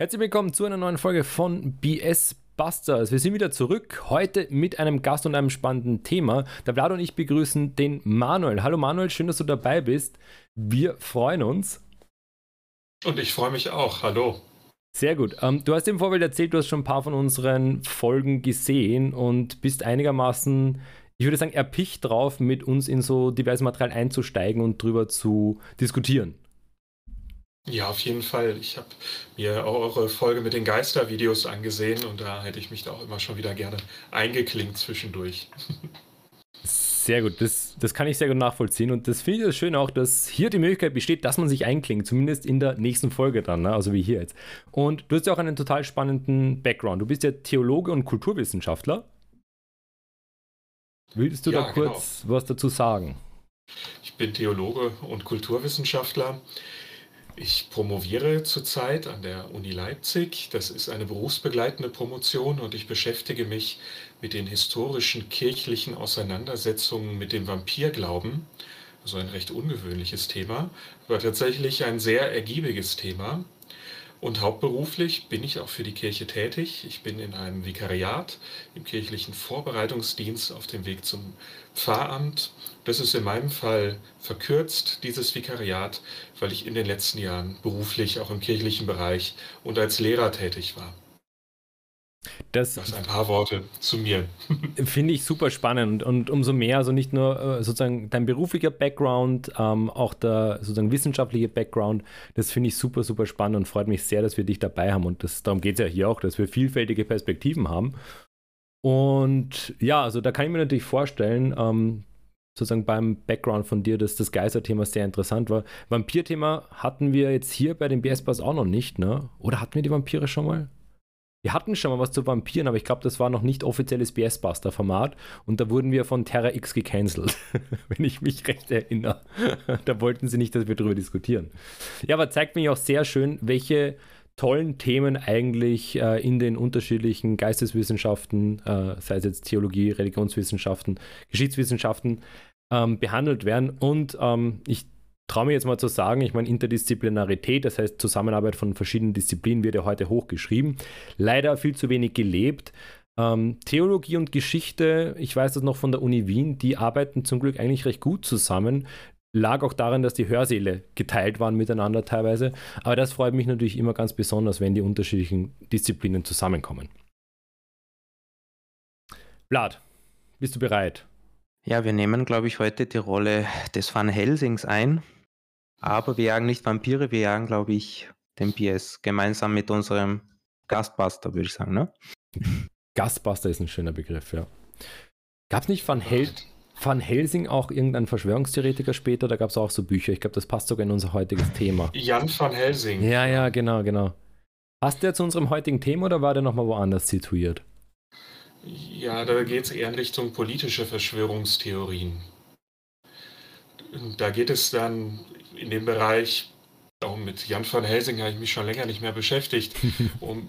Herzlich willkommen zu einer neuen Folge von BS Busters. Wir sind wieder zurück, heute mit einem Gast und einem spannenden Thema. Der Vlad und ich begrüßen den Manuel. Hallo Manuel, schön, dass du dabei bist. Wir freuen uns. Und ich freue mich auch. Hallo. Sehr gut. Ähm, du hast im Vorbild erzählt, du hast schon ein paar von unseren Folgen gesehen und bist einigermaßen, ich würde sagen, erpicht drauf, mit uns in so diverses Material einzusteigen und drüber zu diskutieren. Ja, auf jeden Fall. Ich habe mir auch eure Folge mit den Geistervideos angesehen und da hätte ich mich da auch immer schon wieder gerne eingeklinkt zwischendurch. Sehr gut, das, das kann ich sehr gut nachvollziehen und das finde ich schön auch, dass hier die Möglichkeit besteht, dass man sich einklingt, zumindest in der nächsten Folge dann, ne? also wie hier jetzt. Und du hast ja auch einen total spannenden Background. Du bist ja Theologe und Kulturwissenschaftler. Willst du ja, da kurz genau. was dazu sagen? Ich bin Theologe und Kulturwissenschaftler. Ich promoviere zurzeit an der Uni Leipzig. Das ist eine berufsbegleitende Promotion und ich beschäftige mich mit den historischen kirchlichen Auseinandersetzungen mit dem Vampirglauben. Also ein recht ungewöhnliches Thema, aber tatsächlich ein sehr ergiebiges Thema. Und hauptberuflich bin ich auch für die Kirche tätig. Ich bin in einem Vikariat im kirchlichen Vorbereitungsdienst auf dem Weg zum Pfarramt. Das ist in meinem Fall verkürzt, dieses Vikariat, weil ich in den letzten Jahren beruflich auch im kirchlichen Bereich und als Lehrer tätig war. Das, das ein paar Worte zu mir. Finde ich super spannend und umso mehr, also nicht nur äh, sozusagen dein beruflicher Background, ähm, auch der sozusagen wissenschaftliche Background, das finde ich super, super spannend und freut mich sehr, dass wir dich dabei haben und das, darum geht es ja hier auch, dass wir vielfältige Perspektiven haben. Und ja, also da kann ich mir natürlich vorstellen, ähm, sozusagen beim Background von dir, dass das Geisterthema sehr interessant war. Vampir-Thema hatten wir jetzt hier bei den BS-Bars auch noch nicht, ne? Oder hatten wir die Vampire schon mal? Wir hatten schon mal was zu Vampiren, aber ich glaube, das war noch nicht offizielles BS-Buster-Format und da wurden wir von Terra X gecancelt, wenn ich mich recht erinnere. da wollten sie nicht, dass wir darüber diskutieren. Ja, aber zeigt mir auch sehr schön, welche tollen Themen eigentlich äh, in den unterschiedlichen Geisteswissenschaften, äh, sei es jetzt Theologie, Religionswissenschaften, Geschichtswissenschaften, ähm, behandelt werden. Und ähm, ich traue mir jetzt mal zu sagen, ich meine, Interdisziplinarität, das heißt Zusammenarbeit von verschiedenen Disziplinen, wird ja heute hochgeschrieben. Leider viel zu wenig gelebt. Ähm, Theologie und Geschichte, ich weiß das noch von der Uni Wien, die arbeiten zum Glück eigentlich recht gut zusammen. Lag auch daran, dass die Hörsäle geteilt waren miteinander teilweise. Aber das freut mich natürlich immer ganz besonders, wenn die unterschiedlichen Disziplinen zusammenkommen. Vlad, bist du bereit? Ja, wir nehmen, glaube ich, heute die Rolle des Van Helsings ein. Aber wir jagen nicht Vampire, wir jagen, glaube ich, den PS gemeinsam mit unserem Gastbuster, würde ich sagen, ne? Gastbuster ist ein schöner Begriff, ja. Gab es nicht Van, Hel Van Helsing auch irgendein Verschwörungstheoretiker später? Da gab es auch so Bücher. Ich glaube, das passt sogar in unser heutiges Thema. Jan van Helsing. Ja, ja, genau, genau. Passt der zu unserem heutigen Thema oder war der nochmal woanders situiert? Ja, da geht es eher in Richtung politische Verschwörungstheorien. Da geht es dann in dem Bereich, auch mit Jan van Helsing habe ich mich schon länger nicht mehr beschäftigt. um,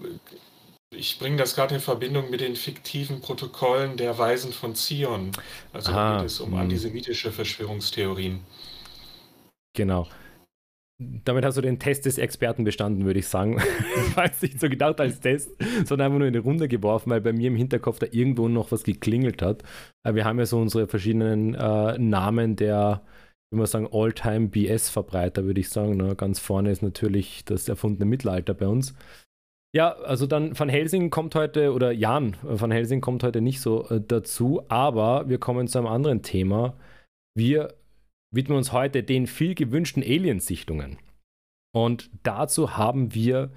ich bringe das gerade in Verbindung mit den fiktiven Protokollen der Weisen von Zion. Also ah, geht es um hm. antisemitische Verschwörungstheorien. Genau. Damit hast du den Test des Experten bestanden, würde ich sagen. weiß nicht so gedacht als Test, sondern einfach nur in eine Runde geworfen, weil bei mir im Hinterkopf da irgendwo noch was geklingelt hat. Wir haben ja so unsere verschiedenen äh, Namen der, wie man sagen, All-Time BS-Verbreiter, würde ich sagen. Ne? Ganz vorne ist natürlich das erfundene Mittelalter bei uns. Ja, also dann Van Helsing kommt heute, oder Jan Van Helsing kommt heute nicht so äh, dazu, aber wir kommen zu einem anderen Thema. Wir widmen uns heute den viel gewünschten Aliensichtungen. Und dazu haben wir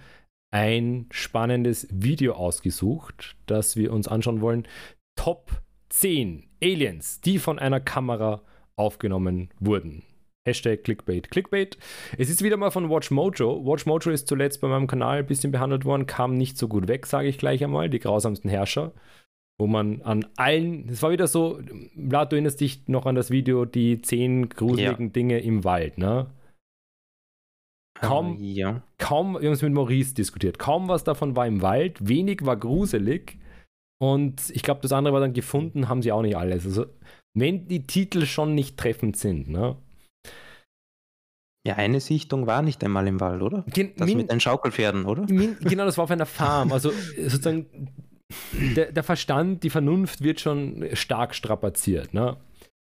ein spannendes Video ausgesucht, das wir uns anschauen wollen. Top 10 Aliens, die von einer Kamera aufgenommen wurden. Hashtag Clickbait. Clickbait. Es ist wieder mal von Watch Mojo. Watch Mojo ist zuletzt bei meinem Kanal ein bisschen behandelt worden, kam nicht so gut weg, sage ich gleich einmal. Die grausamsten Herrscher wo man an allen, es war wieder so, Vlad, du erinnerst dich noch an das Video, die zehn gruseligen ja. Dinge im Wald, ne? Kaum, uh, ja. kaum, wir haben es mit Maurice diskutiert, kaum was davon war im Wald, wenig war gruselig und ich glaube, das andere war dann gefunden, haben sie auch nicht alles. Also, wenn die Titel schon nicht treffend sind, ne? Ja, eine Sichtung war nicht einmal im Wald, oder? Gen das mit den Schaukelpferden, oder? Min, genau, das war auf einer Farm. Also sozusagen der, der, Verstand, die Vernunft wird schon stark strapaziert. Ne?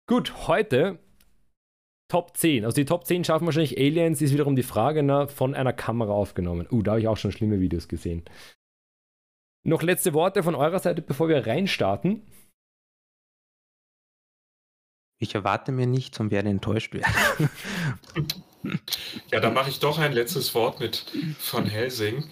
Gut, heute Top 10. Also die Top 10 schaffen wahrscheinlich Aliens, ist wiederum die Frage ne, von einer Kamera aufgenommen. Uh, da habe ich auch schon schlimme Videos gesehen. Noch letzte Worte von eurer Seite, bevor wir reinstarten. Ich erwarte mir nichts und werde enttäuscht werden. ja, dann mache ich doch ein letztes Wort mit Van Helsing.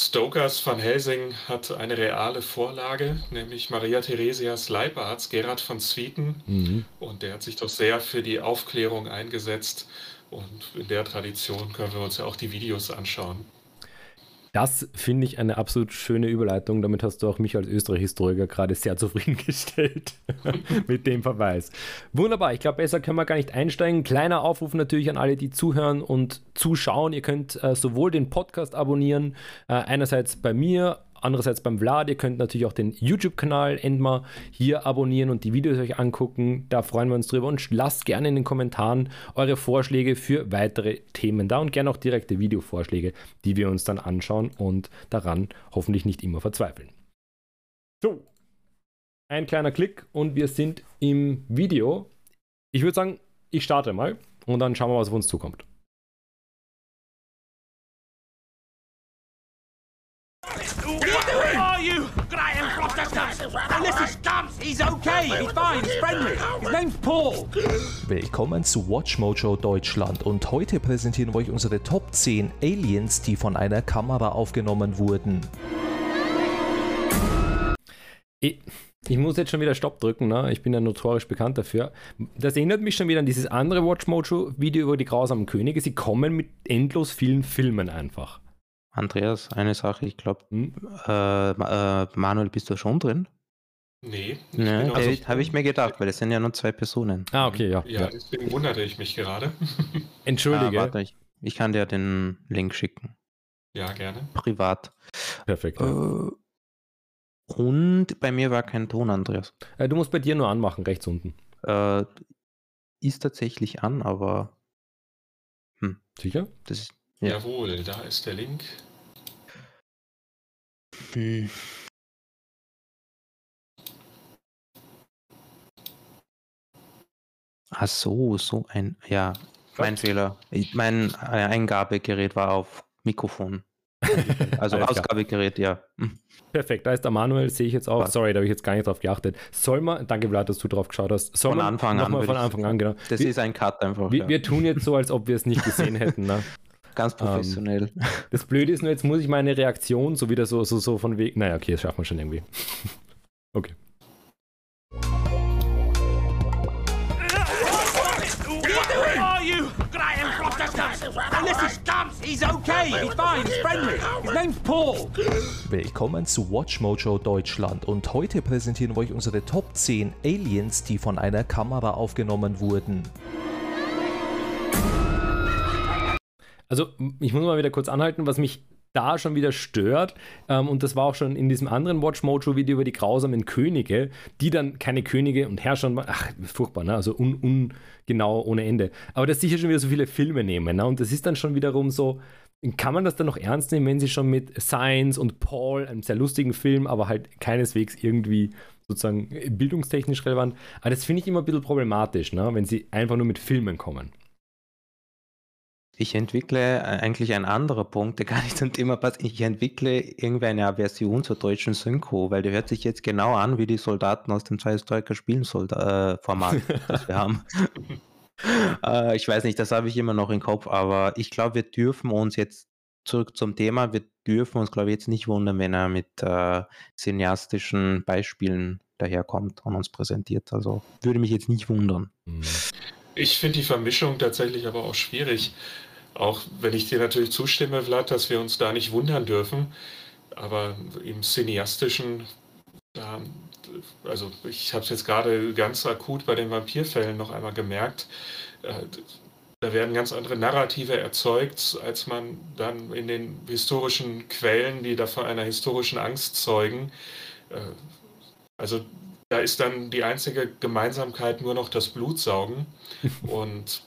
Stokers Van Helsing hat eine reale Vorlage, nämlich Maria Theresias Leibarzt Gerhard von Zwieten. Mhm. Und der hat sich doch sehr für die Aufklärung eingesetzt. Und in der Tradition können wir uns ja auch die Videos anschauen. Das finde ich eine absolut schöne Überleitung. Damit hast du auch mich als Österreich-Historiker gerade sehr zufriedengestellt mit dem Verweis. Wunderbar, ich glaube, besser können wir gar nicht einsteigen. Kleiner Aufruf natürlich an alle, die zuhören und zuschauen. Ihr könnt äh, sowohl den Podcast abonnieren, äh, einerseits bei mir, andererseits beim Vlad. Ihr könnt natürlich auch den YouTube-Kanal Endmar hier abonnieren und die Videos euch angucken. Da freuen wir uns drüber und lasst gerne in den Kommentaren eure Vorschläge für weitere Themen da und gerne auch direkte Videovorschläge, die wir uns dann anschauen und daran hoffentlich nicht immer verzweifeln. So, ein kleiner Klick und wir sind im Video. Ich würde sagen, ich starte mal und dann schauen wir, was auf uns zukommt. Willkommen zu Watch Mojo Deutschland und heute präsentieren wir euch unsere Top 10 Aliens, die von einer Kamera aufgenommen wurden. Ich, ich muss jetzt schon wieder Stopp drücken, ne? ich bin ja notorisch bekannt dafür. Das erinnert mich schon wieder an dieses andere Watch Mojo Video über die grausamen Könige. Sie kommen mit endlos vielen Filmen einfach. Andreas, eine Sache, ich glaube, hm? äh, äh, Manuel, bist du schon drin? Nee. Ja, also, Habe ich mir gedacht, weil es sind ja nur zwei Personen. Ah, okay, ja. Ja, deswegen wunderte ich mich gerade. Entschuldige. Ah, warte, ich, ich, kann dir den Link schicken. Ja, gerne. Privat. Perfekt. Äh, und bei mir war kein Ton, Andreas. Äh, du musst bei dir nur anmachen, rechts unten. Äh, ist tatsächlich an, aber. Hm. Sicher? Das ist, ja. Jawohl, da ist der Link. Hm. Ach so, so ein, ja, mein Fehler. Ich, mein äh, Eingabegerät war auf Mikrofon. Also Ausgabegerät, ja. Hm. Perfekt, da ist der Manuel, sehe ich jetzt auch. Sorry, da habe ich jetzt gar nicht drauf geachtet. Soll man, danke Vlad, dass du drauf geschaut hast. Soll von Anfang an. Von Anfang an, genau. Das wir, ist ein Cut einfach. Wir, ja. wir, tun jetzt so, als ob wir es nicht gesehen hätten. Ne? Ganz ähm, professionell. Ähm, das Blöde ist nur, jetzt muss ich meine Reaktion so wieder so, so, so von wegen. Naja, okay, das schaffen wir schon irgendwie. okay. Willkommen zu Watch Mojo Deutschland. Und heute präsentieren wir euch unsere Top 10 Aliens, die von einer Kamera aufgenommen wurden. Also ich muss mal wieder kurz anhalten, was mich da schon wieder stört. Ähm, und das war auch schon in diesem anderen Watch Mojo-Video über die grausamen Könige, die dann keine Könige und Herrscher waren. Ach, furchtbar, ne? Also un, ungenau ohne Ende. Aber dass sie hier schon wieder so viele Filme nehmen. Ne? Und das ist dann schon wiederum so. Kann man das dann noch ernst nehmen, wenn sie schon mit Science und Paul, einem sehr lustigen Film, aber halt keineswegs irgendwie sozusagen bildungstechnisch relevant. Aber das finde ich immer ein bisschen problematisch, ne? wenn sie einfach nur mit Filmen kommen. Ich entwickle äh, eigentlich ein anderer Punkt, der gar nicht zum Thema passt. Ich entwickle irgendwie eine Version zur deutschen Synchro, weil der hört sich jetzt genau an wie die Soldaten aus dem zwei Historiker Spielen äh, Format, das wir haben. äh, ich weiß nicht, das habe ich immer noch im Kopf, aber ich glaube, wir dürfen uns jetzt zurück zum Thema, wir dürfen uns, glaube ich, jetzt nicht wundern, wenn er mit äh, cineastischen Beispielen daherkommt und uns präsentiert. Also würde mich jetzt nicht wundern. Mhm. Ich finde die Vermischung tatsächlich aber auch schwierig. Auch wenn ich dir natürlich zustimme, Vlad, dass wir uns da nicht wundern dürfen, aber im Cineastischen, also ich habe es jetzt gerade ganz akut bei den Vampirfällen noch einmal gemerkt, äh, da werden ganz andere Narrative erzeugt, als man dann in den historischen Quellen, die da von einer historischen Angst zeugen. Äh, also da ist dann die einzige Gemeinsamkeit nur noch das Blutsaugen. Und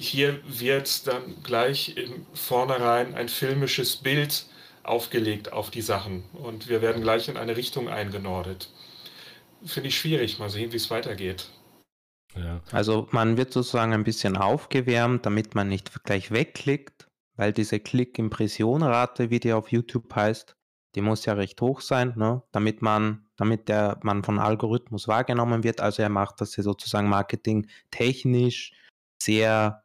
hier wird dann gleich im Vornherein ein filmisches Bild aufgelegt auf die Sachen und wir werden gleich in eine Richtung eingenordet. Finde ich schwierig. Mal sehen, wie es weitergeht. Ja. Also man wird sozusagen ein bisschen aufgewärmt, damit man nicht gleich wegklickt, weil diese Klick-Impression-Rate, wie die auf YouTube heißt, die muss ja recht hoch sein, ne? damit man, damit der man von Algorithmus wahrgenommen wird. Also er macht das ja sozusagen marketingtechnisch sehr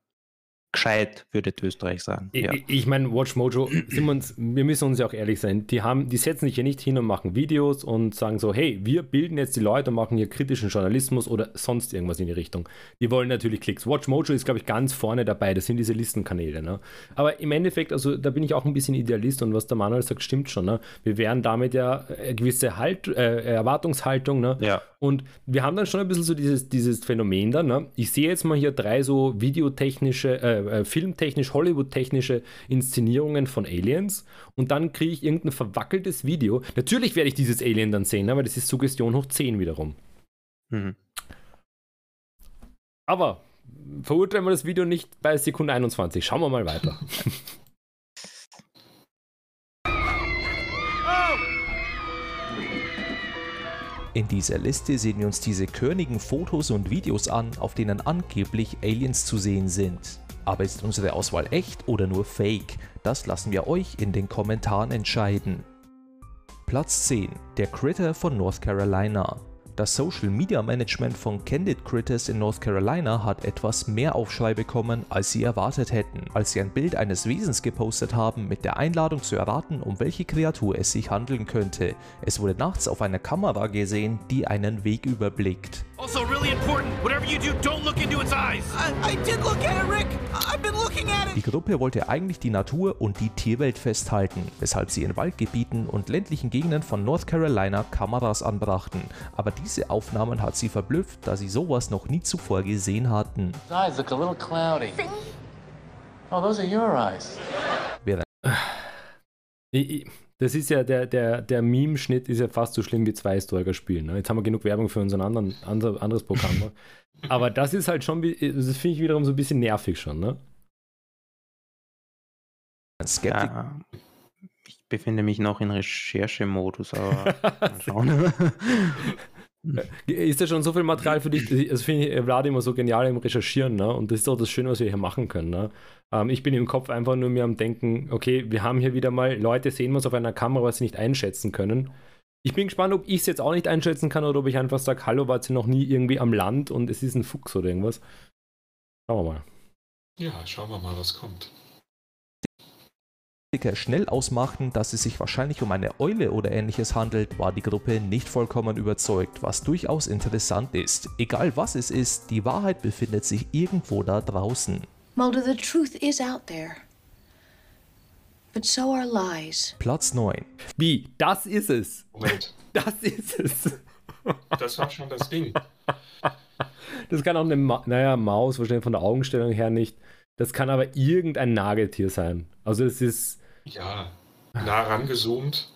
gescheit, würde Österreich sagen. Ich, ja. ich meine, Watch Mojo, wir, uns, wir müssen uns ja auch ehrlich sein, die, haben, die setzen sich ja nicht hin und machen Videos und sagen so, hey, wir bilden jetzt die Leute und machen hier kritischen Journalismus oder sonst irgendwas in die Richtung. Die wollen natürlich Klicks. Watch Mojo ist, glaube ich, ganz vorne dabei, das sind diese Listenkanäle. Ne? Aber im Endeffekt, also da bin ich auch ein bisschen Idealist und was der Manuel sagt, stimmt schon. Ne? Wir wären damit ja eine gewisse halt, äh, Erwartungshaltung. Ne? Ja. Und wir haben dann schon ein bisschen so dieses, dieses Phänomen dann. Ne? Ich sehe jetzt mal hier drei so videotechnische, äh, äh, filmtechnisch, Hollywood-technische Inszenierungen von Aliens und dann kriege ich irgendein verwackeltes Video. Natürlich werde ich dieses Alien dann sehen, ne? weil das ist Suggestion hoch 10 wiederum. Mhm. Aber verurteilen wir das Video nicht bei Sekunde 21. Schauen wir mal weiter. In dieser Liste sehen wir uns diese körnigen Fotos und Videos an, auf denen angeblich Aliens zu sehen sind. Aber ist unsere Auswahl echt oder nur fake? Das lassen wir euch in den Kommentaren entscheiden. Platz 10. Der Critter von North Carolina. Das Social Media Management von Candid Critters in North Carolina hat etwas mehr Aufschrei bekommen, als sie erwartet hätten, als sie ein Bild eines Wesens gepostet haben mit der Einladung zu erraten, um welche Kreatur es sich handeln könnte. Es wurde nachts auf einer Kamera gesehen, die einen Weg überblickt. Also really important, whatever you do, don't look into its eyes. I, I did look at it, Rick. I've been looking at it. Die Gruppe wollte eigentlich die Natur und die Tierwelt festhalten, weshalb sie in Waldgebieten und ländlichen Gegenden von North Carolina Kameras anbrachten. Aber diese Aufnahmen hat sie verblüfft, da sie sowas noch nie zuvor gesehen hatten. Oh, those are your eyes. Während das ist ja, der, der, der Meme-Schnitt ist ja fast so schlimm wie zwei Historiker spielen. Ne? Jetzt haben wir genug Werbung für unser anderen, anderes Programm. Ne? Aber das ist halt schon, das finde ich wiederum so ein bisschen nervig schon, ne? Skeptik. Ja, ich befinde mich noch in Recherchemodus, aber schauen. Äh, ist da schon so viel Material für dich? Das finde ich Vlad immer so genial im Recherchieren, ne? Und das ist auch das Schöne, was wir hier machen können. Ne? Ähm, ich bin im Kopf einfach nur mir am Denken, okay, wir haben hier wieder mal, Leute sehen was auf einer Kamera, was sie nicht einschätzen können. Ich bin gespannt, ob ich es jetzt auch nicht einschätzen kann oder ob ich einfach sage, hallo, war sie noch nie irgendwie am Land und es ist ein Fuchs oder irgendwas. Schauen wir mal. Ja, schauen wir mal, was kommt schnell ausmachten, dass es sich wahrscheinlich um eine Eule oder ähnliches handelt, war die Gruppe nicht vollkommen überzeugt, was durchaus interessant ist. Egal was es ist, die Wahrheit befindet sich irgendwo da draußen. Mulder, the truth is out there. But so are lies. Platz 9. Wie? Das ist es. Moment. Das ist es. Das war schon das Ding. Das kann auch eine Ma naja, Maus, wahrscheinlich von der Augenstellung her nicht. Das kann aber irgendein Nagetier sein. Also es ist ja, nah rangezoomt.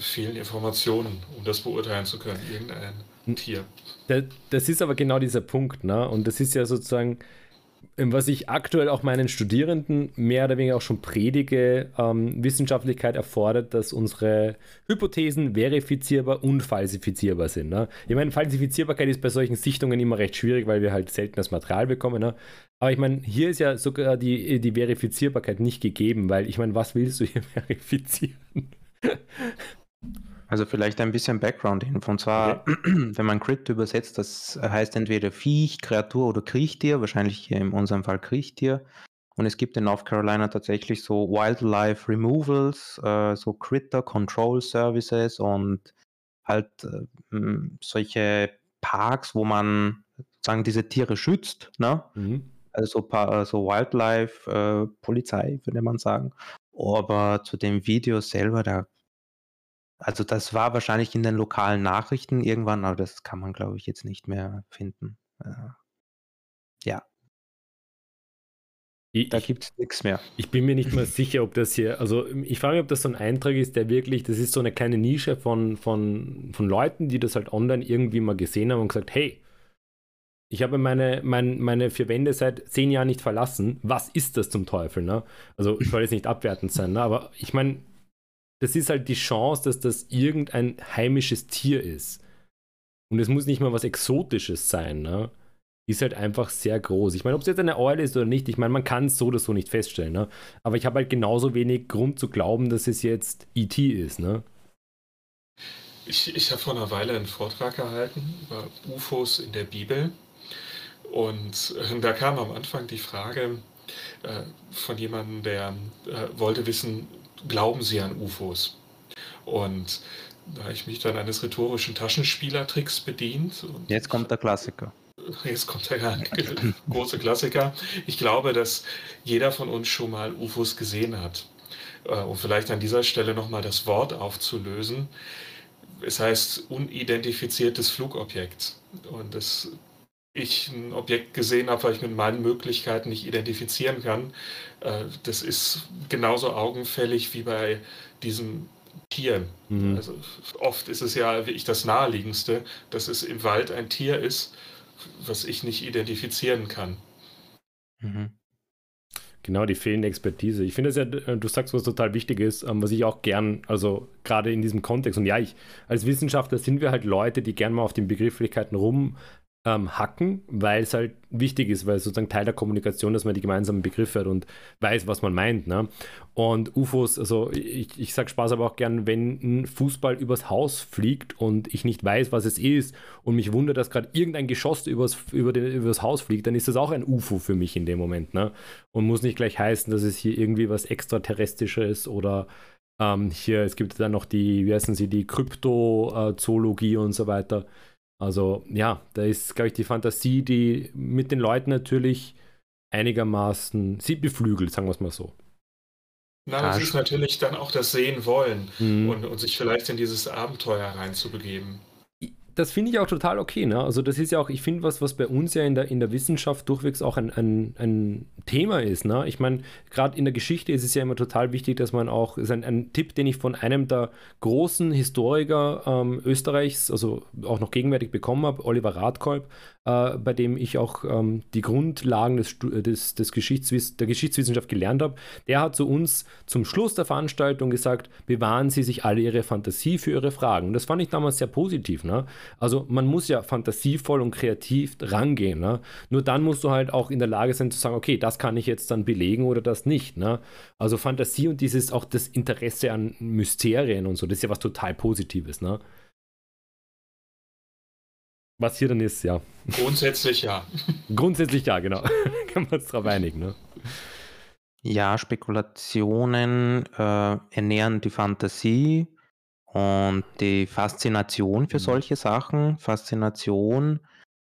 Vielen Informationen, um das beurteilen zu können. Irgendein Tier. Das ist aber genau dieser Punkt, ne? Und das ist ja sozusagen, was ich aktuell auch meinen Studierenden mehr oder weniger auch schon predige, ähm, Wissenschaftlichkeit erfordert, dass unsere Hypothesen verifizierbar und falsifizierbar sind. Ne? Ich meine, Falsifizierbarkeit ist bei solchen Sichtungen immer recht schwierig, weil wir halt selten das Material bekommen. Ne? Aber ich meine, hier ist ja sogar die, die Verifizierbarkeit nicht gegeben, weil ich meine, was willst du hier verifizieren? Also vielleicht ein bisschen Background-Info. Und zwar, okay. wenn man Crypt übersetzt, das heißt entweder Viech, Kreatur oder Kriechtier, wahrscheinlich in unserem Fall Kriechtier. Und es gibt in North Carolina tatsächlich so Wildlife Removals, äh, so Critter Control Services und halt äh, solche Parks, wo man sozusagen diese Tiere schützt. Ne? Mhm. Also so, so Wildlife äh, Polizei, würde man sagen. Aber zu dem Video selber, da also das war wahrscheinlich in den lokalen Nachrichten irgendwann, aber das kann man, glaube ich, jetzt nicht mehr finden. Äh, ja. Ich, da gibt es nichts mehr. Ich bin mir nicht mal sicher, ob das hier, also ich frage mich, ob das so ein Eintrag ist, der wirklich, das ist so eine kleine Nische von, von, von Leuten, die das halt online irgendwie mal gesehen haben und gesagt, hey, Ich habe meine, mein, meine vier Wände seit zehn Jahren nicht verlassen. Was ist das zum Teufel? Ne? Also ich soll jetzt nicht abwertend sein, ne? aber ich meine, das ist halt die Chance, dass das irgendein heimisches Tier ist. Und es muss nicht mal was Exotisches sein, ne? Ist halt einfach sehr groß. Ich meine, ob es jetzt eine Eule ist oder nicht, ich meine, man kann es so oder so nicht feststellen, ne? Aber ich habe halt genauso wenig Grund zu glauben, dass es jetzt E.T. ist, ne? Ich, ich habe vor einer Weile einen Vortrag gehalten über UFOs in der Bibel. Und äh, da kam am Anfang die Frage äh, von jemandem, der äh, wollte wissen, glauben Sie an UFOs? Und da habe ich mich dann eines rhetorischen Taschenspielertricks bedient. Jetzt kommt der Klassiker. Jetzt kommt der große Klassiker. Ich glaube, dass jeder von uns schon mal UFOs gesehen hat. Um vielleicht an dieser Stelle nochmal das Wort aufzulösen. Es heißt unidentifiziertes Flugobjekt. Und das ich ein Objekt gesehen habe, weil ich mit meinen Möglichkeiten nicht identifizieren kann, äh, das ist genauso augenfällig wie bei diesem Tier. Mhm. Also oft ist es ja wie ich das naheliegendste, dass es im Wald ein Tier ist, was ich nicht identifizieren kann. Mhm. Genau, die fehlende Expertise. Ich finde es ja, äh, du sagst was total wichtig ist, ähm, was ich auch gern, also gerade in diesem Kontext, und ja, ich als Wissenschaftler sind wir halt Leute, die gern mal auf den Begrifflichkeiten rum ähm, hacken, weil es halt wichtig ist, weil es sozusagen Teil der Kommunikation, dass man die gemeinsamen Begriffe hat und weiß, was man meint. Ne? Und UFOs, also ich, ich sage Spaß aber auch gern, wenn ein Fußball übers Haus fliegt und ich nicht weiß, was es ist und mich wundert, dass gerade irgendein Geschoss übers, über den, übers Haus fliegt, dann ist das auch ein UFO für mich in dem Moment. Ne? Und muss nicht gleich heißen, dass es hier irgendwie was Extraterrestrisches oder ähm, hier, es gibt dann noch die, wie heißen sie, die Kryptozoologie und so weiter. Also ja, da ist, glaube ich, die Fantasie, die mit den Leuten natürlich einigermaßen sie beflügelt, sagen wir es mal so. Na, das ist natürlich dann auch das Sehen wollen mhm. und, und sich vielleicht in dieses Abenteuer reinzubegeben das finde ich auch total okay. Ne? Also das ist ja auch, ich finde was, was bei uns ja in der, in der Wissenschaft durchwegs auch ein, ein, ein Thema ist. Ne? Ich meine, gerade in der Geschichte ist es ja immer total wichtig, dass man auch, ist ein, ein Tipp, den ich von einem der großen Historiker ähm, Österreichs, also auch noch gegenwärtig bekommen habe, Oliver Radkolb, äh, bei dem ich auch ähm, die Grundlagen des, des, des Geschichtswiss der Geschichtswissenschaft gelernt habe, der hat zu uns zum Schluss der Veranstaltung gesagt, bewahren Sie sich alle Ihre Fantasie für Ihre Fragen. Das fand ich damals sehr positiv. Ne? Also man muss ja fantasievoll und kreativ rangehen. Ne? Nur dann musst du halt auch in der Lage sein zu sagen, okay, das kann ich jetzt dann belegen oder das nicht. Ne? Also Fantasie und dieses auch das Interesse an Mysterien und so, das ist ja was total Positives. Ne? Was hier dann ist, ja. Grundsätzlich ja. Grundsätzlich ja, genau. Kann man uns darauf einigen, ne? Ja, Spekulationen äh, ernähren die Fantasie und die Faszination für mhm. solche Sachen. Faszination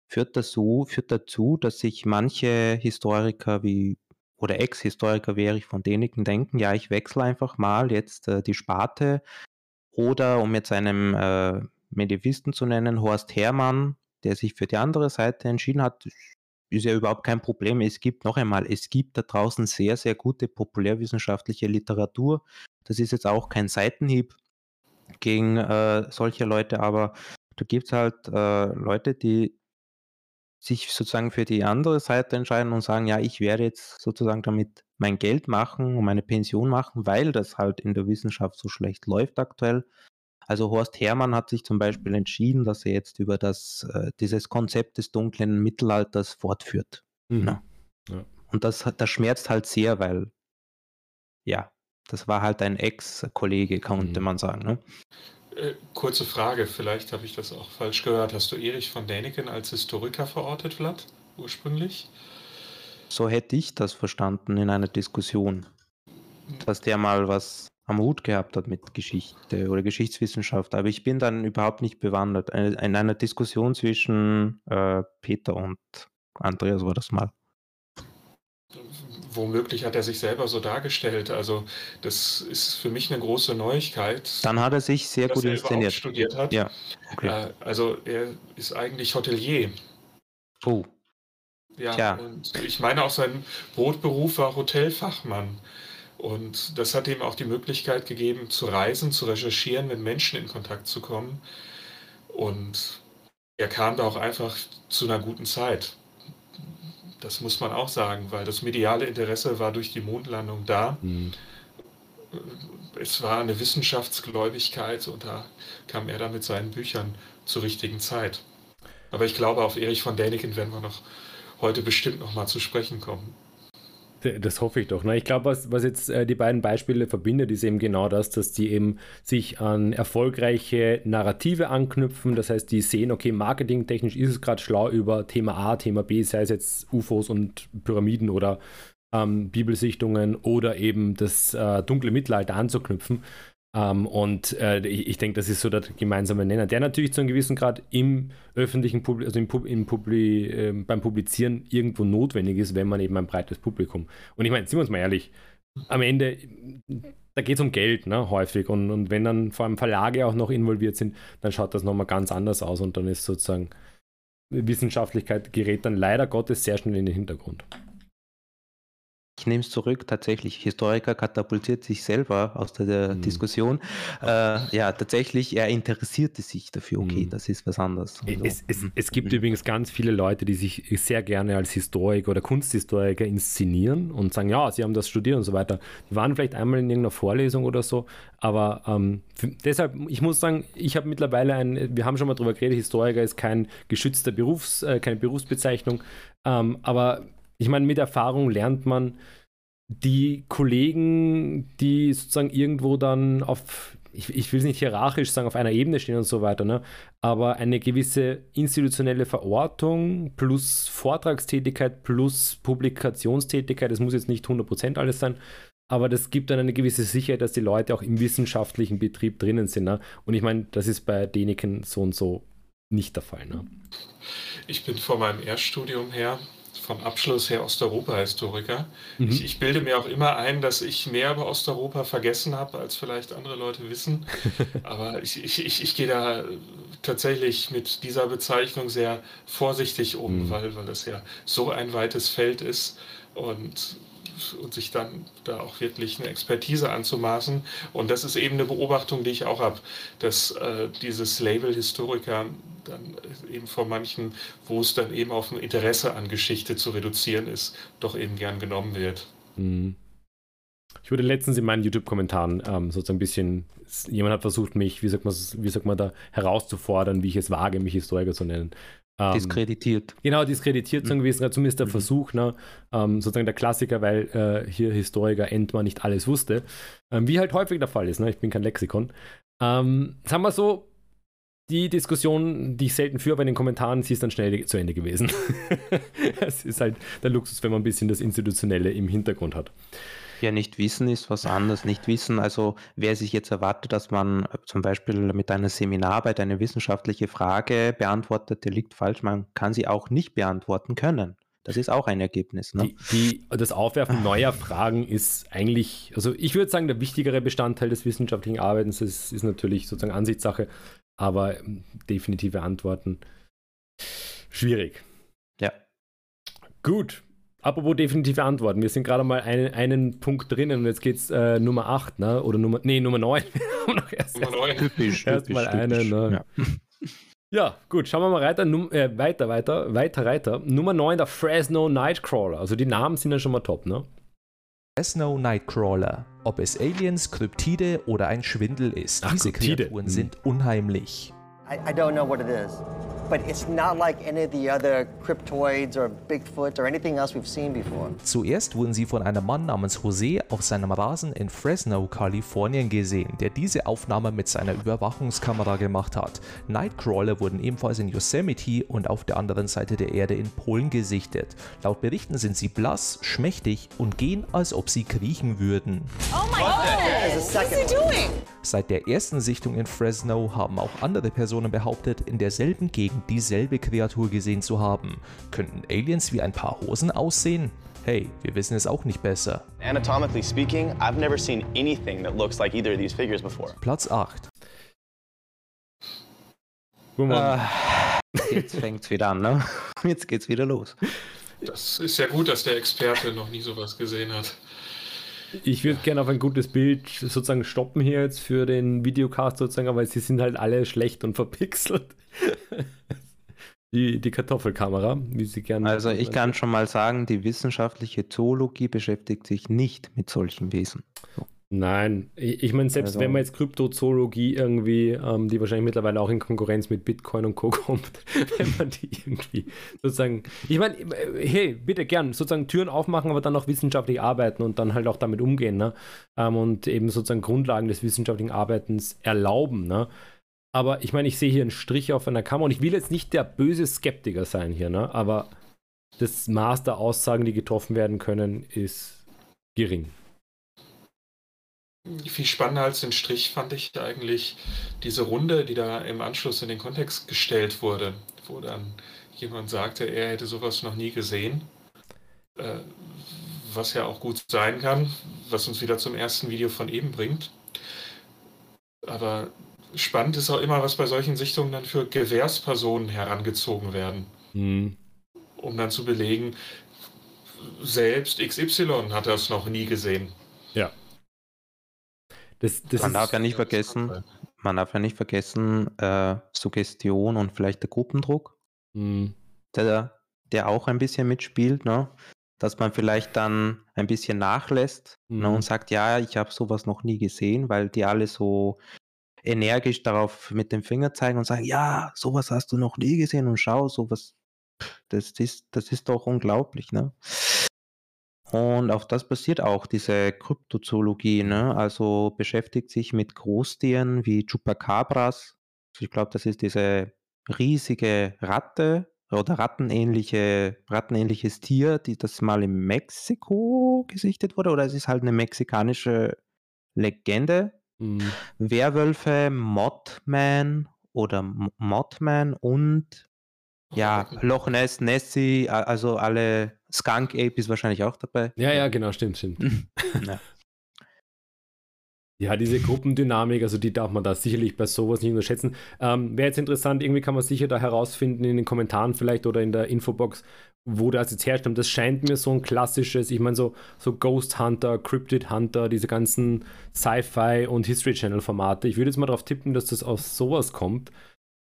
führt dazu, führt dazu, dass sich manche Historiker wie oder Ex-Historiker wäre ich von denigen denken, ja, ich wechsle einfach mal jetzt äh, die Sparte. Oder um jetzt einem äh, Medivisten zu nennen, Horst Hermann, der sich für die andere Seite entschieden hat, ist ja überhaupt kein Problem. Es gibt noch einmal, es gibt da draußen sehr, sehr gute populärwissenschaftliche Literatur. Das ist jetzt auch kein Seitenhieb gegen äh, solche Leute, aber da gibt es halt äh, Leute, die sich sozusagen für die andere Seite entscheiden und sagen, ja, ich werde jetzt sozusagen damit mein Geld machen und meine Pension machen, weil das halt in der Wissenschaft so schlecht läuft aktuell. Also Horst Hermann hat sich zum Beispiel entschieden, dass er jetzt über das, äh, dieses Konzept des dunklen Mittelalters fortführt. Mhm. Ja. Und das, das schmerzt halt sehr, weil ja, das war halt ein Ex-Kollege, könnte mhm. man sagen. Ne? Äh, kurze Frage, vielleicht habe ich das auch falsch gehört. Hast du Erich von Däniken als Historiker verortet, Vlad, ursprünglich? So hätte ich das verstanden in einer Diskussion. Dass der mal was am Hut gehabt hat mit Geschichte oder Geschichtswissenschaft. Aber ich bin dann überhaupt nicht bewandert. In einer Diskussion zwischen äh, Peter und Andreas war das mal. Womöglich hat er sich selber so dargestellt. Also das ist für mich eine große Neuigkeit. Dann hat er sich sehr gut er inszeniert. studiert hat. Ja. Okay. Äh, also er ist eigentlich Hotelier. Oh. Ja, Tja. und ich meine auch sein Brotberuf war Hotelfachmann. Und das hat ihm auch die Möglichkeit gegeben, zu reisen, zu recherchieren, mit Menschen in Kontakt zu kommen. Und er kam da auch einfach zu einer guten Zeit. Das muss man auch sagen, weil das mediale Interesse war durch die Mondlandung da. Mhm. Es war eine Wissenschaftsgläubigkeit und da kam er dann mit seinen Büchern zur richtigen Zeit. Aber ich glaube, auf Erich von Däniken werden wir noch heute bestimmt noch mal zu sprechen kommen. Das hoffe ich doch. Ne? Ich glaube, was, was jetzt äh, die beiden Beispiele verbindet, ist eben genau das, dass die eben sich an erfolgreiche Narrative anknüpfen. Das heißt, die sehen, okay, marketingtechnisch ist es gerade schlau über Thema A, Thema B, sei es jetzt UFOs und Pyramiden oder ähm, Bibelsichtungen oder eben das äh, dunkle Mittelalter anzuknüpfen. Ähm, und äh, ich, ich denke, das ist so der gemeinsame Nenner, der natürlich zu einem gewissen Grad im öffentlichen Publikum, also im, im Publi äh, beim Publizieren irgendwo notwendig ist, wenn man eben ein breites Publikum. Und ich meine, sind wir uns mal ehrlich, am Ende, da geht es um Geld, ne, häufig. Und, und wenn dann vor allem Verlage auch noch involviert sind, dann schaut das nochmal ganz anders aus und dann ist sozusagen Wissenschaftlichkeit gerät dann leider Gottes sehr schnell in den Hintergrund. Ich nehme es zurück, tatsächlich. Historiker katapultiert sich selber aus der, mhm. Diskussion. Äh, ja, tatsächlich, er interessierte sich dafür. Okay, mhm. das ist was anderes. Also, es, es, mhm. es, gibt mhm. übrigens ganz viele Leute, die sich sehr gerne als Historiker oder Kunsthistoriker inszenieren und sagen, ja, sie haben das studiert und so weiter. Die waren vielleicht einmal in irgendeiner Vorlesung oder so, aber ähm, deshalb, ich muss sagen, ich habe mittlerweile ein, wir haben schon mal darüber geredet, Historiker ist kein geschützter Berufs, äh, keine Berufsbezeichnung, ähm, aber ich meine, mit Erfahrung lernt man die Kollegen, die sozusagen irgendwo dann auf, ich, ich will es nicht hierarchisch sagen, auf einer Ebene stehen und so weiter, ne? aber eine gewisse institutionelle Verortung plus Vortragstätigkeit plus Publikationstätigkeit, das muss jetzt nicht 100% alles sein, aber das gibt dann eine gewisse Sicherheit, dass die Leute auch im wissenschaftlichen Betrieb drinnen sind. Ne? Und ich meine, das ist bei Deniken so und so nicht der Fall. Ne? Ich bin vor meinem Erststudium her vom Abschluss her Osteuropa-Historiker. Mhm. Ich, ich, bilde mir auch immer ein, dass ich mehr über Osteuropa vergessen habe, als vielleicht andere Leute wissen. Aber ich, ich, ich, gehe da tatsächlich mit dieser Bezeichnung sehr vorsichtig um, mhm. weil, weil das ja so ein weites Feld ist. Und und sich dann da auch wirklich eine Expertise anzumaßen. Und das ist eben eine Beobachtung, die ich auch habe, dass äh, dieses Label Historiker dann eben von manchen, wo es dann eben auf ein Interesse an Geschichte zu reduzieren ist, doch eben gern genommen wird. Mhm. Ich wurde letztens in meinen YouTube-Kommentaren ähm, sozusagen ein bisschen, jemand hat versucht, mich, wie sagt, man, wie sagt man da, herauszufordern, wie ich es wage, mich Historiker zu nennen. Ähm, diskreditiert. Genau, diskreditiert mhm. so gewesen, zumindest der mhm. Versuch, ne, ähm, sozusagen der Klassiker, weil äh, hier Historiker Entmar nicht alles wusste. Ähm, wie halt häufig der Fall ist, ne? ich bin kein Lexikon. Ähm, sagen wir so, die Diskussion, die ich selten führe bei den Kommentaren, sie ist dann schnell zu Ende gewesen. Es ist halt der Luxus, wenn man ein bisschen das Institutionelle im Hintergrund hat. Ja, nicht wissen ist was anderes. Nicht wissen, also wer sich jetzt erwartet, dass man zum Beispiel mit einer Seminararbeit eine wissenschaftliche Frage beantwortet, der liegt falsch. Man kann sie auch nicht beantworten können. Das ist auch ein Ergebnis. Ne? Die, die, das Aufwerfen neuer Fragen ist eigentlich, also ich würde sagen, der wichtigere Bestandteil des wissenschaftlichen Arbeitens ist, ist natürlich sozusagen Ansichtssache, aber ähm, definitive Antworten schwierig. Ja. Gut, Apropos definitive Antworten. Wir sind gerade mal einen, einen Punkt drinnen und jetzt geht's äh, Nummer 8, ne? Oder Nummer, nee, Nummer 9. erst, Nummer 9. Typisch, erst mal eine, ne? Ja. ja. gut, schauen wir mal weiter, Num äh, weiter, weiter, weiter, weiter. Nummer 9, der Fresno Nightcrawler. Also die Namen sind ja schon mal top, ne? Fresno Nightcrawler. Ob es Aliens, Kryptide oder ein Schwindel ist, Ach, diese Kryptide. Kreaturen hm. sind unheimlich. I, I don't know what it is. But it's not like any of the other cryptoids or Bigfoot or anything else we've seen before. Zuerst wurden sie von einem Mann namens Jose auf seinem Rasen in Fresno, Kalifornien gesehen, der diese Aufnahme mit seiner Überwachungskamera gemacht hat. Nightcrawler wurden ebenfalls in Yosemite und auf der anderen Seite der Erde in Polen gesichtet. Laut Berichten sind sie blass, schmächtig und gehen, als ob sie kriechen würden. Oh my God! What is he doing? Seit der ersten Sichtung in Fresno haben auch andere Personen behauptet, in derselben Gegend dieselbe Kreatur gesehen zu haben. Könnten Aliens wie ein paar Hosen aussehen? Hey, wir wissen es auch nicht besser. Anatomically speaking, I've never seen anything that looks like either of these figures before. Platz 8. Äh, jetzt fängt's wieder an, ne? Jetzt geht's wieder los. Das ist ja gut, dass der Experte noch nie sowas gesehen hat. Ich würde gerne auf ein gutes Bild sozusagen stoppen hier jetzt für den Videocast sozusagen, aber sie sind halt alle schlecht und verpixelt. die, die Kartoffelkamera, wie sie gerne. Also ich kann schon mal sagen, die wissenschaftliche Zoologie beschäftigt sich nicht mit solchen Wesen. So. Nein, ich, meine, selbst also, wenn man jetzt Kryptozoologie irgendwie, ähm, die wahrscheinlich mittlerweile auch in Konkurrenz mit Bitcoin und Co. kommt, wenn man die irgendwie sozusagen, ich meine, hey, bitte gern, sozusagen Türen aufmachen, aber dann auch wissenschaftlich arbeiten und dann halt auch damit umgehen, ne? Ähm, und eben sozusagen Grundlagen des wissenschaftlichen Arbeitens erlauben, ne? Aber ich meine, ich sehe hier einen Strich auf einer Kamera und ich will jetzt nicht der böse Skeptiker sein hier, ne? Aber das Maß der Aussagen, die getroffen werden können, ist gering. Viel spannender als den Strich fand ich eigentlich diese Runde, die da im Anschluss in den Kontext gestellt wurde, wo dann jemand sagte, er hätte sowas noch nie gesehen. Äh, was ja auch gut sein kann, was uns wieder zum ersten Video von eben bringt. Aber spannend ist auch immer, was bei solchen Sichtungen dann für Gewährspersonen herangezogen werden. Mhm. Um dann zu belegen, selbst XY hat das noch nie gesehen. Ja. Das, das man darf ja nicht vergessen, man darf ja nicht vergessen, äh, Suggestion und vielleicht der Gruppendruck, mhm. der, der auch ein bisschen mitspielt, ne? dass man vielleicht dann ein bisschen nachlässt mhm. ne, und sagt, ja, ich habe sowas noch nie gesehen, weil die alle so energisch darauf mit dem Finger zeigen und sagen, ja, sowas hast du noch nie gesehen und schau, sowas, das ist, das ist doch unglaublich, ne? Und auf das basiert auch diese Kryptozoologie, ne? Also beschäftigt sich mit Großtieren wie Chupacabras. Also ich glaube, das ist diese riesige Ratte oder rattenähnliche, rattenähnliches Tier, die das mal in Mexiko gesichtet wurde, oder es ist halt eine mexikanische Legende. Mhm. Werwölfe, Mothman oder Mothman und ja, Loch Ness, Nessie, also alle Skunk Ape ist wahrscheinlich auch dabei. Ja, ja, genau, stimmt, stimmt. ja. Ja, diese Gruppendynamik, also die darf man da sicherlich bei sowas nicht unterschätzen. Ähm, Wäre jetzt interessant, irgendwie kann man sicher da herausfinden in den Kommentaren vielleicht oder in der Infobox, wo das jetzt herstammt. Das scheint mir so ein klassisches, ich meine, so, so Ghost Hunter, Cryptid Hunter, diese ganzen Sci-Fi und History Channel Formate. Ich würde jetzt mal darauf tippen, dass das aus sowas kommt.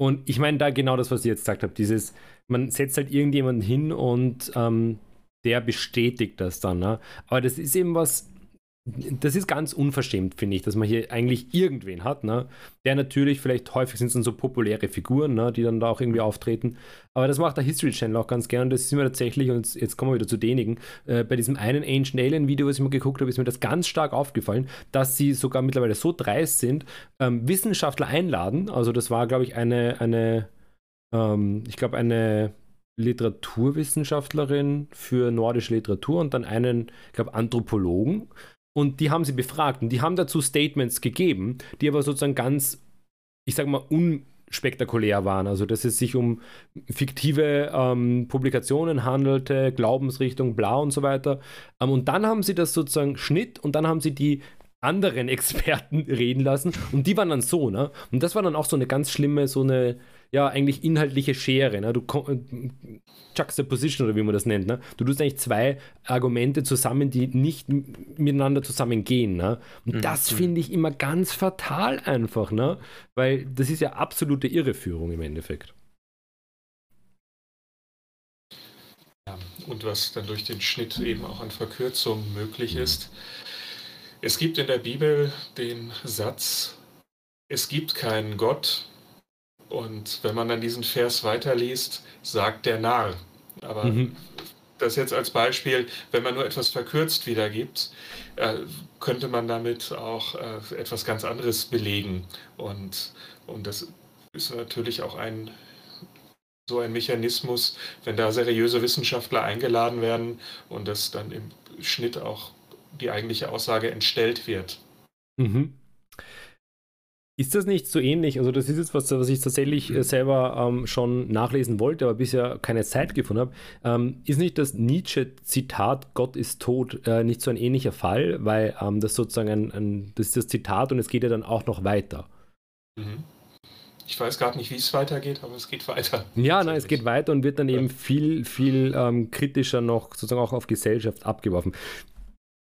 Und ich meine da genau das, was ihr jetzt gesagt habt, dieses, man setzt halt irgendjemanden hin und ähm, der bestätigt das dann. Ne? Aber das ist eben was, das ist ganz unverschämt, finde ich, dass man hier eigentlich irgendwen hat, ne? der natürlich, vielleicht häufig sind es dann so populäre Figuren, ne? die dann da auch irgendwie auftreten, aber das macht der History Channel auch ganz gerne und das ist mir tatsächlich, und jetzt kommen wir wieder zu denigen, äh, bei diesem einen Ancient Alien Video, was ich mal geguckt habe, ist mir das ganz stark aufgefallen, dass sie sogar mittlerweile so dreist sind, ähm, Wissenschaftler einladen, also das war, glaube ich, eine, eine ähm, ich glaube, eine Literaturwissenschaftlerin für nordische Literatur und dann einen, ich glaube, Anthropologen. Und die haben sie befragt und die haben dazu Statements gegeben, die aber sozusagen ganz, ich sage mal, unspektakulär waren. Also, dass es sich um fiktive ähm, Publikationen handelte, Glaubensrichtung, blau und so weiter. Ähm, und dann haben sie das sozusagen Schnitt und dann haben sie die anderen Experten reden lassen und die waren dann so, ne? Und das war dann auch so eine ganz schlimme, so eine ja eigentlich inhaltliche Schere. Ne? Du äh, Juxtaposition oder wie man das nennt. Ne? Du tust eigentlich zwei Argumente zusammen, die nicht miteinander zusammengehen. Ne? Und mhm. das finde ich immer ganz fatal einfach, ne? weil das ist ja absolute Irreführung im Endeffekt. Ja, und was dann durch den Schnitt eben auch an Verkürzung möglich ist. Es gibt in der Bibel den Satz, es gibt keinen Gott, und wenn man dann diesen Vers weiterliest, sagt der Narr. Aber mhm. das jetzt als Beispiel, wenn man nur etwas verkürzt wiedergibt, äh, könnte man damit auch äh, etwas ganz anderes belegen. Und, und das ist natürlich auch ein so ein Mechanismus, wenn da seriöse Wissenschaftler eingeladen werden und das dann im Schnitt auch die eigentliche Aussage entstellt wird. Mhm. Ist das nicht so ähnlich? Also, das ist jetzt was, was ich tatsächlich äh, selber ähm, schon nachlesen wollte, aber bisher keine Zeit gefunden habe. Ähm, ist nicht das Nietzsche-Zitat Gott ist tot äh, nicht so ein ähnlicher Fall, weil ähm, das sozusagen ein, ein, das ist das Zitat und es geht ja dann auch noch weiter. Mhm. Ich weiß gerade nicht, wie es weitergeht, aber es geht weiter. Ja, nein, es geht weiter und wird dann eben viel, viel ähm, kritischer noch sozusagen auch auf Gesellschaft abgeworfen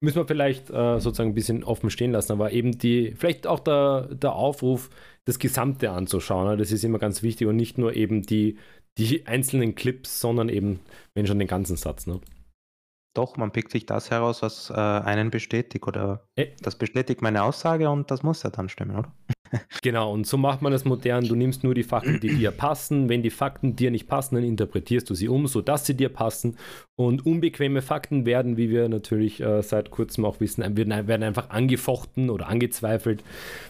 müssen wir vielleicht äh, sozusagen ein bisschen offen stehen lassen, aber eben die, vielleicht auch der, der Aufruf, das Gesamte anzuschauen. Ne? Das ist immer ganz wichtig und nicht nur eben die, die einzelnen Clips, sondern eben, wenn schon den ganzen Satz. Ne? Doch, man pickt sich das heraus, was äh, einen bestätigt oder Äh. das bestätigt meine Aussage und das muss ja dann stimmen, oder? Genau, und so macht man das modern. Du nimmst nur die Fakten, die dir passen. Wenn die Fakten dir nicht passen, dann interpretierst du sie um, sodass sie dir passen. Und unbequeme Fakten werden, wie wir natürlich äh, seit kurzem auch wissen, werden, einfach angefochten oder angezweifelt.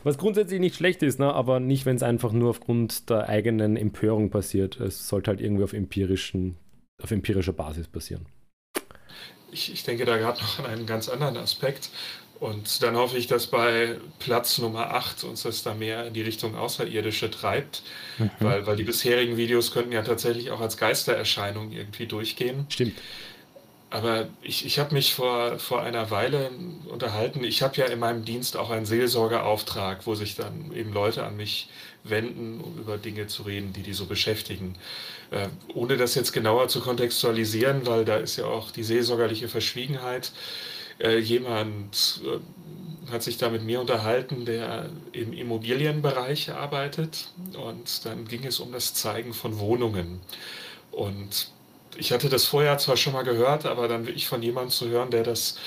Was grundsätzlich nicht schlecht ist, ne? aber nicht, wenn es einfach nur aufgrund der eigenen Empörung passiert. Es sollte halt irgendwie auf, empirischen, auf empirischer Basis passieren. Ich, ich denke da gerade noch an einen ganz anderen Aspekt. Und dann hoffe ich, dass bei Platz Nummer 8 uns das da mehr in die Richtung Außerirdische treibt, Mhm. weil, weil die bisherigen Videos könnten ja tatsächlich auch als Geistererscheinung irgendwie durchgehen. Stimmt. Aber ich, ich habe mich vor, vor einer Weile unterhalten. Ich habe ja in meinem Dienst auch einen Seelsorgeauftrag, wo sich dann eben Leute an mich wenden, um über Dinge zu reden, die die so beschäftigen. Äh, ohne das jetzt genauer zu kontextualisieren, weil da ist ja auch die seelsorgerliche Verschwiegenheit. Äh, jemand äh, hat sich da mit mir unterhalten, der im Immobilienbereich arbeitet. Und dann ging es um das Zeigen von Wohnungen. Und ich hatte das vorher zwar schon mal gehört, aber dann wirklich von jemandem zu hören, der das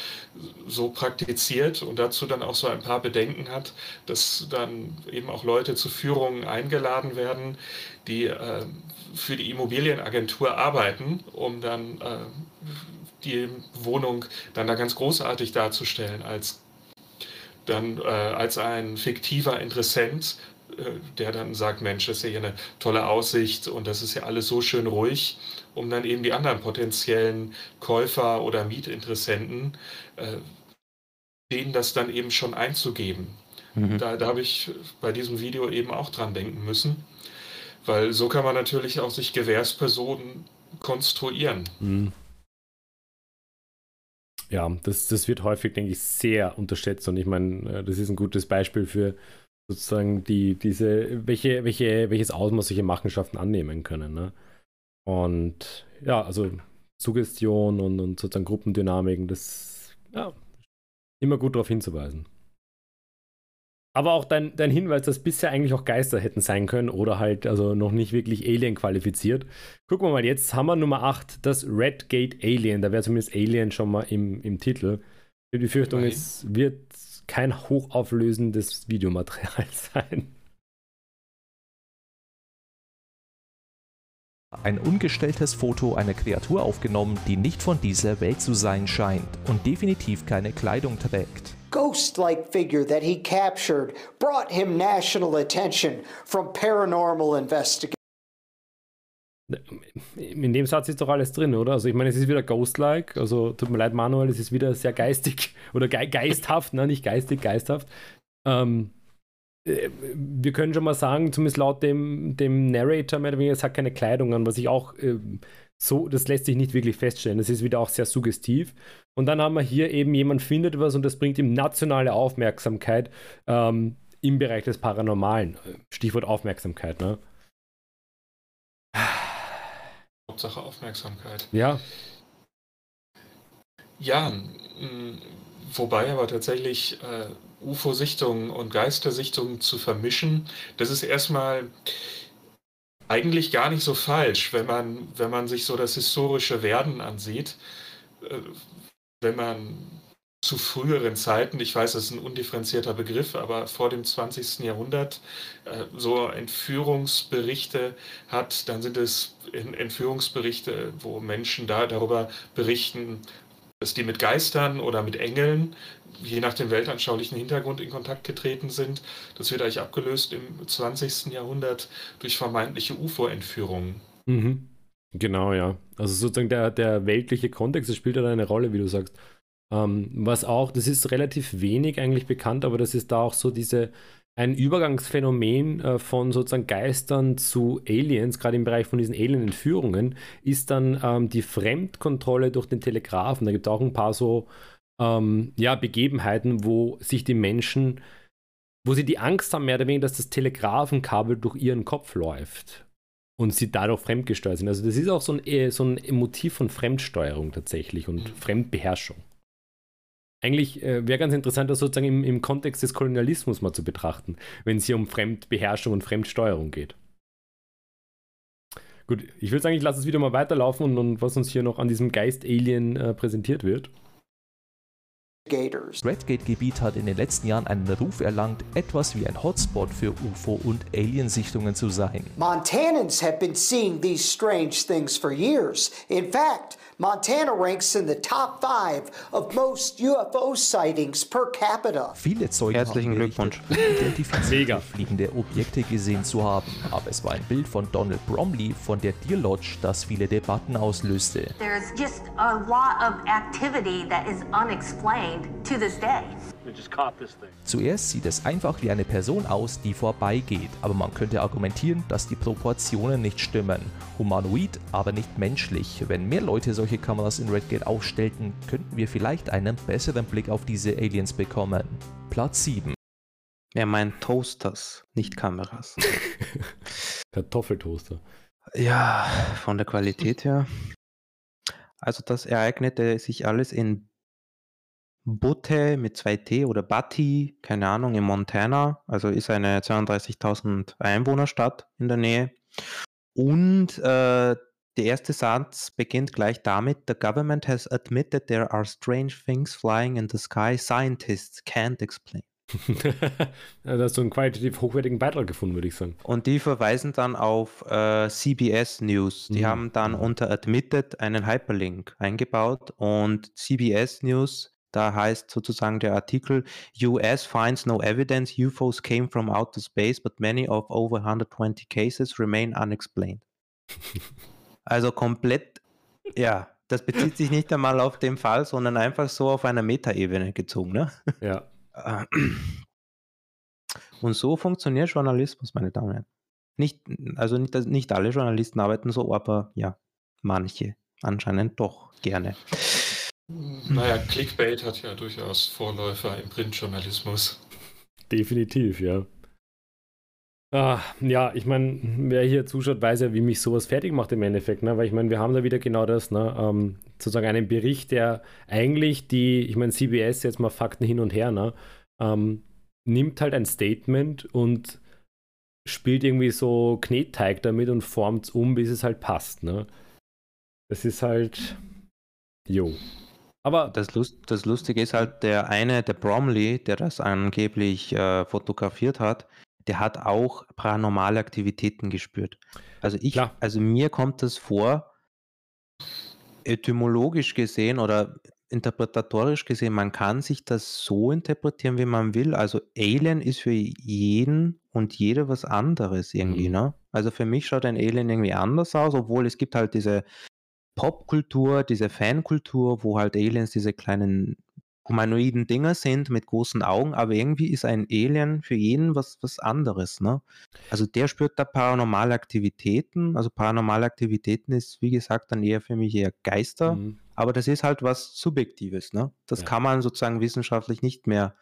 so praktiziert und dazu dann auch so ein paar Bedenken hat, dass dann eben auch Leute zu Führungen eingeladen werden, die äh, für die Immobilienagentur arbeiten, um dann äh, die Wohnung dann da ganz großartig darzustellen als dann äh, als ein fiktiver Interessent, äh, der dann sagt, Mensch, das ist ja hier eine tolle Aussicht und das ist ja alles so schön ruhig, um dann eben die anderen potenziellen Käufer oder Mietinteressenten, äh, denen das dann eben schon einzugeben. Mhm. Da, da habe ich bei diesem Video eben auch dran denken müssen, weil so kann man natürlich auch sich Gewährspersonen konstruieren. Mhm. Ja, das, das wird häufig, denke ich, sehr unterschätzt. Und ich meine, äh, das ist ein gutes Beispiel für sozusagen die, diese, welche, welche, welches Ausmaß solche Machenschaften annehmen können. Ne? Und ja, also Suggestion und, und sozusagen Gruppendynamiken, das ja, immer gut darauf hinzuweisen. Aber auch dein, dein Hinweis, dass bisher eigentlich auch Geister hätten sein können oder halt also noch nicht wirklich Alien qualifiziert. Gucken wir mal, jetzt haben wir Nummer 8, das Red Gate Alien. Da wäre zumindest Alien schon mal im, im Titel. Die Befürchtung Immerhin. es wird kein hochauflösendes Videomaterial sein. Ein ungestelltes Foto einer Kreatur aufgenommen, die nicht von dieser Welt zu sein scheint und definitiv keine Kleidung trägt. Ghost like figure that he captured brought him national attention from paranormal investigators. In dem Satz ist doch alles drin, oder? Also ich meine, es ist wieder Ghost-like, also tut mir leid, Manuel, es ist wieder sehr geistig oder ge geisthaft, ne? nicht geistig, geisthaft. Ähm, äh, wir können schon mal sagen, zumindest laut dem, dem Narrator, mehr oder weniger, es hat keine Kleidung an, was ich auch ähm, so, das lässt sich nicht wirklich feststellen. Das ist wieder auch sehr suggestiv. Und dann haben wir hier eben, jemand findet was und das bringt ihm nationale Aufmerksamkeit ähm, im Bereich des Paranormalen. Stichwort Aufmerksamkeit, ne? Hauptsache Aufmerksamkeit. Ja, Ja, wobei aber tatsächlich äh, UFO-Sichtungen und Geistersichtungen zu vermischen, das ist erstmal eigentlich gar nicht so falsch, wenn man, wenn man sich so das historische Werden ansieht. Äh, wenn man zu früheren Zeiten, ich weiß, das ist ein undifferenzierter Begriff, aber vor dem 20. Jahrhundert äh, so Entführungsberichte hat, dann sind es Entführungsberichte, wo Menschen da darüber berichten, dass die mit Geistern oder mit Engeln, je nach dem weltanschaulichen Hintergrund, in Kontakt getreten sind. Das wird eigentlich abgelöst im 20. Jahrhundert durch vermeintliche UFO-Entführungen. Mhm. Genau, ja. Also sozusagen der, der weltliche Kontext, das spielt ja eine Rolle, wie du sagst. Ähm, was auch, das ist relativ wenig eigentlich bekannt, aber das ist da auch so diese, ein Übergangsphänomen äh, von sozusagen Geistern zu Aliens, gerade im Bereich von diesen Alien-Entführungen, ist dann ähm, die Fremdkontrolle durch den Telegrafen. Da gibt es auch ein paar so ähm, ja, Begebenheiten, wo sich die Menschen, wo sie die Angst haben, mehr oder weniger, dass das Telegrafenkabel durch ihren Kopf läuft und sie dadurch fremdgesteuert sind. Also das ist auch so ein, eh, so ein Motiv von Fremdsteuerung tatsächlich und Mhm. Fremdbeherrschung. Eigentlich äh, wäre ganz interessant, das sozusagen im, im Kontext des Kolonialismus mal zu betrachten, wenn es hier um Fremdbeherrschung und Fremdsteuerung geht. Gut, ich würde sagen, ich lasse es wieder mal weiterlaufen und, und was uns hier noch an diesem Geist-Alien äh, präsentiert wird. Gators. Redgate-Gebiet hat in den letzten Jahren einen Ruf erlangt, etwas wie ein Hotspot für UFO- und Aliensichtungen zu sein. Montanans have been seeing these strange things for years. In fact, Montana ranks in the top five of most UFO sightings per capita. Viele Zeugen Herzlichen haben Glückwunsch. Mega. fliegende Objekte gesehen zu haben. Aber es war ein Bild von Donald Bromley von der Deer Lodge, das viele Debatten auslöste. There's just a lot of activity that is unexplained Zuerst sieht es einfach wie eine Person aus, die vorbeigeht, aber man könnte argumentieren, dass die Proportionen nicht stimmen. Humanoid, aber nicht menschlich. Wenn mehr Leute solche Kameras in Redgate aufstellten, könnten wir vielleicht einen besseren Blick auf diese Aliens bekommen. Platz 7. Er meint Toasters, nicht Kameras. Kartoffeltoaster. Ja, von der Qualität her. Also das ereignete sich alles in Butte mit 2T oder Butte, keine Ahnung, in Montana. Also ist eine 32.000 Einwohnerstadt in der Nähe. Und äh, der erste Satz beginnt gleich damit: The government has admitted there are strange things flying in the sky. Scientists can't explain. da hast du einen qualitativ hochwertigen Beitrag gefunden, würde ich sagen. Und die verweisen dann auf äh, CBS News. Die Mhm. haben dann unter Admitted einen Hyperlink eingebaut und CBS News, da heißt sozusagen der Artikel, US finds no evidence UFOs came from outer space, but many of over 120 cases remain unexplained. also komplett, ja, das bezieht sich nicht einmal auf den Fall, sondern einfach so auf einer Metaebene gezogen. Ne? Ja. Äh, Und so funktioniert Journalismus, meine Damen und Herren. Nicht, also nicht, nicht alle Journalisten arbeiten so, aber ja, manche anscheinend doch gerne. Naja, Clickbait hat ja durchaus Vorläufer im Printjournalismus. Definitiv, ja. Ah, ja, ich meine, wer hier zuschaut, weiß ja, wie mich sowas fertig macht im Endeffekt, ne? Weil ich meine, wir haben da wieder genau das, ne? Ähm, sozusagen einen Bericht, der eigentlich die, ich meine, CBS jetzt mal Fakten hin und her, ne? Ähm, nimmt halt ein Statement und spielt irgendwie so Knetteig damit und formt es um, bis es halt passt, ne? Das ist halt. Jo. Aber Das, Lust, das Lustige ist halt, der eine, der Bromley, der das angeblich äh, fotografiert hat, der hat auch paranormale Aktivitäten gespürt. Also ich, Klar. also mir kommt das vor, etymologisch gesehen oder interpretatorisch gesehen, man kann sich das so interpretieren, wie man will. Also Alien ist für jeden und jede was anderes irgendwie, Mhm. ne? Also für mich schaut ein Alien irgendwie anders aus, obwohl es gibt halt diese Popkultur, diese Fankultur, wo halt Aliens diese kleinen humanoiden Dinger sind mit großen Augen, aber irgendwie ist ein Alien für jeden was, was anderes, ne? Also der spürt da paranormale Aktivitäten. Also paranormale Aktivitäten ist, wie gesagt, dann eher für mich eher Geister, Mhm. aber das ist halt was Subjektives, ne? Das Ja. kann man sozusagen wissenschaftlich nicht mehr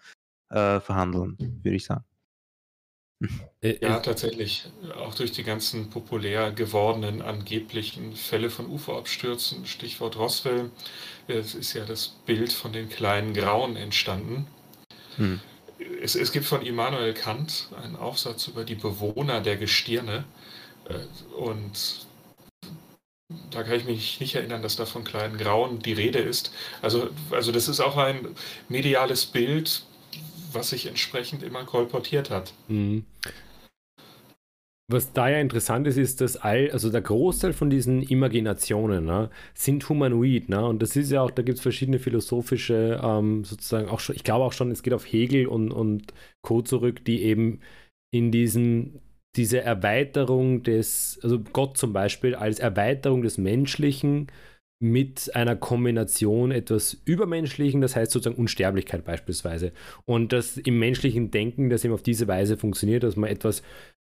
äh, verhandeln, würde ich sagen. Äh, Ja, äh, tatsächlich. Auch durch die ganzen populär gewordenen angeblichen Fälle von UFO-Abstürzen, Stichwort Roswell, es ist ja das Bild von den kleinen Grauen entstanden. Hm. Es, es gibt von Immanuel Kant einen Aufsatz über die Bewohner der Gestirne. äh, Und da kann ich mich nicht erinnern, dass da von kleinen Grauen die Rede ist. Also, also das ist auch ein mediales Bild, was sich entsprechend immer kolportiert hat. Mhm. Was da ja interessant ist, ist, dass all, also der Großteil von diesen Imaginationen ne, sind humanoid. Ne? Und das ist ja auch, da gibt es verschiedene philosophische, ähm, sozusagen auch schon, ich glaube auch schon, es geht auf Hegel und, und Co. zurück, die eben in diesen, diese Erweiterung des, also Gott zum Beispiel als Erweiterung des Menschlichen mit einer Kombination etwas Übermenschlichen, das heißt sozusagen Unsterblichkeit beispielsweise. Und das im menschlichen Denken, das eben auf diese Weise funktioniert, dass man etwas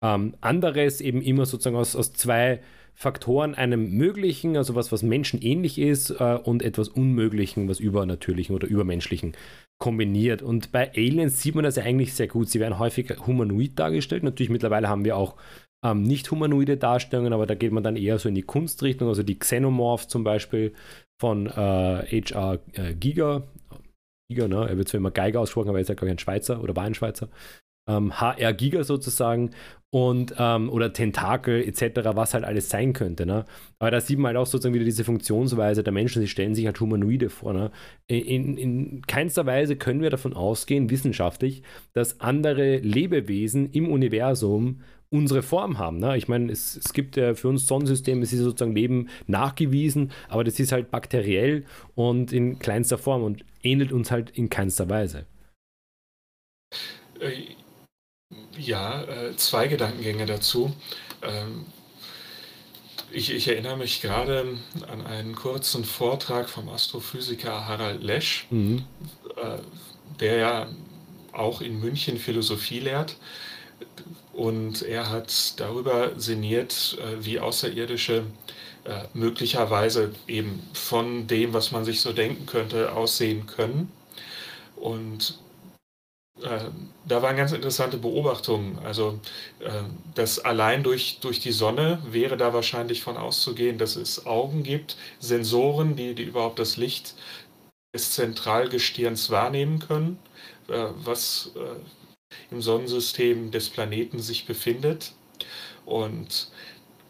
ähm, anderes eben immer sozusagen aus, aus zwei Faktoren, einem Möglichen, also was, was menschenähnlich ist, äh, und etwas Unmöglichen, was Übernatürlichen oder Übermenschlichen kombiniert. Und bei Aliens sieht man das ja eigentlich sehr gut. Sie werden häufig humanoid dargestellt. Natürlich mittlerweile haben wir auch ähm, nicht humanoide Darstellungen, aber da geht man dann eher so in die Kunstrichtung, also die Xenomorph zum Beispiel von äh, H.R. Äh, Giger. Giger, ne? Er wird zwar immer Geiger ausgesprochen, aber er ist ja, glaube ich, ein Schweizer oder war ein Schweizer. ähm, HR-Giga sozusagen und ähm, oder Tentakel etc., was halt alles sein könnte. Ne? Aber da sieht man halt auch sozusagen wieder diese Funktionsweise der Menschen, sie stellen sich halt Humanoide vor. Ne? In, in keinster Weise können wir davon ausgehen, wissenschaftlich, dass andere Lebewesen im Universum unsere Form haben. Ne? Ich meine, es, es gibt ja für uns Sonnensystem, es ist sozusagen Leben nachgewiesen, aber das ist halt bakteriell und in kleinster Form und ähnelt uns halt in keinster Weise. Äh, ja, äh, zwei Gedankengänge dazu. Ähm, ich, ich, erinnere mich gerade an einen kurzen Vortrag vom Astrophysiker Harald Lesch, mhm. äh, der ja auch in München Philosophie lehrt. Und er hat darüber sinniert, äh, wie Außerirdische äh, möglicherweise eben von dem, was man sich so denken könnte, aussehen können. Und äh, da waren ganz interessante Beobachtungen. Also, äh, dass allein durch, durch die Sonne wäre da wahrscheinlich von auszugehen, dass es Augen gibt, Sensoren, die, die überhaupt das Licht des Zentralgestirns wahrnehmen können, äh, was im Sonnensystem des Planeten sich befindet. Und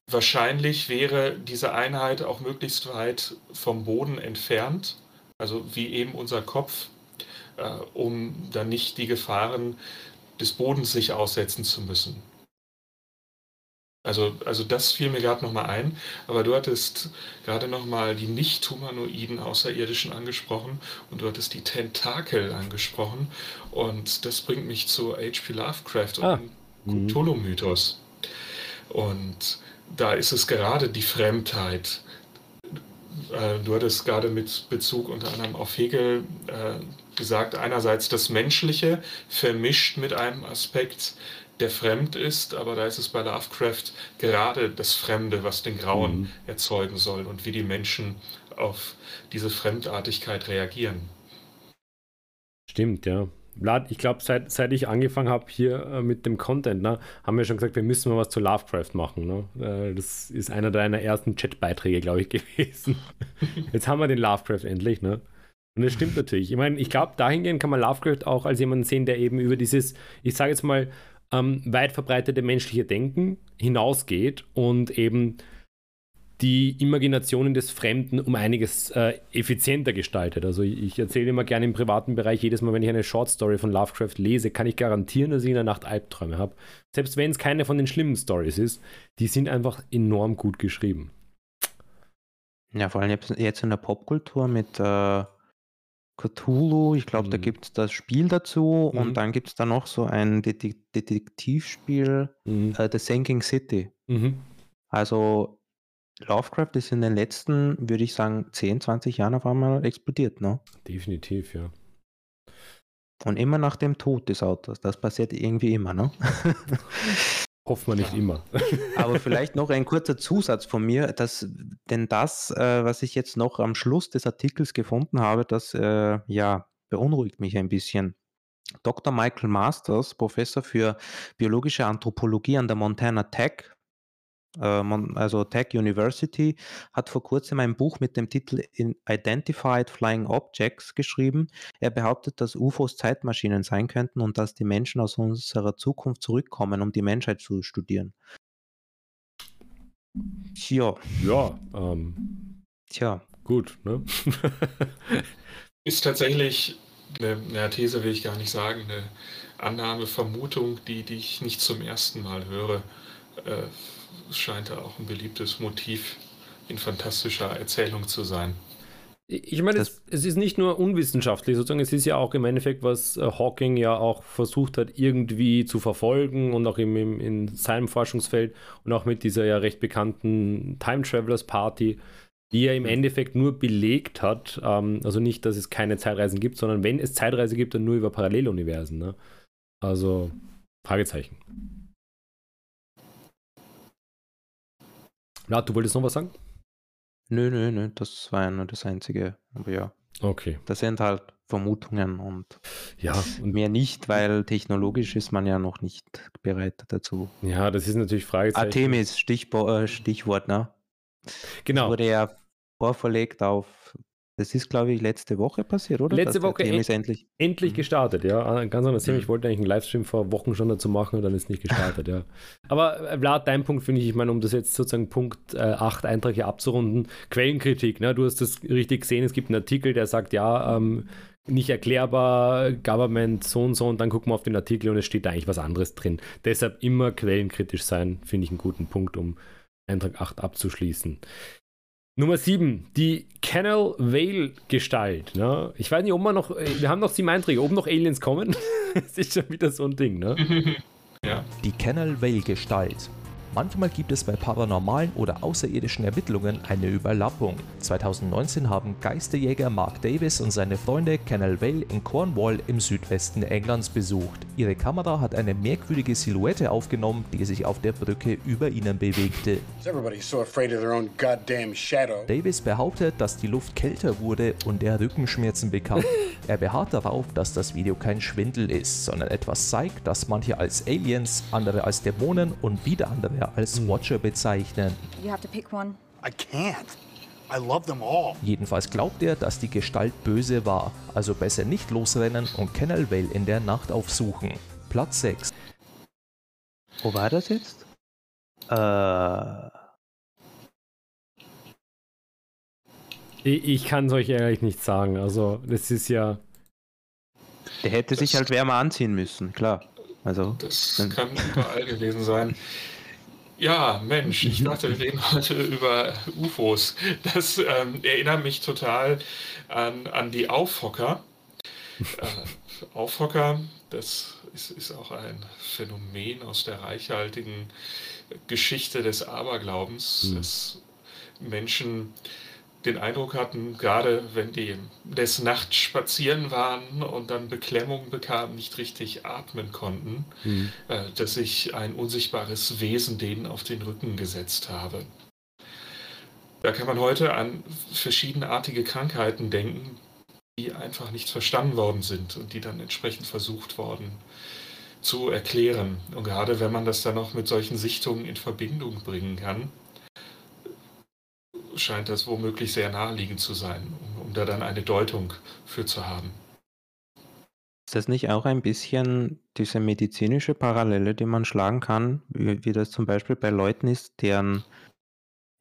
wahrscheinlich wäre diese Einheit auch möglichst weit vom Boden entfernt, also wie eben unser Kopf äh, um dann nicht die Gefahren des Bodens sich aussetzen zu müssen. Also, also das fiel mir gerade nochmal ein, aber du hattest gerade nochmal die nicht-humanoiden Außerirdischen angesprochen und du hattest die Tentakel angesprochen und das bringt mich zu H.P. Lovecraft ah. und Cthulhu-Mythos. Und da ist es gerade die Fremdheit. Äh, du hattest gerade mit Bezug unter anderem auf Hegel äh, gesagt, einerseits das Menschliche vermischt mit einem Aspekt, der fremd ist, aber da ist es bei Lovecraft gerade das Fremde, was den Grauen mhm. erzeugen soll und wie die Menschen auf diese Fremdartigkeit reagieren. Stimmt, ja. Ich glaube, seit, seit ich angefangen habe hier äh, mit dem Content, ne, haben wir schon gesagt, wir müssen mal was zu Lovecraft machen. Ne? Äh, das ist einer deiner ersten Chatbeiträge, glaube ich, gewesen. Jetzt haben wir den Lovecraft endlich. Ne? Und das stimmt natürlich. Ich meine, ich glaube, dahingehend kann man Lovecraft auch als jemanden sehen, der eben über dieses, ich sage jetzt mal, ähm, weit verbreitete menschliche Denken hinausgeht und eben die Imaginationen des Fremden um einiges äh, effizienter gestaltet. Also ich, erzähle immer gerne im privaten Bereich, jedes Mal, wenn ich eine Shortstory von Lovecraft lese, kann ich garantieren, dass ich in der Nacht Albträume habe. Selbst wenn es keine von den schlimmen Stories ist, die sind einfach enorm gut geschrieben. Ja, vor allem jetzt in der Popkultur mit äh, Cthulhu, ich glaube, da mhm. gibt es das Spiel dazu und mhm. dann gibt es da noch so ein Detek Detektivspiel, Mhm. äh, The Sinking City. Mhm. Also Lovecraft ist in den letzten, würde ich sagen, 10, 20 Jahren auf einmal explodiert, ne? Definitiv, ja. Und immer nach dem Tod des Autors. Das passiert irgendwie immer, ne? Hoffen wir nicht ja. immer. Aber vielleicht noch ein kurzer Zusatz von mir, dass, denn das, äh, was ich jetzt noch am Schluss des Artikels gefunden habe, das äh, ja beunruhigt mich ein bisschen. Dr. Michael Masters, Professor für biologische Anthropologie an der Montana Tech, also Tech University, hat vor kurzem ein Buch mit dem Titel Identified Flying Objects geschrieben. Er behauptet, dass UFOs Zeitmaschinen sein könnten und dass die Menschen aus unserer Zukunft zurückkommen, um die Menschheit zu studieren. Tja. Ja, ähm, Tja. Gut, ne? Ist tatsächlich eine, eine, These, will ich gar nicht sagen, eine Annahme, Vermutung, die, die ich nicht zum ersten Mal höre. Äh, scheint da auch ein beliebtes Motiv in fantastischer Erzählung zu sein. Ich meine, es, es, ist nicht nur unwissenschaftlich, sozusagen, es ist ja auch im Endeffekt, was äh, Hawking ja auch versucht hat, irgendwie zu verfolgen und auch im, im, in seinem Forschungsfeld und auch mit dieser ja recht bekannten Time Travelers Party, die er im Endeffekt nur belegt hat, ähm, also nicht, dass es keine Zeitreisen gibt, sondern wenn es Zeitreise gibt, dann nur über Paralleluniversen. Ne? Also, Fragezeichen. Na, du wolltest noch was sagen? Nö, nö, nö, das war ja nur das Einzige. Aber ja. Okay. Das sind halt Vermutungen und ja, und mehr nicht, weil technologisch ist man ja noch nicht bereit dazu. Ja, das ist natürlich Fragezeichen. Artemis, Stichbo äh, Stichwort, ne? Genau. Das wurde ja vorverlegt auf Das ist, glaube ich, letzte Woche passiert, oder? Letzte Woche en ist endlich. endlich Mhm. gestartet, ja. Ah, Ganz anders Thema. Ich wollte eigentlich einen Livestream vor Wochen schon dazu machen und dann ist nicht gestartet, ja. Aber äh, Vlad, dein Punkt finde ich, ich meine, um das jetzt sozusagen Punkt äh, 8 Eintrag hier abzurunden, Quellenkritik, ne? Du hast das richtig gesehen, es gibt einen Artikel, der sagt, ja, ähm, nicht erklärbar, Government so und so und dann gucken wir auf den Artikel und es steht da eigentlich was anderes drin. Deshalb immer quellenkritisch sein, finde ich einen guten Punkt, um Eintrag 8 abzuschließen. Nummer 7, die Canal Vale Gestalt. Ne? Ich weiß nicht, ob wir noch, äh, wir haben noch sieben Einträge, ob noch Aliens kommen. das ist schon wieder so ein Ding, ne? Ja, Die Canal Vale Gestalt. Manchmal gibt es bei paranormalen oder außerirdischen Ermittlungen eine Überlappung. 2019 haben Geisterjäger Mark Davis und seine Freunde Canal Vale in Cornwall im Südwesten Englands besucht. Ihre Kamera hat eine merkwürdige Silhouette aufgenommen, die sich auf der Brücke über ihnen bewegte. Davis behauptet, dass die Luft kälter wurde und er Rückenschmerzen bekam. er beharrt darauf, dass das Video kein Schwindel ist, sondern etwas zeigt, das manche als Aliens, andere als Dämonen und wieder andere als Watcher bezeichnen. You have to pick one. I can't. I love them all. Jedenfalls glaubt er, dass die Gestalt böse war, also besser nicht losrennen und Canal Vale in der Nacht aufsuchen. Platz 6. Wo war das jetzt? Äh, Ich, ich kann es euch ehrlich nicht sagen. Also, das ist ja. der hätte sich Das- halt wärmer anziehen müssen, klar. Also, das kann überall gewesen sein. Ja, Mensch, ich dachte, wir reden heute über UFOs. Das ähm, erinnert mich total an, an die Aufhocker. Äh, Aufhocker, das ist, ist auch ein Phänomen aus der reichhaltigen Geschichte des Aberglaubens, dass Menschen den Eindruck hatten, gerade wenn die des Nachts spazieren waren und dann Beklemmung bekamen, nicht richtig atmen konnten, äh, dass sich ein unsichtbares Wesen denen auf den Rücken gesetzt habe. Da kann man heute an verschiedenartige Krankheiten denken, die einfach nicht verstanden worden sind und die dann entsprechend versucht worden zu erklären. Und gerade wenn man das dann noch mit solchen Sichtungen in Verbindung bringen kann, scheint das womöglich sehr naheliegend zu sein, um, um da dann eine Deutung für zu haben. ist das nicht auch ein bisschen diese medizinische Parallele, die man schlagen kann, wie, wie das zum Beispiel bei Leuten ist, deren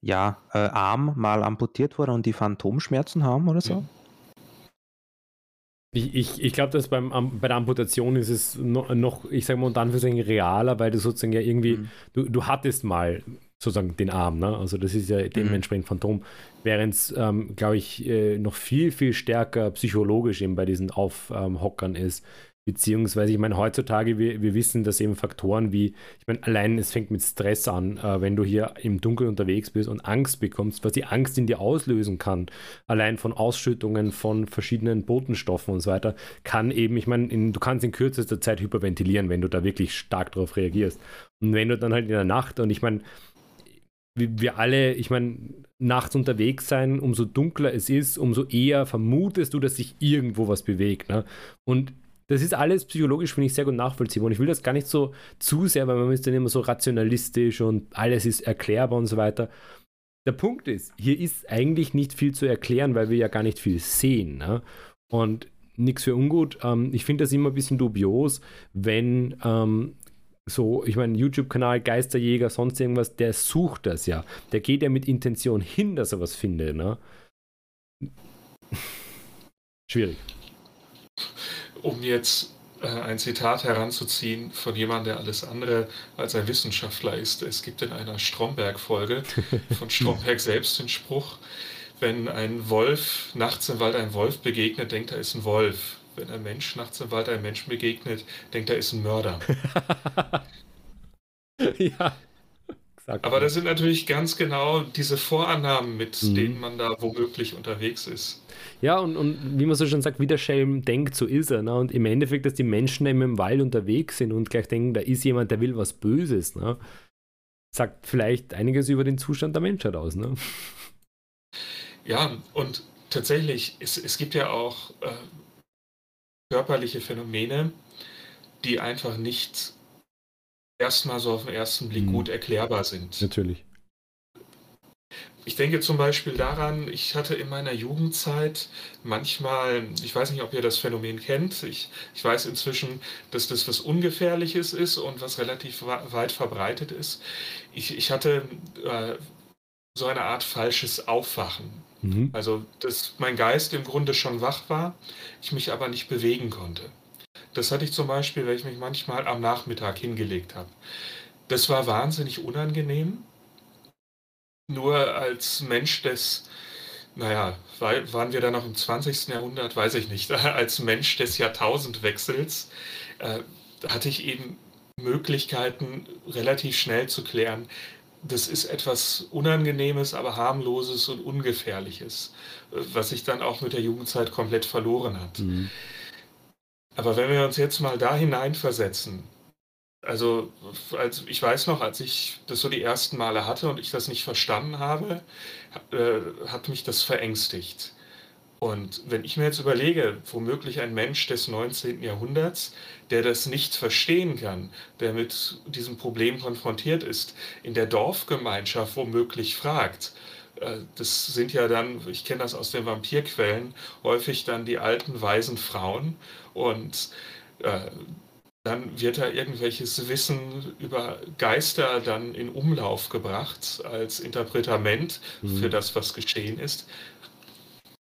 ja, äh, Arm mal amputiert wurde und die Phantomschmerzen haben oder so? Ich, ich, ich glaube, dass beim, Am- bei der Amputation ist es noch, noch ich sage mal unter Anführungszeichen realer, weil du sozusagen ja irgendwie, Mhm. du, du hattest mal sozusagen den Arm, ne? Also das ist ja dementsprechend Phantom, während es, ähm, glaube ich, äh, noch viel, viel stärker psychologisch eben bei diesen Aufhockern ist. Beziehungsweise, ich meine, heutzutage, wir, wir wissen, dass eben Faktoren wie, ich meine, allein es fängt mit Stress an, äh, wenn du hier im Dunkeln unterwegs bist und Angst bekommst, was die Angst in dir auslösen kann, allein von Ausschüttungen von verschiedenen Botenstoffen und so weiter, kann eben, ich meine, in, du kannst in kürzester Zeit hyperventilieren, wenn du da wirklich stark darauf reagierst. Und wenn du dann halt in der Nacht, und ich meine, wir, alle, ich meine, nachts unterwegs sein, umso dunkler es ist, umso eher vermutest du, dass sich irgendwo was bewegt. Ne? Und das ist alles psychologisch, finde ich, sehr gut nachvollziehbar. Und ich will das gar nicht so zu sehr, weil man ist dann immer so rationalistisch und alles ist erklärbar und so weiter. Der Punkt ist, hier ist eigentlich nicht viel zu erklären, weil wir ja gar nicht viel sehen. Ne? Und nichts für ungut. Ähm, ich finde das immer ein bisschen dubios, wenn ähm, so, ich meine, YouTube-Kanal, Geisterjäger, sonst irgendwas, der sucht das ja. Der geht ja mit Intention hin, dass er was findet. Ne? Schwierig. Um jetzt äh, ein Zitat heranzuziehen von jemandem, der alles andere als ein Wissenschaftler ist. Es gibt in einer Stromberg-Folge von Stromberg selbst den Spruch, wenn ein Wolf nachts im Wald einem Wolf begegnet, denkt er ist ein Wolf. Wenn ein Mensch nachts im Wald einem Menschen begegnet, denkt er ist ein Mörder. ja. Aber das sind natürlich ganz genau diese Vorannahmen, mit Mhm. denen man da womöglich unterwegs ist. Ja, und, und wie man so schon sagt, wie der Schelm denkt, so ist er. Ne? Und im Endeffekt, dass die Menschen eben im Wald unterwegs sind und gleich denken, da ist jemand, der will was Böses, ne? sagt vielleicht einiges über den Zustand der Menschheit aus. Ne? Ja, und tatsächlich, es, es gibt ja auch äh, körperliche Phänomene, die einfach nicht erstmal so auf den ersten Blick Mhm. gut erklärbar sind. Natürlich. Ich denke zum Beispiel daran, ich hatte in meiner Jugendzeit manchmal, ich weiß nicht, ob ihr das Phänomen kennt, ich, ich weiß inzwischen, dass das was Ungefährliches ist und was relativ weit verbreitet ist. Ich, ich hatte äh, so eine Art falsches Aufwachen. Mhm. Also, dass mein Geist im Grunde schon wach war, ich mich aber nicht bewegen konnte. Das hatte ich zum Beispiel, wenn ich mich manchmal am Nachmittag hingelegt habe. Das war wahnsinnig unangenehm nur als Mensch des, naja, waren wir da noch im 20. Jahrhundert, weiß ich nicht, als Mensch des Jahrtausendwechsels äh, hatte ich eben Möglichkeiten relativ schnell zu klären, das ist etwas Unangenehmes, aber harmloses und ungefährliches, was sich dann auch mit der Jugendzeit komplett verloren hat. Mhm. Aber wenn wir uns jetzt mal da hineinversetzen, also, als, ich weiß noch, als ich das so die ersten Male hatte und ich das nicht verstanden habe, äh, hat mich das verängstigt. Und wenn ich mir jetzt überlege, womöglich ein Mensch des 19. Jahrhunderts, der das nicht verstehen kann, der mit diesem Problem konfrontiert ist, in der Dorfgemeinschaft womöglich fragt, äh, das sind ja dann, ich kenne das aus den Vampirquellen, häufig dann die alten weisen Frauen und äh, dann wird da irgendwelches Wissen über Geister dann in Umlauf gebracht als Interpretament mhm. für das, was geschehen ist.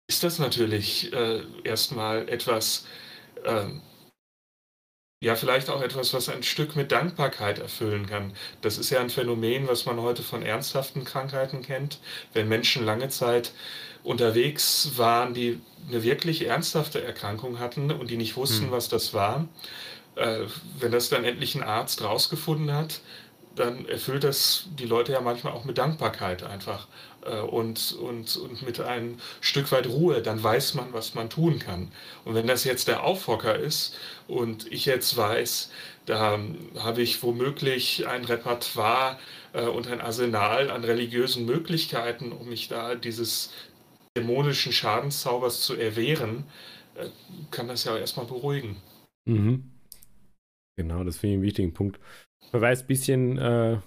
Ist das natürlich äh, erstmal etwas, äh, ja, vielleicht auch etwas, was ein Stück mit Dankbarkeit erfüllen kann. Das ist ja ein Phänomen, was man heute von ernsthaften Krankheiten kennt. Wenn Menschen lange Zeit unterwegs waren, die eine wirklich ernsthafte Erkrankung hatten und die nicht wussten, mhm. was das war, äh, wenn das dann endlich ein Arzt rausgefunden hat, dann erfüllt das die Leute ja manchmal auch mit Dankbarkeit einfach und, und, und mit einem Stück weit Ruhe. Dann weiß man, was man tun kann. Und wenn das jetzt der Aufhocker ist und ich jetzt weiß, da habe ich womöglich ein Repertoire äh, und ein Arsenal an religiösen Möglichkeiten, um mich da dieses dämonischen Schadenszaubers zu erwehren, äh, kann das ja erstmal beruhigen. Mhm. Genau, das finde ich einen wichtigen Punkt. Verweis ein bisschen, äh,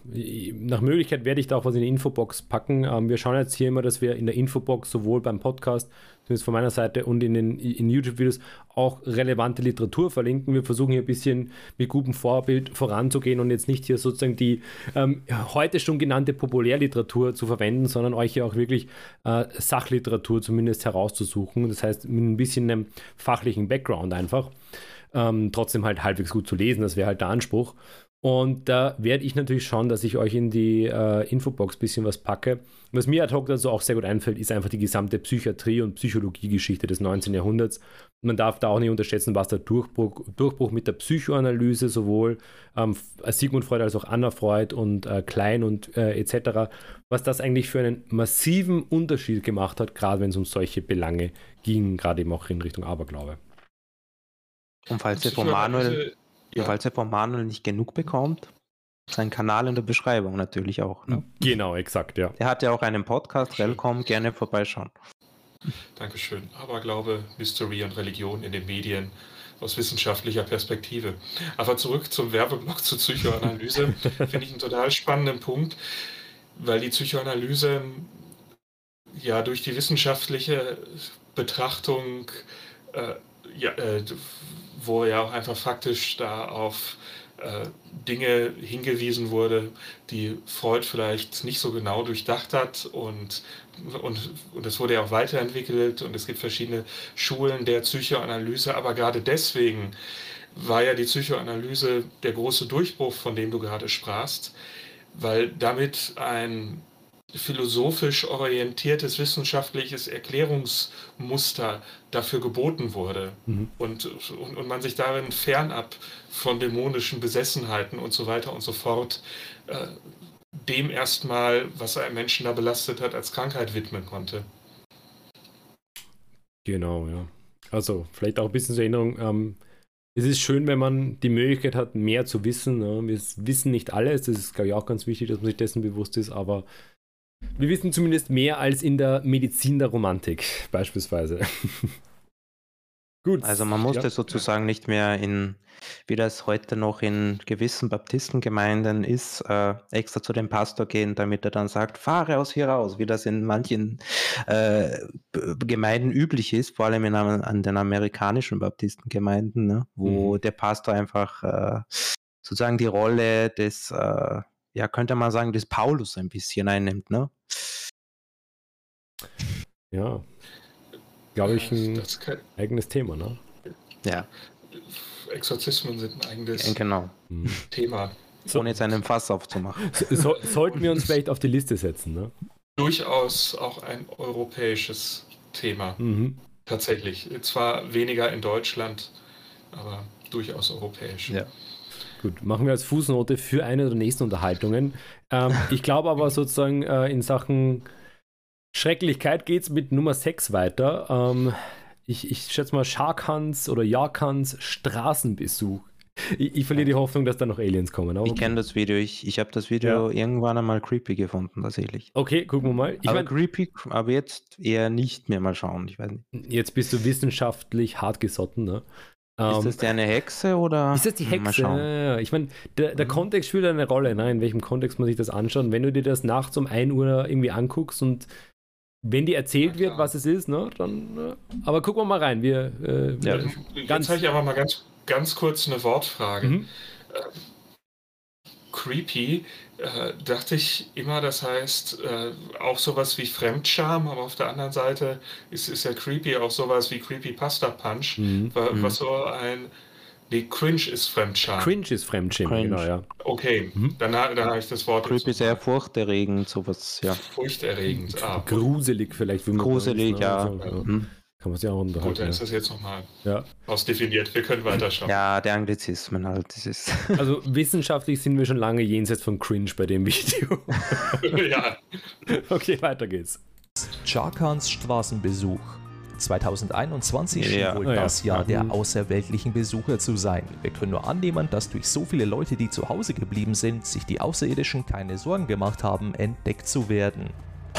nach Möglichkeit werde ich da auch was in die Infobox packen. Ähm, wir schauen jetzt hier immer, dass wir in der Infobox sowohl beim Podcast, zumindest von meiner Seite, und in den in YouTube-Videos auch relevante Literatur verlinken. Wir versuchen hier ein bisschen mit gutem Vorbild voranzugehen und jetzt nicht hier sozusagen die ähm, heute schon genannte Populärliteratur zu verwenden, sondern euch hier auch wirklich äh, Sachliteratur zumindest herauszusuchen. Das heißt, mit ein bisschen einem fachlichen Background einfach ähm, trotzdem halt halbwegs gut zu lesen. Das wäre halt der Anspruch. Und da werde ich natürlich schauen, dass ich euch in die äh, Infobox ein bisschen was packe. Was mir ad hoc dazu auch sehr gut einfällt, ist einfach die gesamte Psychiatrie- und Psychologiegeschichte des 19. Jahrhunderts. Man darf da auch nicht unterschätzen, was der Durchbruch, Durchbruch mit der Psychoanalyse sowohl ähm, Sigmund Freud als auch Anna Freud und äh, Klein und äh, etc., was das eigentlich für einen massiven Unterschied gemacht hat, gerade wenn es um solche Belange ging, gerade eben auch in Richtung Aberglaube. Und falls ihr vom Manuel, ja. falls ihr vom Manuel nicht genug bekommt, sein Kanal in der Beschreibung natürlich auch. Ne? Genau, exakt, ja. Er hat ja auch einen Podcast, Welcome, gerne vorbeischauen. Dankeschön. Aberglaube, Mystery und Religion in den Medien aus wissenschaftlicher Perspektive. Aber zurück zum Werbeblock zur Psychoanalyse finde ich einen total spannenden Punkt, weil die Psychoanalyse ja durch die wissenschaftliche Betrachtung äh, ja, äh, wo ja auch einfach faktisch da auf äh, Dinge hingewiesen wurde, die Freud vielleicht nicht so genau durchdacht hat und, und, und das wurde ja auch weiterentwickelt und es gibt verschiedene Schulen der Psychoanalyse, aber gerade deswegen war ja die Psychoanalyse der große Durchbruch, von dem du gerade sprachst, weil damit ein philosophisch orientiertes wissenschaftliches Erklärungsmuster dafür geboten wurde mhm. und, und, und, man sich darin fernab von dämonischen Besessenheiten und so weiter und so fort äh, dem erstmal, was einen Menschen da belastet hat, als Krankheit widmen konnte. Genau, ja. Also vielleicht auch ein bisschen zur Erinnerung, ähm, es ist schön, wenn man die Möglichkeit hat, mehr zu wissen. Ne? Wir wissen nicht alles, das ist, glaube ich, auch ganz wichtig, dass man sich dessen bewusst ist, aber wir wissen zumindest mehr als in der Medizin der Romantik, beispielsweise. Gut. Also man musste ja. sozusagen nicht mehr in, wie das heute noch in gewissen Baptistengemeinden ist, äh, extra zu dem Pastor gehen, damit er dann sagt, fahre aus hier raus, wie das in manchen äh, Gemeinden üblich ist, vor allem in, an den amerikanischen Baptistengemeinden, ne, wo mhm. der Pastor einfach äh, sozusagen die Rolle des, äh, ja, könnte man sagen, des Paulus ein bisschen einnimmt, ne? Ja, glaube ich, ein kein... eigenes Thema, ne? Ja. Exorzismen sind ein eigenes genau. Mhm. Thema. So, Ohne jetzt einen Fass aufzumachen. So, sollten wir uns vielleicht auf die Liste setzen, ne? Durchaus auch ein europäisches Thema. Mhm. Tatsächlich. Zwar weniger in Deutschland, aber durchaus europäisch. Ja. Gut, machen wir als Fußnote für eine der nächsten Unterhaltungen. Ähm, ich glaube aber sozusagen äh, in Sachen Schrecklichkeit geht es mit Nummer 6 weiter. Ähm, ich, ich schätze mal Sharkhans oder Jarkans Straßenbesuch. Ich, ich, verliere die Hoffnung, dass da noch Aliens kommen. ich kenne das Video. Ich, ich habe das Video ja. irgendwann einmal creepy gefunden, tatsächlich. Okay, gucken wir mal. Ich aber mein, creepy, aber jetzt eher nicht mehr mal schauen. Ich weiß nicht. Jetzt bist du wissenschaftlich hart gesotten, ne? Ist das der eine Hexe oder? Ist das die Hexe? Ja, ja. Ich meine, der, der mhm. Kontext spielt eine Rolle, ne? in welchem Kontext man sich das anschaut. Wenn du dir das nachts um 1 Uhr irgendwie anguckst und wenn dir erzählt wird, was es ist, ne, dann. Äh, aber gucken wir mal rein. Wir, äh, ja. Jetzt habe ich aber mal ganz, ganz kurz eine Wortfrage. Mhm. Creepy, äh, dachte ich immer, das heißt äh, auch sowas wie Fremdscham, aber auf der anderen Seite ist, ist ja creepy auch sowas wie Creepy Pasta Punch, mhm. was mhm. so ein Nee, Cringe ist Fremdscham. Cringe ist Fremdscham, genau, ja. Okay, mhm. dann, dann habe ich das Wort. Creepy ist sehr furchterregend, sowas, ja. Furchterregend, ah. Gruselig vielleicht. Wie man Gruselig, ne? ja. Also, ja. Mhm. Kann man sich auch unterhalten. Gut, dann ist das jetzt nochmal ja. ausdefiniert. Wir können weiterschauen. Ja, der Anglizismen halt. Das ist also wissenschaftlich sind wir schon lange jenseits von Cringe bei dem Video. ja. Okay, weiter geht's. Charkans Straßenbesuch. 2021 schien ja. wohl das Jahr der mhm. außerweltlichen Besucher zu sein. Wir können nur annehmen, dass durch so viele Leute, die zu Hause geblieben sind, sich die Außerirdischen keine Sorgen gemacht haben, entdeckt zu werden.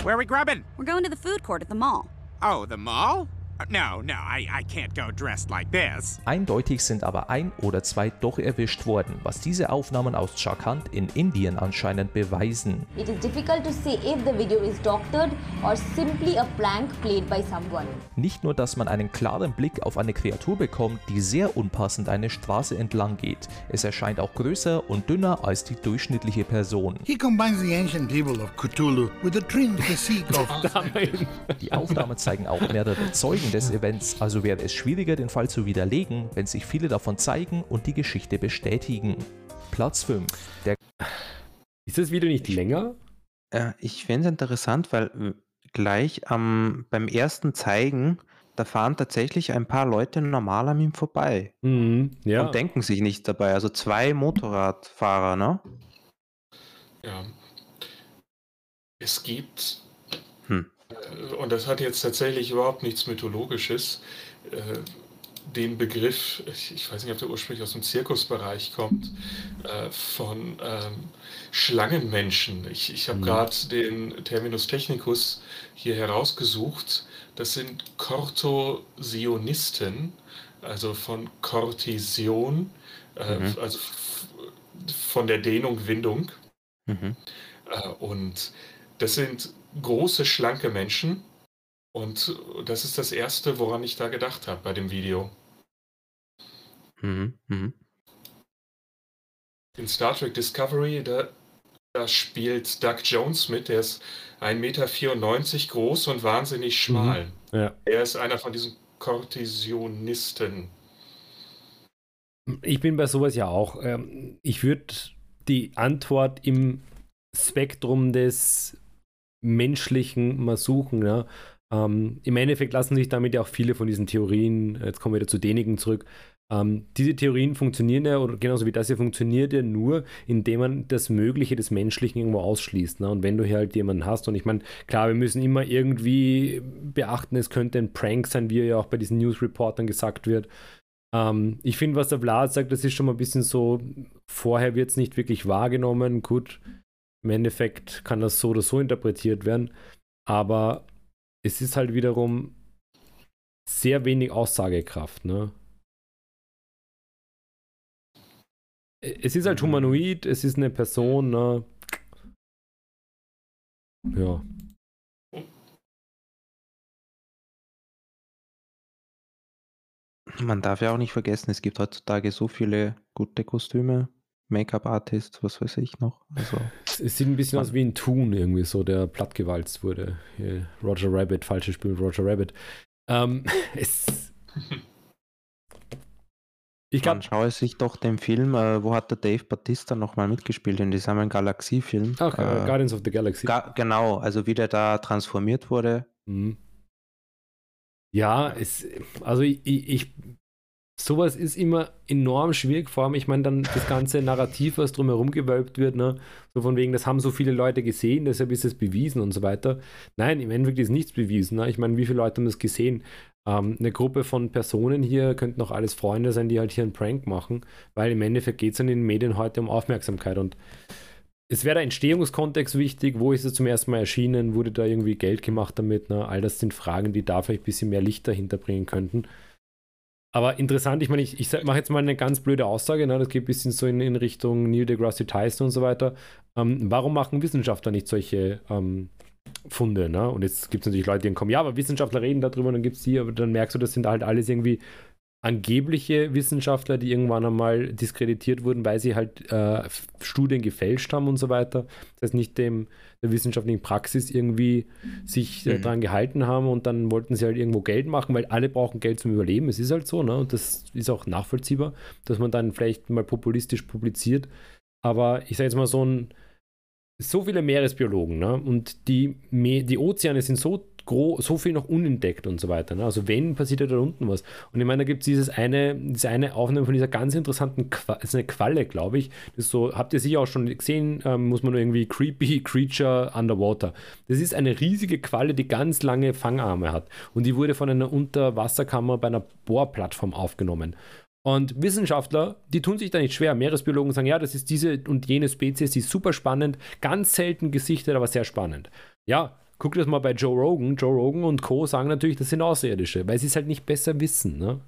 Where are we grubbing? We're going to the food court at the mall. Oh, the mall? No, no, I, I can't go dressed like this. Eindeutig sind aber ein oder zwei doch erwischt worden, was diese Aufnahmen aus Jharkhand in Indien anscheinend beweisen. It is difficult to say if the video is doctored or simply a prank played by someone. Nicht nur, dass man einen klaren Blick auf eine Kreatur bekommt, die sehr unpassend eine Straße entlang geht. Es erscheint auch größer und dünner als die durchschnittliche Person. He combines the ancient evil of Cthulhu with the trim physique of... die Aufnahmen zeigen auch mehrere Zeugen Folgen des Events, also wäre es schwieriger, den Fall zu widerlegen, wenn sich viele davon zeigen und die Geschichte bestätigen. Platz 5. Der ist das Video nicht länger? Äh, ich finde es interessant, weil äh, gleich ähm, beim ersten Zeigen, da fahren tatsächlich ein paar Leute normal an ihm vorbei. Mhm, ja. Und denken sich nichts dabei. Also zwei Motorradfahrer, ne? Ja. Es gibt und das hat jetzt tatsächlich überhaupt nichts Mythologisches, äh, den Begriff, ich weiß nicht, ob der ursprünglich aus dem Zirkusbereich kommt, äh, von ähm, Schlangenmenschen. Ich, ich habe mhm. gerade den Terminus technicus hier herausgesucht. Das sind Kortosionisten, also von Kortision, mhm. also von der Dehnung, Windung. Mhm. und das sind große, schlanke Menschen. Und das ist das Erste, woran ich da gedacht habe bei dem Video. Mhm, mhm. In Star Trek Discovery, da, da, spielt Doug Jones mit, der ist 1,94 Meter groß und wahnsinnig mhm. schmal. Mhm, ja. Er ist einer von diesen Kortisionisten. Ich bin bei sowas ja auch. Ähm, ich würde die Antwort im Spektrum des menschlichen mal suchen. Ja. Ähm, Im Endeffekt lassen sich damit ja auch viele von diesen Theorien, jetzt kommen wir wieder zu denigen zurück, ähm, diese Theorien funktionieren ja, oder genauso wie das hier funktioniert ja nur, indem man das Mögliche des Menschlichen irgendwo ausschließt. Ne? Und wenn du hier halt jemanden hast, und ich meine, klar, wir müssen immer irgendwie beachten, es könnte ein Prank sein, wie ja auch bei diesen News-Reportern gesagt wird. Ähm, ich finde, was der Vlad sagt, das ist schon mal ein bisschen so, vorher wird es nicht wirklich wahrgenommen. Gut, im Endeffekt kann das so oder so interpretiert werden, aber es ist halt wiederum sehr wenig Aussagekraft, ne? Es ist halt humanoid, es ist eine Person, ne? Ja. Man darf ja auch nicht vergessen, es gibt heutzutage so viele gute Kostüme, Make-up-Artists, was weiß ich noch. Also, Es sieht ein bisschen aus wie ein Toon irgendwie so, der plattgewalzt wurde. Roger Rabbit, falsches Spiel mit Roger Rabbit. Ähm, es, ich glaube, schaue sich doch den Film, äh, wo hat der Dave Batista nochmal mitgespielt, in diesem Galaxie-Film. ach, äh, Guardians of the Galaxy. Ga genau, also wie der da transformiert wurde. Mhm. Ja, es, also ich, ich, sowas ist immer enorm schwierig, vor allem, ich meine, dann das ganze Narrativ, was drumherum gewölbt wird, ne? so von wegen, das haben so viele Leute gesehen, deshalb ist es bewiesen und so weiter. Nein, im Endeffekt ist nichts bewiesen. Ne? Ich meine, wie viele Leute haben das gesehen? Ähm, eine Gruppe von Personen hier könnten auch alles Freunde sein, die halt hier einen Prank machen, weil im Endeffekt geht es in den Medien heute um Aufmerksamkeit und es wäre der Entstehungskontext wichtig, wo ist es zum ersten Mal erschienen, wurde da irgendwie Geld gemacht damit, ne? all das sind Fragen, die da vielleicht ein bisschen mehr Licht dahinter bringen könnten. Aber interessant, ich meine, ich, ich mache jetzt mal eine ganz blöde Aussage, ne? das geht ein bisschen so in, in Richtung Neil deGrasse Tyson und so weiter. Ähm, warum machen Wissenschaftler nicht solche ähm, Funde? Ne? Und jetzt gibt es natürlich Leute, die dann kommen, ja, aber Wissenschaftler reden darüber und dann gibt es die, aber dann merkst du, das sind halt alles irgendwie angebliche Wissenschaftler, die irgendwann einmal diskreditiert wurden, weil sie halt äh, Studien gefälscht haben und so weiter. Das heißt, nicht dem der wissenschaftlichen Praxis irgendwie sich äh, Mhm. dran gehalten haben und dann wollten sie halt irgendwo Geld machen, weil alle brauchen Geld zum Überleben. Es ist halt so, ne? Und das ist auch nachvollziehbar, dass man dann vielleicht mal populistisch publiziert. Aber ich sage jetzt mal so ein so viele Meeresbiologen, ne? Und die, Me die Ozeane sind so so viel noch unentdeckt und so weiter. Ne? Also wenn passiert ja da unten was. Und ich meine, da gibt es dieses eine, diese eine Aufnahme von dieser ganz interessanten Qua ist eine Qualle, glaube ich. Das ist so, habt ihr sicher auch schon gesehen, ähm, muss man nur irgendwie Creepy Creature Underwater. Das ist eine riesige Qualle, die ganz lange Fangarme hat. Und die wurde von einer Unterwasserkammer bei einer Bohrplattform aufgenommen. Und Wissenschaftler, die tun sich da nicht schwer. Meeresbiologen sagen, ja, das ist diese und jene Spezies, die ist super spannend, ganz selten gesichtet, aber sehr spannend. Ja, guck das mal bei Joe Rogan. Joe Rogan und Co. sagen natürlich, das sind Außerirdische, weil sie es halt nicht besser wissen. Ne?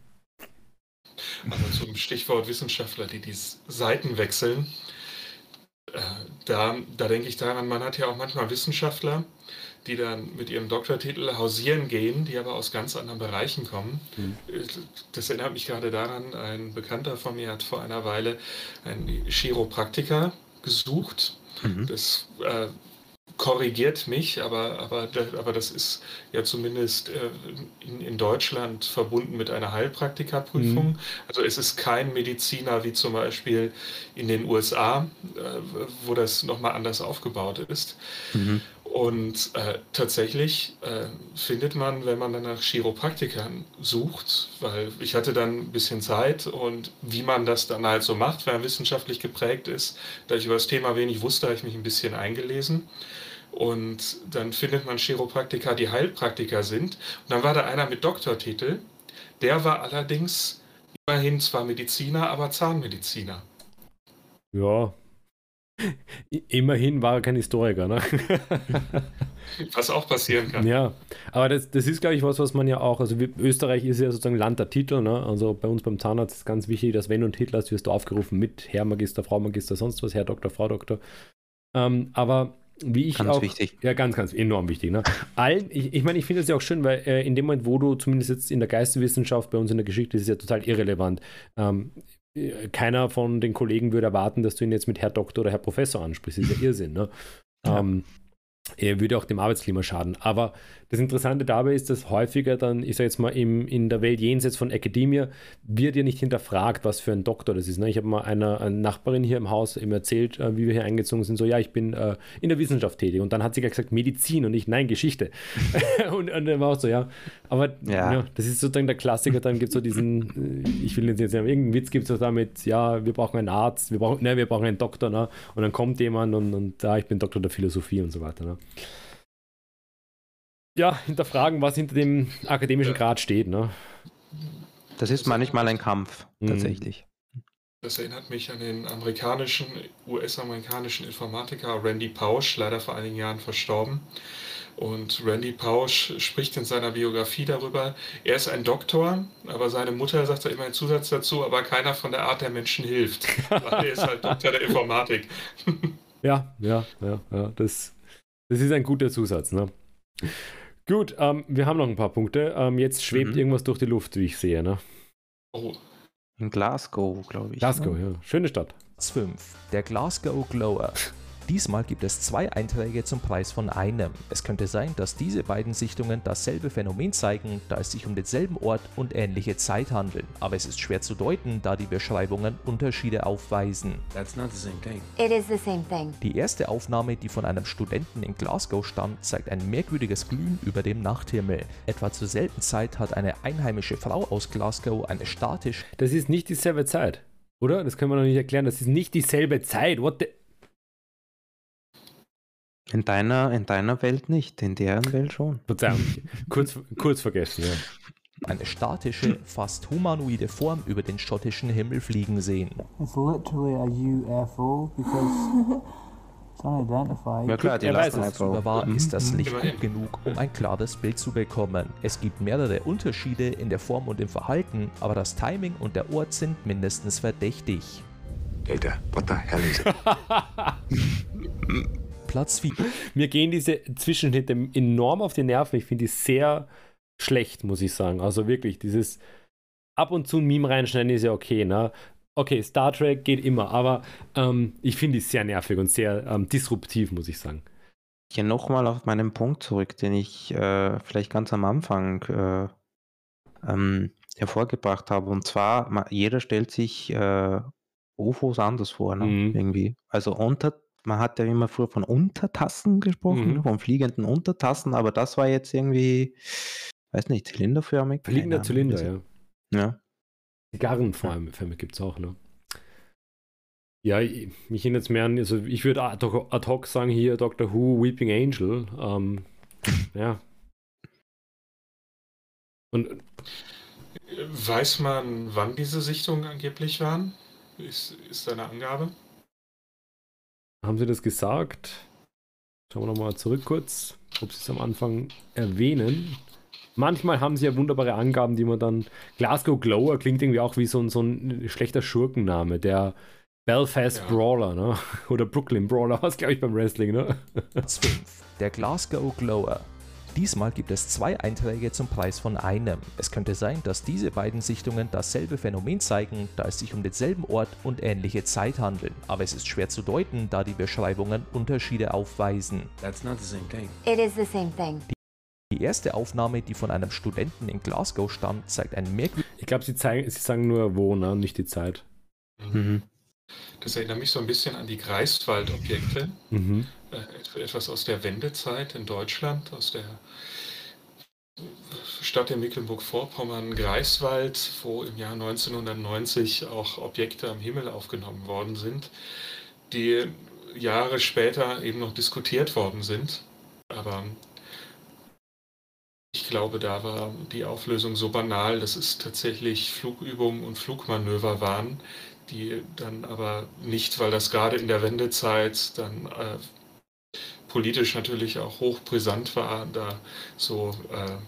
Also zum Stichwort Wissenschaftler, die die Seiten wechseln. Äh, Da, da denke ich daran, man hat ja auch manchmal Wissenschaftler, die dann mit ihrem Doktortitel hausieren gehen, die aber aus ganz anderen Bereichen kommen. Äh, Das erinnert mich gerade daran, ein Bekannter von mir hat vor einer Weile einen Chiropraktiker gesucht. Mhm. Das äh, korrigiert mich, aber, aber, aber das ist ja zumindest äh, in, in Deutschland verbunden mit einer Heilpraktikerprüfung. Mhm. Also es ist kein Mediziner wie zum Beispiel in den USA, äh, wo das nochmal anders aufgebaut ist. Mhm. Und äh, tatsächlich äh, findet man, wenn man dann nach Chiropraktikern sucht, weil ich hatte dann ein bisschen Zeit und wie man das dann halt so macht, wenn man wissenschaftlich geprägt ist, da ich über das Thema wenig wusste, habe ich mich ein bisschen eingelesen. Und dann findet man Chiropraktiker, die Heilpraktiker sind. Und dann war da einer mit Doktortitel, der war allerdings immerhin zwar Mediziner, aber Zahnmediziner. Ja. Immerhin war er kein Historiker, ne? Was auch passieren kann. Ja, aber das, das ist, glaube ich, was, was man ja auch, also Österreich ist ja sozusagen Land der Titel, ne? Also bei uns beim Zahnarzt ist ganz wichtig, dass wenn du einen Titel hast, wirst du aufgerufen mit Herr Magister, Frau Magister, sonst was, Herr Doktor, Frau Doktor. Ähm, aber wie ich Ganz auch. wichtig. Ja, ganz, ganz enorm wichtig. Ne? Allen, ich, ich meine, ich finde das ja auch schön, weil äh, in dem Moment, wo du zumindest jetzt in der Geisteswissenschaft, bei uns in der Geschichte, ist es ja total irrelevant. Ähm, äh, keiner von den Kollegen würde erwarten, dass du ihn jetzt mit Herr Doktor oder Herr Professor ansprichst. Das ist ja Irrsinn. Ne? Ähm, er würde auch dem Arbeitsklima schaden. Aber das Interessante dabei ist, dass häufiger dann, ich sage jetzt mal, im, in der Welt jenseits von Academia wird ja nicht hinterfragt, was für ein Doktor das ist. Ne? Ich habe mal einer, eine Nachbarin hier im Haus eben erzählt, äh, wie wir hier eingezogen sind, so, ja, ich bin äh, in der Wissenschaft tätig. Und dann hat sie gesagt, Medizin und ich, nein, Geschichte. und, und dann war auch so, ja. Aber ja. Ja. das ist sozusagen der Klassiker, dann gibt es so diesen, äh, ich will jetzt nicht sagen, irgendeinen Witz gibt es damit, ja, wir brauchen einen Arzt, wir brauchen, ne, wir brauchen einen Doktor, ne? Und dann kommt jemand und, und ja, ich bin Doktor der Philosophie und so weiter. Ne? Ja, hinterfragen, was hinter dem akademischen Grad steht. Ne? Das ist manchmal ein Kampf, Mhm. tatsächlich. Das erinnert mich an den amerikanischen, US-amerikanischen Informatiker Randy Pausch, leider vor einigen Jahren verstorben. Und Randy Pausch spricht in seiner Biografie darüber, er ist ein Doktor, aber seine Mutter sagt da immer einen Zusatz dazu, aber keiner von der Art der Menschen hilft. Weil er ist halt Doktor der Informatik. Ja, ja, ja, ja. Das, das ist ein guter Zusatz, ne? Gut, ähm, wir haben noch ein paar Punkte. Ähm, jetzt schwebt Mhm. irgendwas durch die Luft, wie ich sehe, ne? Oh, In Glasgow, glaube ich. Glasgow, ja. Schöne Stadt. Platz 5. Der Glasgow Glower. Diesmal gibt es zwei Einträge zum Preis von einem. Es könnte sein, dass diese beiden Sichtungen dasselbe Phänomen zeigen, da es sich um denselben Ort und ähnliche Zeit handeln. Aber es ist schwer zu deuten, da die Beschreibungen Unterschiede aufweisen. That's not the same thing. It is the same thing. Die erste Aufnahme, die von einem Studenten in Glasgow stammt, zeigt ein merkwürdiges Glühen über dem Nachthimmel. Etwa zur selben Zeit hat eine einheimische Frau aus Glasgow eine statisch Das ist nicht dieselbe Zeit, oder? Das können wir noch nicht erklären. Das ist nicht dieselbe Zeit. What the... In deiner, in deiner Welt nicht, in deren Welt schon. Verzeihung, kurz, kurz vergessen, ja. eine statische, fast humanoide Form über den schottischen Himmel fliegen sehen. It's literally a UFO because it's unidentified. Ja klar, die Er. Aber war ist das Licht Immerhin. gut genug, um ein klares Bild zu bekommen. Es gibt mehrere Unterschiede in der Form und im Verhalten, aber das Timing und der Ort sind mindestens verdächtig. Data, what the hell is it? Platz 4. Mir gehen diese Zwischenschnitte enorm auf die Nerven. Ich finde die sehr schlecht, muss ich sagen. Also wirklich, dieses ab und zu ein Meme reinschneiden ist ja okay, ne? Okay, Star Trek geht immer, aber ähm, ich finde die sehr nervig und sehr ähm, disruptiv, muss ich sagen. Hier nochmal auf meinen Punkt zurück, den ich äh, vielleicht ganz am Anfang äh, ähm, hervorgebracht habe. Und zwar, jeder stellt sich äh, UFOs anders vor, ne? Mhm. irgendwie. Also unter, man hat ja immer früher von Untertassen gesprochen, Mhm. von fliegenden Untertassen, aber das war jetzt irgendwie, weiß nicht, zylinderförmig. Fliegender Zylinder, ja. Ja. Zigarren vor allem gibt es auch, ne? Ja, ich- mich erinnert es mehr an, also ich würde ad hoc ad hoc sagen hier Doctor Who, Weeping Angel. Ähm, ja. Und weiß man, wann diese Sichtungen angeblich waren? Ist, ist da eine Angabe? Haben Sie das gesagt? Schauen wir nochmal zurück kurz, ob Sie es am Anfang erwähnen. Manchmal haben sie ja wunderbare Angaben, die man dann. Glasgow Glower klingt irgendwie auch wie so ein, so ein schlechter Schurkenname, der Belfast Ja. Brawler, ne? Oder Brooklyn Brawler, was glaube ich beim Wrestling, ne? Platz 5. Der Glasgow Glower. Diesmal gibt es zwei Einträge zum Preis von einem. Es könnte sein, dass diese beiden Sichtungen dasselbe Phänomen zeigen, da es sich um denselben Ort und ähnliche Zeit handeln. Aber es ist schwer zu deuten, da die Beschreibungen Unterschiede aufweisen. That's not the same thing. It is the same thing. Die erste Aufnahme, die von einem Studenten in Glasgow stammt, zeigt ein merkwürdiges Ich glaube, sie, zeigen- sie sagen nur wo, ne? Und nicht die Zeit. Mhm. Das erinnert mich so ein bisschen an die Greifswald-Objekte. Mhm. Äh, et- etwas aus der Wendezeit in Deutschland, aus der Stadt in Mecklenburg-Vorpommern, Greifswald, wo im Jahr 1990 auch Objekte am Himmel aufgenommen worden sind, die Jahre später eben noch diskutiert worden sind. Aber ich glaube, da war die Auflösung so banal, dass es tatsächlich Flugübungen und Flugmanöver waren, die dann aber nicht, weil das gerade in der Wendezeit dann äh, politisch natürlich auch hochbrisant war, da so äh,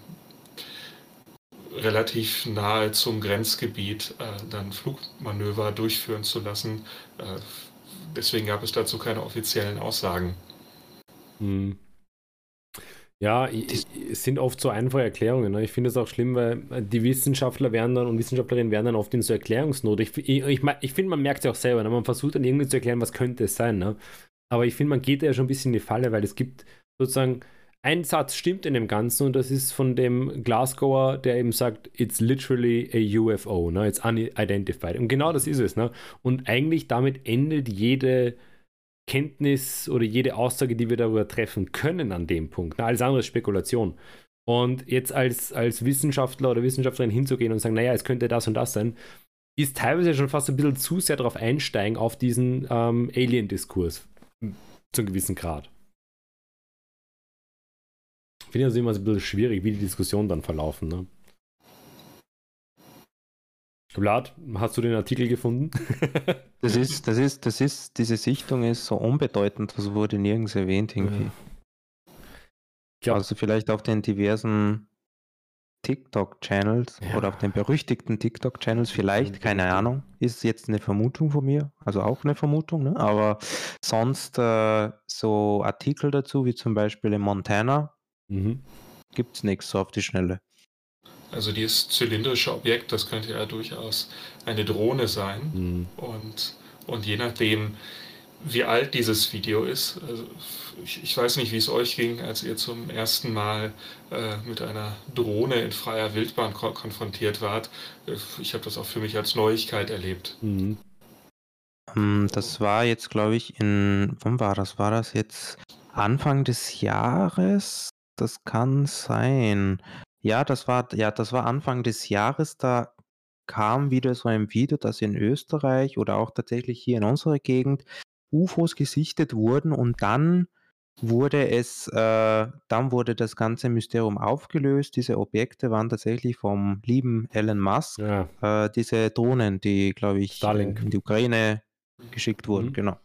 relativ nahe zum Grenzgebiet äh, dann Flugmanöver durchführen zu lassen. Äh, deswegen gab es dazu keine offiziellen Aussagen. Hm. Ja, es sind oft so einfache Erklärungen. Ne? Ich finde es auch schlimm, weil die Wissenschaftler werden dann und Wissenschaftlerinnen werden dann oft in so Erklärungsnot. Ich, ich, ich, ich finde, man merkt es ja auch selber. Ne? Man versucht dann irgendwie zu erklären, was könnte es sein. Ne? Aber ich finde, man geht ja schon ein bisschen in die Falle, weil es gibt sozusagen ein Satz stimmt in dem Ganzen und das ist von dem Glasgower, der eben sagt, it's literally a UFO, ne? it's unidentified. Und genau das ist es. Ne? Und eigentlich damit endet jede Kenntnis oder jede Aussage, die wir darüber treffen können an dem Punkt. Na, alles andere ist Spekulation. Und jetzt als, als Wissenschaftler oder Wissenschaftlerin hinzugehen und sagen, naja, es könnte das und das sein, ist teilweise schon fast ein bisschen zu sehr darauf einsteigen, auf diesen ähm, Alien-Diskurs. Zu einem gewissen Grad. Ich finde das immer so ein bisschen schwierig, wie die Diskussionen dann verlaufen. Ne? Vlad, hast du den Artikel gefunden? Das ist, das ist, das ist, diese Sichtung ist so unbedeutend, das wurde nirgends erwähnt irgendwie. glaub, Also vielleicht auf den diversen TikTok-Channels Ja. oder auf den berüchtigten TikTok-Channels vielleicht, keine Ahnung. Ist jetzt eine Vermutung von mir, also auch eine Vermutung, ne? aber sonst äh, so Artikel dazu, wie zum Beispiel in Montana, mhm. gibt es nichts so auf die Schnelle. Also dieses zylindrische Objekt, das könnte ja durchaus eine Drohne sein. Mhm. Und, und je nachdem, wie alt dieses Video ist, also ich, ich weiß nicht, wie es euch ging, als ihr zum ersten Mal äh, mit einer Drohne in freier Wildbahn ko konfrontiert wart. Äh, Ich habe das auch für mich als Neuigkeit erlebt. Mhm. Ähm, Das war jetzt, glaube ich, in, wann war das? War das jetzt Anfang des Jahres? Das kann sein. Ja, das war, ja, das war Anfang des Jahres. Da kam wieder so ein Video, dass in Österreich oder auch tatsächlich hier in unserer Gegend UFOs gesichtet wurden und dann wurde es, äh, dann wurde das ganze Mysterium aufgelöst. Diese Objekte waren tatsächlich vom lieben Elon Musk, Ja. äh, diese Drohnen, die, glaube ich, äh, Starlink. in die Ukraine geschickt wurden, Mhm. genau.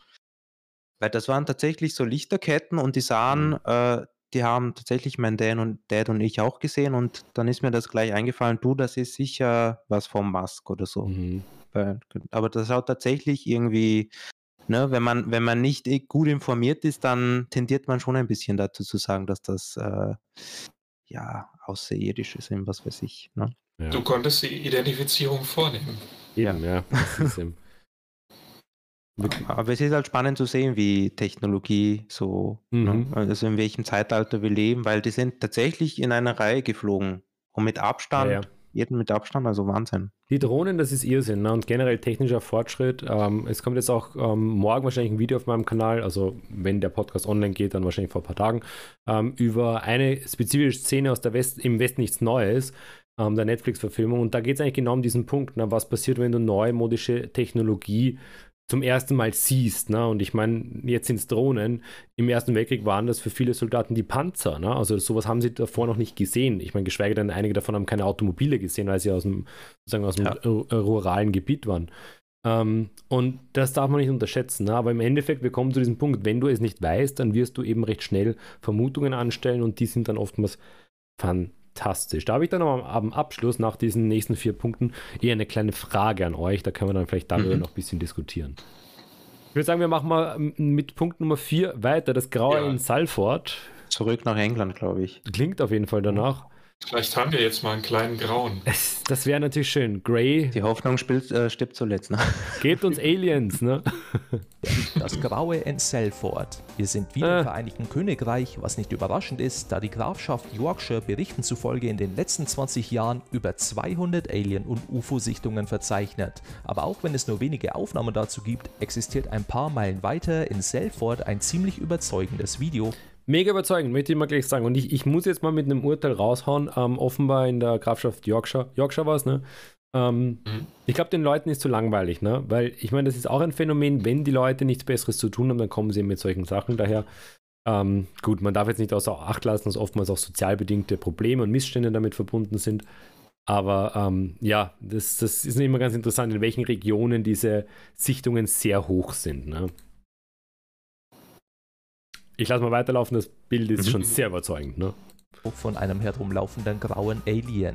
Weil das waren tatsächlich so Lichterketten und die sahen, Mhm. äh, die haben tatsächlich mein Dad und, Dad und ich auch gesehen und dann ist mir das gleich eingefallen, du, das ist sicher was vom Musk oder so. Mhm. Aber das schaut tatsächlich irgendwie, ne, wenn man, wenn man nicht eh gut informiert ist, dann tendiert man schon ein bisschen dazu zu sagen, dass das äh, ja außerirdische sind, was weiß ich. Ne? Ja. Du konntest die Identifizierung vornehmen. Eben, ja. Ist eben. Aber es ist halt spannend zu sehen, wie Technologie so, ne, Mhm. also in welchem Zeitalter wir leben, weil die sind tatsächlich in einer Reihe geflogen und mit Abstand, Ja, ja. Jeden mit Abstand, also Wahnsinn. Die Drohnen, das ist Irrsinn ne? und generell technischer Fortschritt. Ähm, es kommt jetzt auch ähm, morgen wahrscheinlich ein Video auf meinem Kanal, also wenn der Podcast online geht, dann wahrscheinlich vor ein paar Tagen, ähm, über eine spezifische Szene aus der West, im Westen nichts Neues, ähm, der Netflix-Verfilmung. Und da geht es eigentlich genau um diesen Punkt. Ne? Was passiert, wenn du neumodische Technologie zum ersten Mal siehst. Ne? Und ich meine, jetzt sind es Drohnen. Im Ersten Weltkrieg waren das für viele Soldaten die Panzer. Ne? Also sowas haben sie davor noch nicht gesehen. Ich meine, geschweige denn, einige davon haben keine Automobile gesehen, weil sie aus dem, sozusagen aus dem Ja. äh, ruralen Gebiet waren. Ähm, und das darf man nicht unterschätzen. Ne? Aber im Endeffekt, wir kommen zu diesem Punkt, wenn du es nicht weißt, dann wirst du eben recht schnell Vermutungen anstellen und die sind dann oftmals fantastisch. Da habe ich dann am, am Abschluss nach diesen nächsten vier Punkten eher eine kleine Frage an euch. Da können wir dann vielleicht darüber Mhm. noch ein bisschen diskutieren. Ich würde sagen, wir machen mal ähm, mit Punkt Nummer vier weiter. Das Graue Ja. in Salford. Zurück nach England, glaube ich. Klingt auf jeden Fall danach. Vielleicht haben wir jetzt mal einen kleinen Grauen. Es, das wäre natürlich schön. Grey, Die Hoffnung spielt, äh, stirbt zuletzt. Ne? gebt uns Aliens, ne? Das Graue in Salford. Wir sind wieder Äh. im Vereinigten Königreich, was nicht überraschend ist, da die Grafschaft Yorkshire Berichten zufolge in den letzten 20 Jahren über 200 Alien- und UFO-Sichtungen verzeichnet. Aber auch wenn es nur wenige Aufnahmen dazu gibt, existiert ein paar Meilen weiter in Salford ein ziemlich überzeugendes Video, Mega überzeugend, möchte ich mal gleich sagen. Und ich, ich muss jetzt mal mit einem Urteil raushauen. Ähm, offenbar in der Grafschaft Yorkshire, Yorkshire war es, ne? Ähm, Ich glaube, den Leuten ist zu langweilig, ne? Weil ich meine, das ist auch ein Phänomen, wenn die Leute nichts Besseres zu tun haben, dann kommen sie mit solchen Sachen. Daher, ähm, gut, man darf jetzt nicht außer Acht lassen, dass oftmals auch sozial bedingte Probleme und Missstände damit verbunden sind. Aber ähm, ja, das, das ist immer ganz interessant, in welchen Regionen diese Sichtungen sehr hoch sind. Ne? Ich lasse mal weiterlaufen, das Bild ist Mhm. schon sehr überzeugend. Ne? von einem herumlaufenden grauen Alien.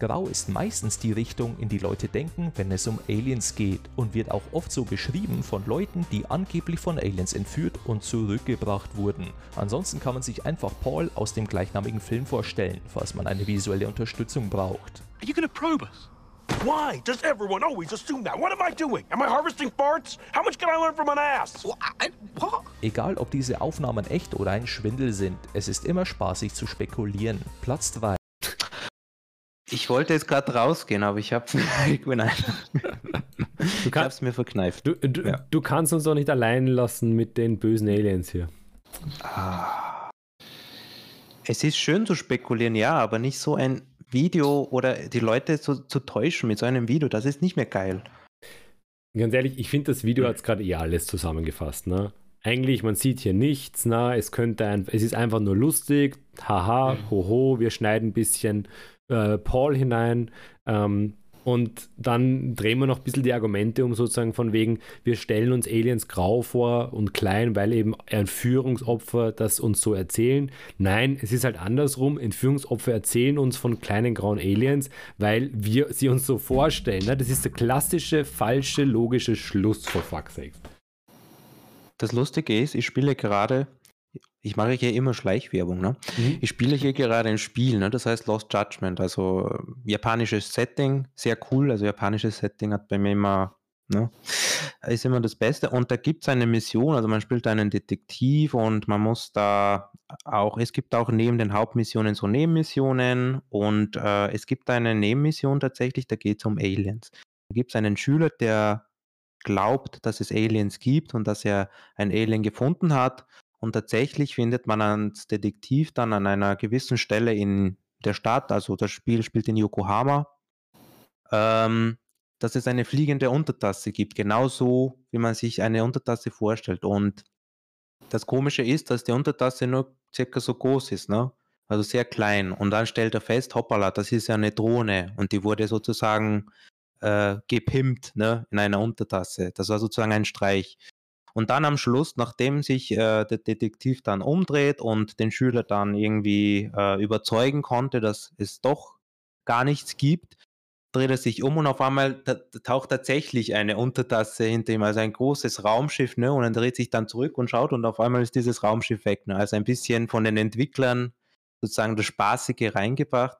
Grau ist meistens die Richtung, in die Leute denken, wenn es um Aliens geht und wird auch oft so beschrieben von Leuten, die angeblich von Aliens entführt und zurückgebracht wurden. Ansonsten kann man sich einfach Paul aus dem gleichnamigen Film vorstellen, falls man eine visuelle Unterstützung braucht. Are you gonna probe us? Why does everyone always assume that? What am I doing? Am I harvesting farts? How much can I learn from an ass? Egal ob diese Aufnahmen echt oder ein Schwindel sind, es ist immer spaßig zu spekulieren. Platz 3. Ich wollte jetzt gerade rausgehen, aber ich habe Nein. Du, Ich kann, hab's mir verkneift. du, du, Ja. du kannst uns doch nicht allein lassen mit den bösen Aliens hier. Ah. Es ist schön zu spekulieren, ja, aber nicht so ein Video oder die Leute zu, zu täuschen mit so einem Video, das ist nicht mehr geil. Ganz ehrlich, ich finde, das Video hat gerade eh alles zusammengefasst. Ne? Eigentlich, man sieht hier nichts, na, es könnte ein, es ist einfach nur lustig, haha, hoho, wir schneiden ein bisschen äh, Paul hinein. Ähm, Und dann drehen wir noch ein bisschen die Argumente um, sozusagen von wegen, wir stellen uns Aliens grau vor und klein, weil eben Entführungsopfer das uns so erzählen. Nein, es ist halt andersrum. Entführungsopfer erzählen uns von kleinen grauen Aliens, weil wir sie uns so vorstellen. Das ist der klassische, falsche, logische Schluss, for fuck's sake. Das Lustige ist, ich spiele gerade ich mache hier immer Schleichwerbung, ne? Mhm. Ich spiele hier gerade ein Spiel, ne? Das heißt Lost Judgment, also äh, japanisches Setting, sehr cool. Also japanisches Setting hat bei mir immer, ne? Ist immer das Beste. Und da gibt es eine Mission, also man spielt einen Detektiv und man muss da auch, es gibt auch neben den Hauptmissionen so Nebenmissionen und äh, es gibt eine Nebenmission tatsächlich, da geht es um Aliens. Da gibt es einen Schüler, der glaubt, dass es Aliens gibt und dass er ein Alien gefunden hat und tatsächlich findet man als Detektiv dann an einer gewissen Stelle in der Stadt, also das Spiel spielt in Yokohama, ähm, dass es eine fliegende Untertasse gibt, genauso wie man sich eine Untertasse vorstellt. Und das Komische ist, dass die Untertasse nur circa so groß ist, ne? also sehr klein. Und dann stellt er fest, hoppala, das ist ja eine Drohne und die wurde sozusagen äh, gepimpt ne? in einer Untertasse. Das war sozusagen ein Streich. Und dann am Schluss, nachdem sich äh, der Detektiv dann umdreht und den Schüler dann irgendwie äh, überzeugen konnte, dass es doch gar nichts gibt, dreht er sich um und auf einmal taucht tatsächlich eine Untertasse hinter ihm, also ein großes Raumschiff, ne? Und er dreht sich dann zurück und schaut und auf einmal ist dieses Raumschiff weg. Ne? Also ein bisschen von den Entwicklern sozusagen das Spaßige reingebracht.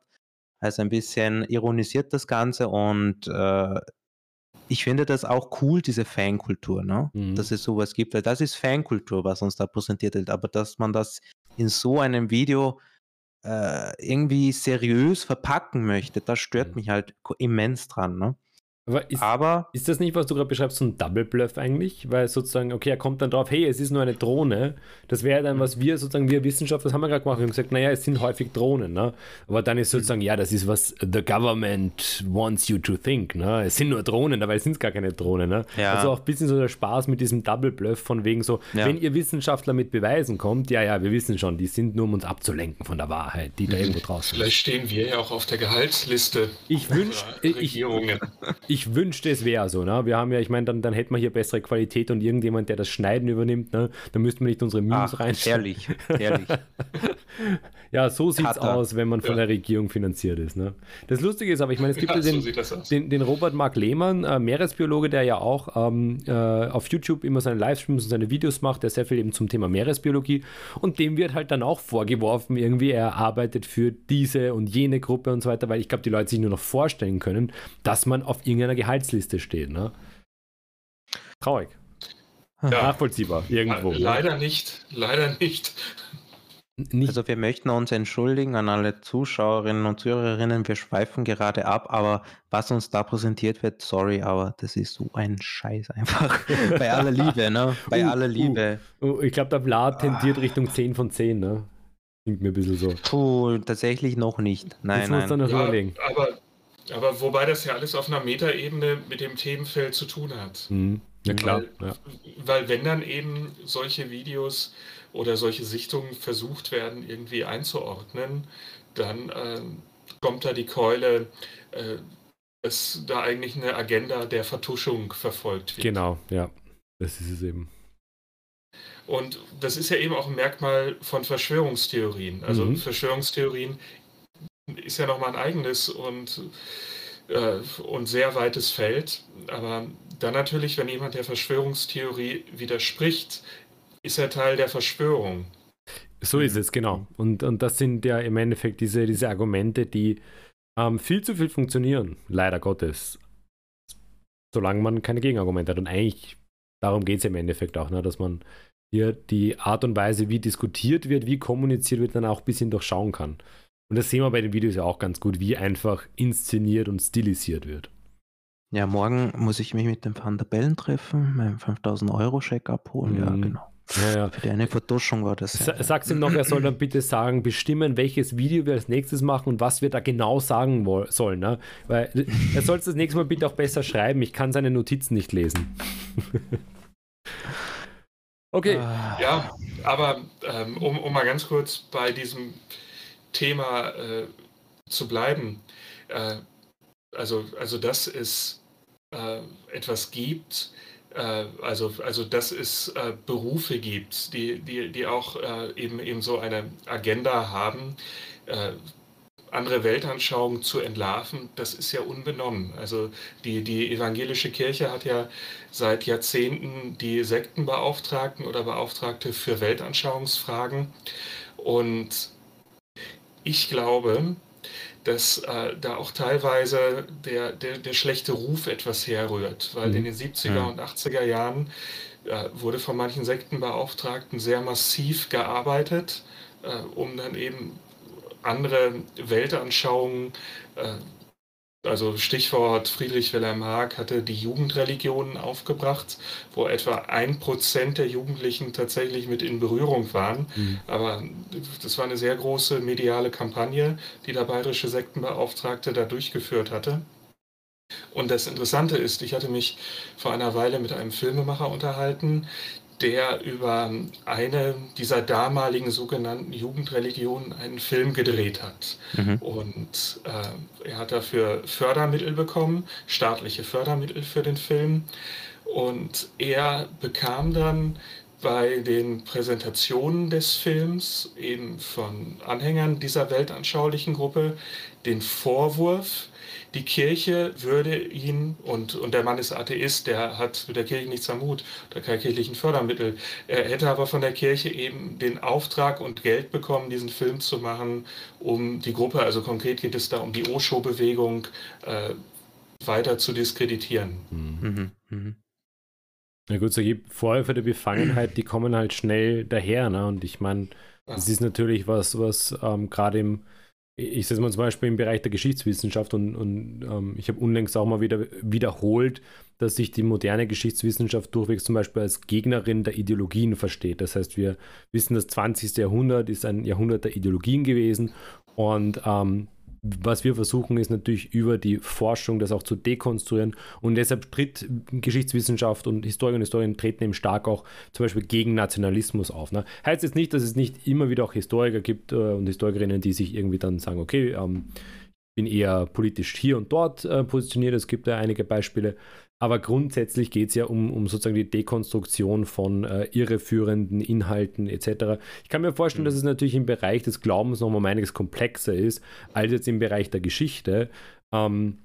Also ein bisschen ironisiert das Ganze und äh, ich finde das auch cool, diese Fankultur, ne? Mhm. dass es sowas gibt, weil das ist Fankultur, was uns da präsentiert wird. Aber dass man das in so einem Video äh, irgendwie seriös verpacken möchte, das stört mhm. mich halt immens dran. Ne? Aber ist, Aber ist das nicht, was du gerade beschreibst, so ein Double Bluff eigentlich? Weil sozusagen, okay, er kommt dann drauf, hey, es ist nur eine Drohne. Das wäre dann, was wir sozusagen, wir Wissenschaftler, das haben wir gerade gemacht, wir haben gesagt, naja, es sind häufig Drohnen. Ne? Aber dann ist sozusagen, ja, das ist was the government wants you to think. Ne? Es sind nur Drohnen, dabei sind es gar keine Drohnen. Ne? Ja. Also auch ein bisschen so der Spaß mit diesem Double Bluff von wegen so, ja. wenn ihr Wissenschaftler mit Beweisen kommt, ja, ja, wir wissen schon, die sind nur, um uns abzulenken von der Wahrheit, die da mhm. irgendwo draußen ist. Vielleicht stehen wir ja auch auf der Gehaltsliste. Ich wünsche, ich, ich ich wünschte, es wäre so. Ne? Wir haben ja, ich meine, dann, dann hätten wir hier bessere Qualität und irgendjemand, der das Schneiden übernimmt, ne? dann müssten wir nicht unsere Memes rein. Ehrlich, ehrlich. ja, so sieht es aus, wenn man von ja. der Regierung finanziert ist. Ne? Das Lustige ist aber, ich meine, es gibt ja, den, so den, den, Robert Mark Lehmann, äh, Meeresbiologe, der ja auch ähm, äh, auf YouTube immer seine Livestreams und seine Videos macht, der sehr viel eben zum Thema Meeresbiologie und dem wird halt dann auch vorgeworfen, irgendwie er arbeitet für diese und jene Gruppe und so weiter, weil ich glaube, die Leute sich nur noch vorstellen können, dass man auf irgendeiner Gehaltsliste steht. Ne? Traurig. Ja. Nachvollziehbar, irgendwo. Le leider nicht, leider nicht. Nicht. Also wir möchten uns entschuldigen an alle Zuschauerinnen und Zuhörerinnen, wir schweifen gerade ab, aber was uns da präsentiert wird, sorry, aber das ist so ein Scheiß einfach. Bei aller Liebe, ne? Bei uh, aller Liebe. Uh, uh, ich glaube, der Vlad tendiert ah. Richtung 10 von 10, ne? Klingt mir ein bisschen so. Puh, tatsächlich noch nicht. Nein, Jetzt nein. Muss dann noch ja, überlegen. Aber, aber wobei das ja alles auf einer Metaebene mit dem Themenfeld zu tun hat. Mhm. Ja klar. Weil, ja. weil wenn dann eben solche Videos oder solche Sichtungen versucht werden, irgendwie einzuordnen, dann äh, kommt da die Keule, äh, dass da eigentlich eine Agenda der Vertuschung verfolgt wird. Genau, ja. Das ist es eben. Und das ist ja eben auch ein Merkmal von Verschwörungstheorien. Also mhm. Verschwörungstheorien ist ja nochmal ein eigenes und, äh, und sehr weites Feld. Aber dann natürlich, wenn jemand der Verschwörungstheorie widerspricht, ist er Teil der Verschwörung. So ist es, genau. Und, und das sind ja im Endeffekt diese, diese Argumente, die ähm, viel zu viel funktionieren, leider Gottes. Solange man keine Gegenargumente hat. Und eigentlich darum geht es im Endeffekt auch, ne, dass man hier die Art und Weise, wie diskutiert wird, wie kommuniziert wird, dann auch ein bisschen durchschauen kann. Und das sehen wir bei den Videos ja auch ganz gut, wie einfach inszeniert und stilisiert wird. Ja, morgen muss ich mich mit dem Van der Bellen treffen, meinen 5000 Euro Scheck abholen. Mhm. Ja, genau. Ja, ja. Für eine Vertuschung war das. Ja. Sag's ihm noch, er soll dann bitte sagen, bestimmen, welches Video wir als nächstes machen und was wir da genau sagen sollen. Ne? Weil er soll es das nächste Mal bitte auch besser schreiben. Ich kann seine Notizen nicht lesen. okay. Ja, aber ähm, um, um mal ganz kurz bei diesem Thema äh, zu bleiben. Äh, also, also dass es äh, etwas gibt, äh, also, also dass es äh, Berufe gibt, die, die, die auch eben, eben so eine Agenda haben, andere Weltanschauungen zu entlarven, das ist ja unbenommen. Also die, die evangelische Kirche hat ja seit Jahrzehnten die Sektenbeauftragten oder Beauftragte für Weltanschauungsfragen. Und ich glaube, dass äh, da auch teilweise der, der, der schlechte Ruf etwas herrührt, weil in Mhm. den 70er Ja. und 80er Jahren äh, wurde von manchen Sektenbeauftragten sehr massiv gearbeitet, äh, um dann eben andere Weltanschauungen, äh, also Stichwort Friedrich Wilhelm Haag hatte die Jugendreligionen aufgebracht, wo etwa ein Prozent der Jugendlichen tatsächlich mit in Berührung waren. Mhm. Aber das war eine sehr große mediale Kampagne, die der bayerische Sektenbeauftragte da durchgeführt hatte. Und das Interessante ist, ich hatte mich vor einer Weile mit einem Filmemacher unterhalten, der über eine dieser damaligen sogenannten Jugendreligionen einen Film gedreht hat. Mhm. Und äh, er hat dafür Fördermittel bekommen, staatliche Fördermittel für den Film. Und er bekam dann bei den Präsentationen des Films eben von Anhängern dieser weltanschaulichen Gruppe den Vorwurf, die Kirche würde ihn, und, und der Mann ist Atheist, der hat mit der Kirche nichts am Hut, oder keine kirchlichen Fördermittel. Er hätte aber von der Kirche eben den Auftrag und Geld bekommen, diesen Film zu machen, um die Gruppe, also konkret geht es da um die Osho-Bewegung, äh, weiter zu diskreditieren. Mhm. Mhm. Na gut, so gibt Vorwürfe der Befangenheit, die kommen halt schnell daher. Ne? Und ich meine, das ist natürlich was, was ähm, gerade im, ich sage mal zum Beispiel im Bereich der Geschichtswissenschaft und, und ähm, ich habe unlängst auch mal wieder wiederholt, dass sich die moderne Geschichtswissenschaft durchwegs zum Beispiel als Gegnerin der Ideologien versteht. Das heißt, wir wissen, das 20. Jahrhundert ist ein Jahrhundert der Ideologien gewesen und ähm, was wir versuchen, ist natürlich über die Forschung das auch zu dekonstruieren. Und deshalb tritt Geschichtswissenschaft und Historiker und Historien treten eben stark auch zum Beispiel gegen Nationalismus auf. Ne? Heißt jetzt nicht, dass es nicht immer wieder auch Historiker gibt äh, und Historikerinnen, die sich irgendwie dann sagen, okay, ähm, ich bin eher politisch hier und dort äh, positioniert. Es gibt ja einige Beispiele. Aber grundsätzlich geht es ja um, um sozusagen die Dekonstruktion von äh, irreführenden Inhalten etc. Ich kann mir vorstellen, dass es natürlich im Bereich des Glaubens noch mal um einiges komplexer ist, als jetzt im Bereich der Geschichte. Ähm,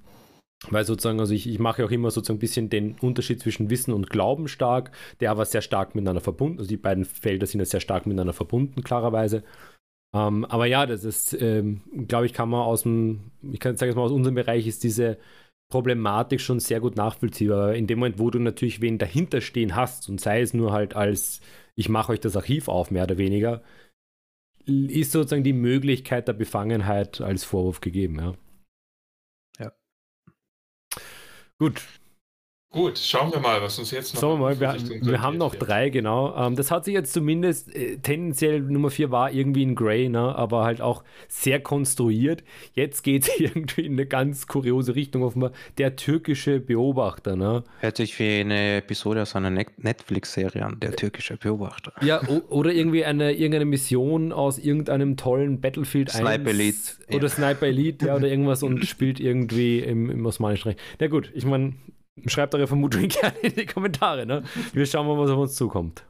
weil sozusagen, also ich, ich mache auch immer sozusagen ein bisschen den Unterschied zwischen Wissen und Glauben stark, der aber sehr stark miteinander verbunden, also die beiden Felder sind ja sehr stark miteinander verbunden, klarerweise. Ähm, aber ja, das ist, ähm, glaube ich, kann man aus dem, ich kann sagen, mal aus unserem Bereich ist diese Problematik schon sehr gut nachvollziehbar. In dem Moment, wo du natürlich wen dahinter stehen hast und sei es nur halt als, ich mache euch das Archiv auf, mehr oder weniger, ist sozusagen die Möglichkeit der Befangenheit als Vorwurf gegeben, ja. Ja. Gut, Gut, schauen wir mal, was uns jetzt noch Sagen wir mal, wir, wir haben noch drei, genau. Ähm, das hat sich jetzt zumindest, äh, tendenziell Nummer vier war irgendwie in Grey, ne? aber halt auch sehr konstruiert. Jetzt geht es irgendwie in eine ganz kuriose Richtung, offenbar. Der türkische Beobachter, ne? Hört sich wie eine Episode aus einer Net- Netflix-Serie an, der türkische Beobachter. Ja, oder irgendwie eine, irgendeine Mission aus irgendeinem tollen Battlefield Sniper 1 Elite, oder ja. Sniper Elite, ja, oder irgendwas und spielt irgendwie im, im Osmanischen Reich. Na gut, ich meine, schreibt eure Vermutungen gerne in die Kommentare, ne? Wir schauen mal, was auf uns zukommt.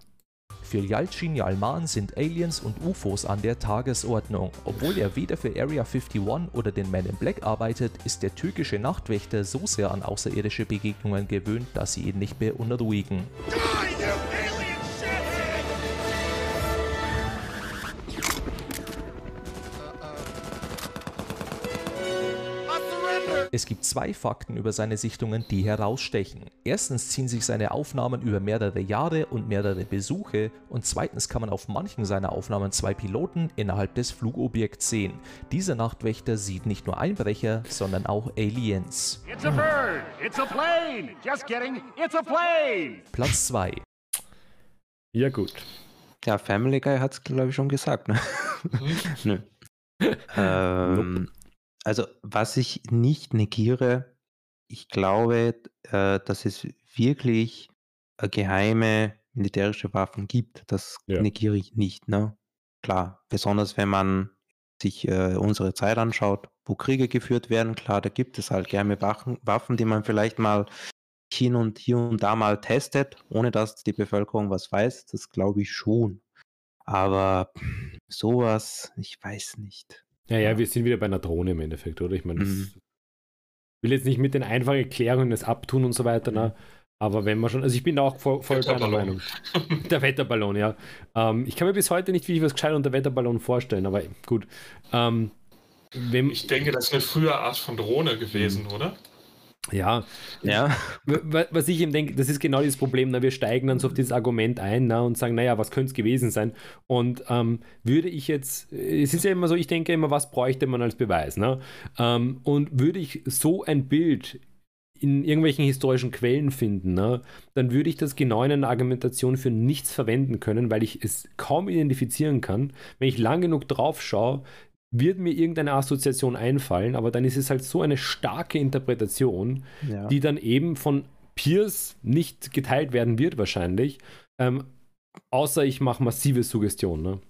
Für Yalcin Yalman sind Aliens und UFOs an der Tagesordnung. Obwohl er weder für Area 51 oder den Men in Black arbeitet, ist der türkische Nachtwächter so sehr an außerirdische Begegnungen gewöhnt, dass sie ihn nicht beunruhigen. Es gibt zwei Fakten über seine Sichtungen, die herausstechen. Erstens ziehen sich seine Aufnahmen über mehrere Jahre und mehrere Besuche und zweitens kann man auf manchen seiner Aufnahmen zwei Piloten innerhalb des Flugobjekts sehen. Dieser Nachtwächter sieht nicht nur Einbrecher, sondern auch Aliens. It's a bird. It's a plane. Just kidding. It's a plane. Platz 2. Ja, gut. Ja, Family Guy hat es, glaube ich, schon gesagt. Ne? Nö. ähm, also, was ich nicht negiere, ich glaube, äh, dass es wirklich äh, geheime militärische Waffen gibt. Das Ja. negiere ich nicht. Ne? Klar, besonders wenn man sich äh, unsere Zeit anschaut, wo Kriege geführt werden, klar, da gibt es halt gerne Waffen, Waffen, die man vielleicht mal hin und hier und da mal testet, ohne dass die Bevölkerung was weiß. Das glaube ich schon. Aber sowas, ich weiß nicht. Ja, ja, wir sind wieder bei einer Drohne im Endeffekt, oder? Ich meine, Mhm. ich will jetzt nicht mit den einfachen Erklärungen das abtun und so weiter, ne? aber wenn man schon, also ich bin da auch voll, voll deiner. Meinung. Der Wetterballon, ja. Ähm, ich kann mir bis heute nicht wirklich was gescheit unter Wetterballon vorstellen, aber gut. Ähm, wenn, Ich denke, das ist eine frühe Art von Drohne Mhm. gewesen, oder? Ja, Ja, Wa- Was ich eben denke, das ist genau dieses Problem, na, wir steigen dann so auf dieses Argument ein na, und sagen, naja, was könnte es gewesen sein? Und ähm, würde ich jetzt, es ist ja immer so, ich denke immer, was bräuchte man als Beweis? Ne? Ähm, und würde ich so ein Bild in irgendwelchen historischen Quellen finden, ne, dann würde ich das genau in einer Argumentation für nichts verwenden können, weil ich es kaum identifizieren kann. Wenn ich lang genug drauf schaue, wird mir irgendeine Assoziation einfallen, aber dann ist es halt so eine starke Interpretation, ja. die dann eben von Peers nicht geteilt werden wird wahrscheinlich, ähm, außer ich mache massive Suggestion. Ne?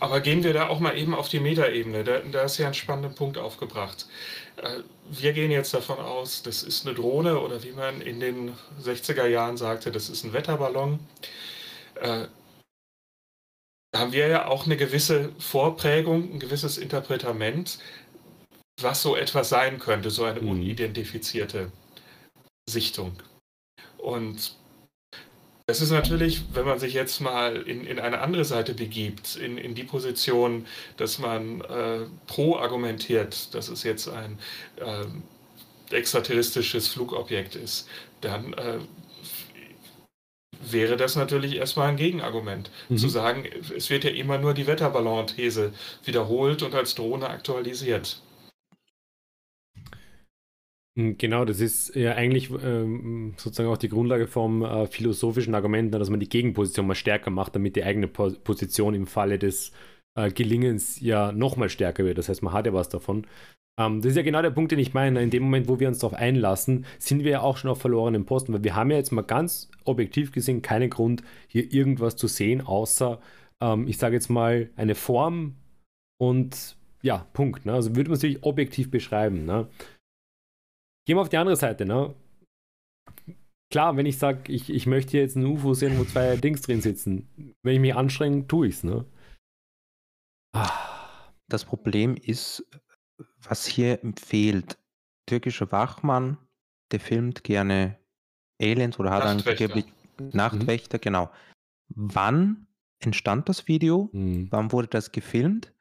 Aber gehen wir da auch mal eben auf die Metaebene. Da, da ist ja ein spannender Punkt aufgebracht. Äh, Wir gehen jetzt davon aus, das ist eine Drohne oder wie man in den 60er Jahren sagte, das ist ein Wetterballon. Da haben wir ja auch eine gewisse Vorprägung, ein gewisses Interpretament, was so etwas sein könnte, so eine unidentifizierte Sichtung. Und das ist natürlich, wenn man sich jetzt mal in, in eine andere Seite begibt, in, in die Position, dass man äh, pro argumentiert, dass es jetzt ein äh, extraterrestrisches Flugobjekt ist, dann äh, wäre das natürlich erstmal ein Gegenargument. Mhm. Zu sagen, es wird ja immer nur die Wetterballon-These wiederholt und als Drohne aktualisiert. Mm, Genau, das ist ja eigentlich ähm, sozusagen auch die Grundlage vom äh, philosophischen Argument, ne, dass man die Gegenposition mal stärker macht, damit die eigene po Position im Falle des äh, Gelingens ja nochmal stärker wird. Das heißt, man hat ja was davon. Ähm, das ist ja genau der Punkt, den ich meine. In dem Moment, wo wir uns darauf einlassen, sind wir ja auch schon auf verlorenen Posten, weil wir haben ja jetzt mal ganz objektiv gesehen keinen Grund, hier irgendwas zu sehen, außer, ähm, ich sage jetzt mal, eine Form und ja, Punkt. Ne? Also würde man es natürlich objektiv beschreiben. Ne? Gehen wir auf die andere Seite, ne? Klar, wenn ich sage, ich, ich möchte jetzt ein UFO sehen, wo zwei Dings drin sitzen, wenn ich mich anstrenge, tue ich es, ne? Das Problem ist, was hier fehlt. Türkischer Wachmann, der filmt gerne Aliens oder hat angeblich Nachtwächter, genau. Wann entstand das Video? Mhm. Wann wurde das gefilmt?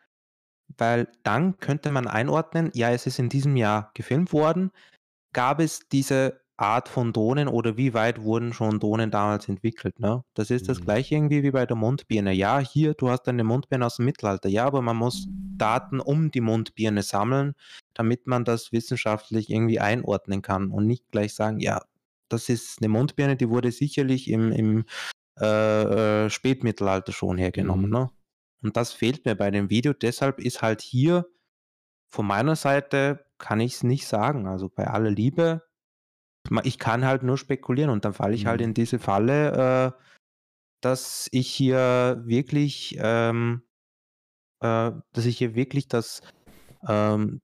Weil dann könnte man einordnen, ja, es ist in diesem Jahr gefilmt worden. Gab es diese Art von Drohnen oder wie weit wurden schon Drohnen damals entwickelt? Ne? Das ist das Mhm. gleiche irgendwie wie bei der Mundbirne. Ja, hier, du hast eine Mundbirne aus dem Mittelalter. Ja, aber man muss Daten um die Mundbirne sammeln, damit man das wissenschaftlich irgendwie einordnen kann und nicht gleich sagen, ja, das ist eine Mundbirne, die wurde sicherlich im, im äh, äh, Spätmittelalter schon hergenommen. Mhm. Ne? Und das fehlt mir bei dem Video. Deshalb ist halt hier von meiner Seite kann ich es nicht sagen. Also bei aller Liebe, ich kann halt nur spekulieren und dann falle ich halt Mhm. in diese Falle, äh, dass ich hier wirklich, ähm, äh, dass ich hier wirklich das, ähm,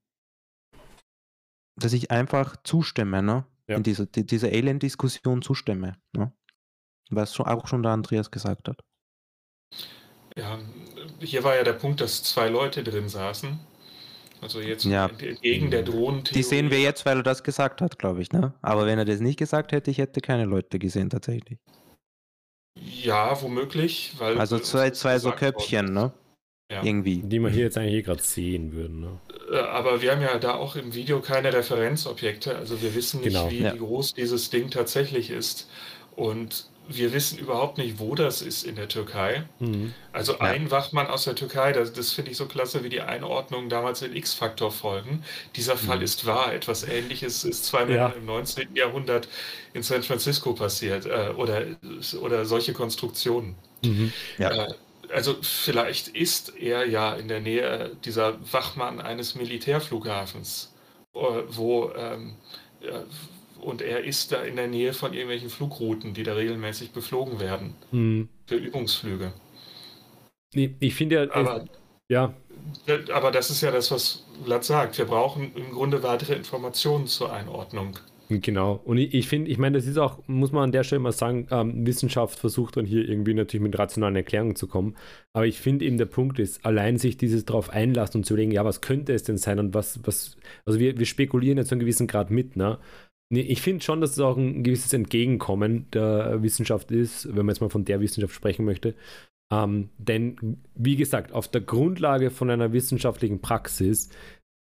dass ich einfach zustimme, ne? Ja. In dieser, die, dieser Alien-Diskussion zustimme, ne? Was schon, auch schon der Andreas gesagt hat. Ja, hier war ja der Punkt, dass zwei Leute drin saßen. Also jetzt Ja. entgegen der Drohnentheorie. Die sehen wir jetzt, weil er das gesagt hat, glaube ich, ne? Aber wenn er das nicht gesagt hätte, ich hätte keine Leute gesehen tatsächlich. Ja, womöglich. Weil Also zwei, zwei so Köpfchen, ne? Ja. Irgendwie. Die wir hier jetzt eigentlich eh gerade sehen würden. Ne? Äh, Aber wir haben ja da auch im Video keine Referenzobjekte. Also wir wissen nicht, Genau, wie, ja. wie groß dieses Ding tatsächlich ist. Und wir wissen überhaupt nicht, wo das ist in der Türkei. Mhm. Also ein Wachmann aus der Türkei, das, das finde ich so klasse wie die Einordnung damals in X-Faktor-Folgen. Dieser Fall ist wahr. Etwas Ähnliches ist zwei Männer Ja. im 19. Jahrhundert in San Francisco passiert. Äh, oder, oder solche Konstruktionen. Mhm. Ja. Äh, also vielleicht ist er ja in der Nähe dieser Wachmann eines Militärflughafens, äh, wo ähm, ja, und er ist da in der Nähe von irgendwelchen Flugrouten, die da regelmäßig beflogen werden Mhm. für Übungsflüge. Ich, ich finde ja, Aber ja, Aber das ist ja das, was Vlad sagt. Wir brauchen im Grunde weitere Informationen zur Einordnung. Genau. Und ich, ich finde, ich meine, das ist auch, muss man an der Stelle mal sagen, ähm, Wissenschaft versucht dann hier irgendwie natürlich mit rationalen Erklärungen zu kommen. Aber ich finde eben der Punkt ist, allein sich dieses darauf einlassen und zu legen, ja, was könnte es denn sein und was, was, also wir, wir spekulieren jetzt zu einem gewissen Grad mit, ne? Ich finde schon, dass es auch ein gewisses Entgegenkommen der Wissenschaft ist, wenn man jetzt mal von der Wissenschaft sprechen möchte. Ähm, denn, wie gesagt, auf der Grundlage von einer wissenschaftlichen Praxis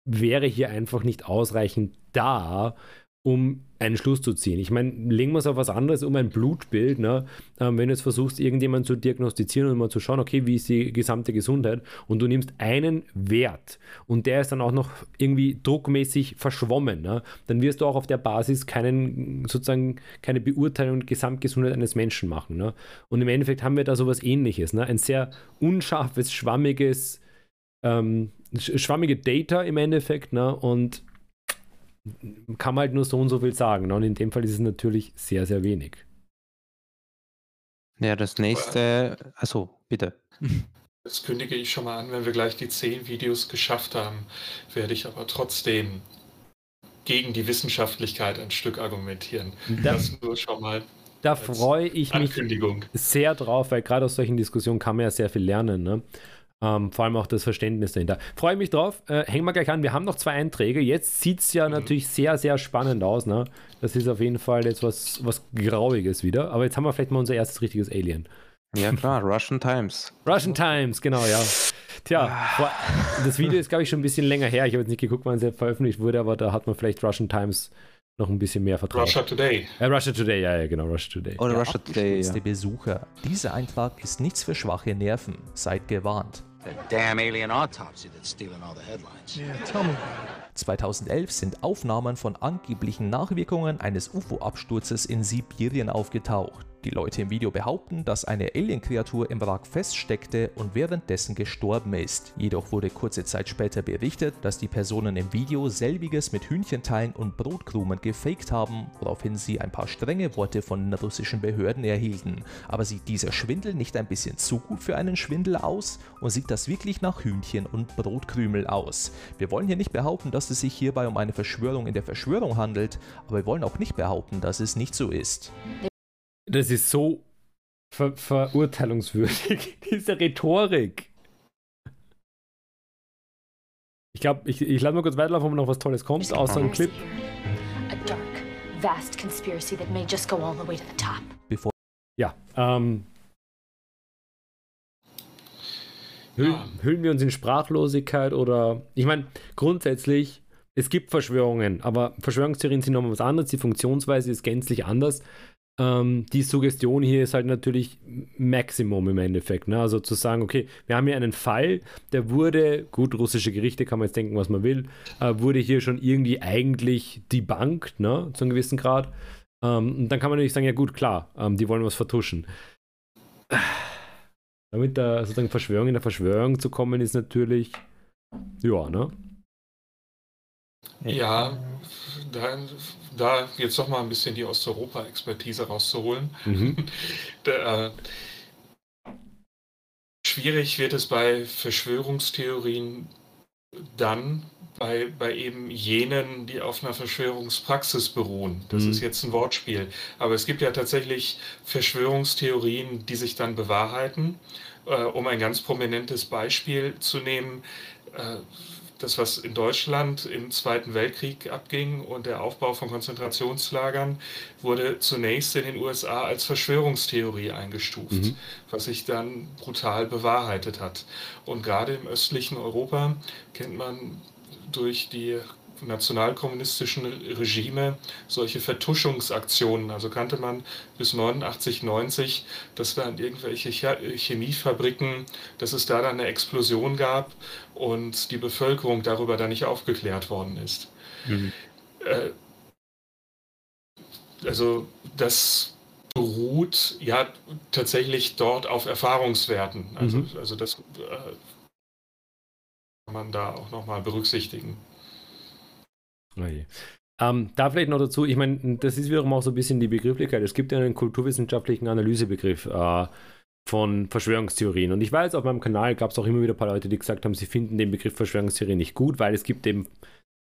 wäre hier einfach nicht ausreichend da, um einen Schluss zu ziehen. Ich meine, legen wir es auf was anderes, um ein Blutbild. Ne? Ähm, wenn du jetzt versuchst, irgendjemanden zu diagnostizieren und mal zu schauen, okay, wie ist die gesamte Gesundheit und du nimmst einen Wert und der ist dann auch noch irgendwie druckmäßig verschwommen, ne? dann wirst du auch auf der Basis keinen, sozusagen keine Beurteilung der Gesamtgesundheit eines Menschen machen. Ne? Und im Endeffekt haben wir da sowas ähnliches. Ne? Ein sehr unscharfes, schwammiges, ähm, schwammige Data im Endeffekt, ne? Und kann man halt nur so und so viel sagen. Ne? Und in dem Fall ist es natürlich sehr, sehr wenig. Ja, das nächste, also bitte. Das kündige ich schon mal an, wenn wir gleich die zehn Videos geschafft haben, werde ich aber trotzdem gegen die Wissenschaftlichkeit ein Stück argumentieren. Da, das nur schon mal. Da freue ich mich sehr drauf, weil gerade aus solchen Diskussionen kann man ja sehr viel lernen. Ne? Ähm, vor allem auch das Verständnis dahinter. Freue mich drauf. Äh, hängen wir gleich an. Wir haben noch zwei Einträge. Jetzt sieht es ja mhm. natürlich sehr, sehr spannend aus. Ne? Das ist auf jeden Fall jetzt was, was Grauiges wieder. Aber jetzt haben wir vielleicht mal unser erstes richtiges Alien. Ja, klar, Russian Times. Russian Times, genau, ja. Tja, ah. das Video ist, glaube ich, schon ein bisschen länger her. Ich habe jetzt nicht geguckt, wann es veröffentlicht wurde, aber da hat man vielleicht Russian Times noch ein bisschen mehr vertraut. Russia Today. Äh, Russia Today, ja, ja, genau, Russia Today. Oder Russia Today. Ja. Besucher. Dieser Eintrag ist nichts für schwache Nerven. Seid gewarnt. That damn alien autopsy that's stealing all the headlines. Yeah, tell me about it. 2011 sind Aufnahmen von angeblichen Nachwirkungen eines UFO-Absturzes in Sibirien aufgetaucht. Die Leute im Video behaupten, dass eine Alien-Kreatur im Wrack feststeckte und währenddessen gestorben ist. Jedoch wurde kurze Zeit später berichtet, dass die Personen im Video selbiges mit Hühnchenteilen und Brotkrumen gefaked haben, woraufhin sie ein paar strenge Worte von den russischen Behörden erhielten. Aber sieht dieser Schwindel nicht ein bisschen zu gut für einen Schwindel aus? Und sieht das wirklich nach Hühnchen und Brotkrümel aus? Wir wollen hier nicht behaupten, dass es sich hierbei um eine Verschwörung in der Verschwörung handelt, aber wir wollen auch nicht behaupten, dass es nicht so ist. Das ist so ver verurteilungswürdig, diese Rhetorik. Ich glaube, ich, ich lade mal kurz weiterlaufen, ob noch was Tolles kommt, außer ein Clip. A dark, vast conspiracy that may just go all the way to the top. Bevor ja, ähm. Hüllen, hüllen wir uns in Sprachlosigkeit oder. Ich meine, grundsätzlich, es gibt Verschwörungen, aber Verschwörungstheorien sind nochmal was anderes, die Funktionsweise ist gänzlich anders ähm, die Suggestion hier ist halt natürlich Maximum im Endeffekt. Ne? Also zu sagen, okay, wir haben hier einen Fall, der wurde, gut, russische Gerichte kann man jetzt denken, was man will, äh, wurde hier schon irgendwie eigentlich debunked, ne? zu einem gewissen Grad. Ähm, und dann kann man natürlich sagen, ja gut, klar, ähm, die wollen was vertuschen. Damit da sozusagen Verschwörung in der Verschwörung zu kommen, ist natürlich, ja, ne? Ja, da, da jetzt doch mal ein bisschen die Osteuropa-Expertise rauszuholen. Mhm. da, äh, schwierig wird es bei Verschwörungstheorien dann, bei, bei eben jenen, die auf einer Verschwörungspraxis beruhen. Das mhm. ist jetzt ein Wortspiel. Aber es gibt ja tatsächlich Verschwörungstheorien, die sich dann bewahrheiten. Äh, um ein ganz prominentes Beispiel zu nehmen, äh, das, was in Deutschland im Zweiten Weltkrieg abging und der Aufbau von Konzentrationslagern, wurde zunächst in den USA als Verschwörungstheorie eingestuft, mhm. was sich dann brutal bewahrheitet hat. Und gerade im östlichen Europa kennt man durch die nationalkommunistischen Regime solche Vertuschungsaktionen. Also kannte man bis 89, 90, dass da in irgendwelche Chemiefabriken, dass es da dann eine Explosion gab und die Bevölkerung darüber dann nicht aufgeklärt worden ist. Mhm. Äh, also das beruht ja tatsächlich dort auf Erfahrungswerten. Also, mhm. also das äh, kann man da auch nochmal berücksichtigen. Okay. Ähm, da vielleicht noch dazu, ich meine, das ist wiederum auch so ein bisschen die Begrifflichkeit. Es gibt ja einen kulturwissenschaftlichen Analysebegriff. Äh, von Verschwörungstheorien. Und ich weiß, auf meinem Kanal gab es auch immer wieder ein paar Leute, die gesagt haben, sie finden den Begriff Verschwörungstheorie nicht gut, weil es gibt eben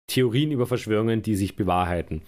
Theorien über Verschwörungen, die sich bewahrheiten.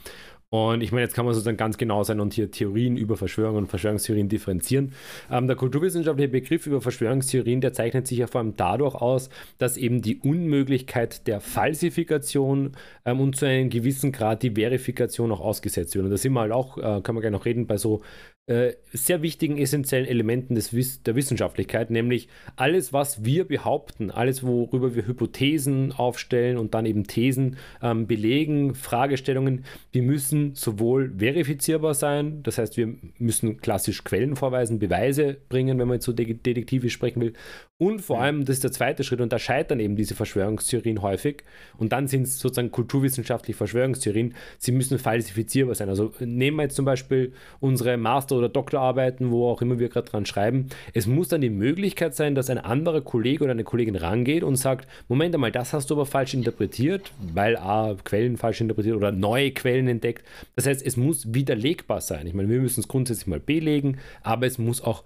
Und ich meine, jetzt kann man sozusagen ganz genau sein und hier Theorien über Verschwörungen und Verschwörungstheorien differenzieren. Ähm, der kulturwissenschaftliche Begriff über Verschwörungstheorien, der zeichnet sich ja vor allem dadurch aus, dass eben die Unmöglichkeit der Falsifikation ähm, und zu einem gewissen Grad die Verifikation auch ausgesetzt wird. Und da sind wir halt auch, äh, kann man gerne noch reden, bei so äh, sehr wichtigen, essentiellen Elementen des, der Wissenschaftlichkeit, nämlich alles, was wir behaupten, alles, worüber wir Hypothesen aufstellen und dann eben Thesen ähm, belegen, Fragestellungen, die müssen sowohl verifizierbar sein, das heißt, wir müssen klassisch Quellen vorweisen, Beweise bringen, wenn man jetzt so detektivisch sprechen will, und vor allem, das ist der zweite Schritt, und da scheitern eben diese Verschwörungstheorien häufig. Und dann sind es sozusagen kulturwissenschaftliche Verschwörungstheorien. Sie müssen falsifizierbar sein. Also nehmen wir jetzt zum Beispiel unsere Master- oder Doktorarbeiten, wo auch immer wir gerade dran schreiben. Es muss dann die Möglichkeit sein, dass ein anderer Kollege oder eine Kollegin rangeht und sagt: Moment einmal, das hast du aber falsch interpretiert, weil A, Quellen falsch interpretiert oder neue Quellen entdeckt. Das heißt, es muss widerlegbar sein. Ich meine, wir müssen es grundsätzlich mal belegen, aber es muss auch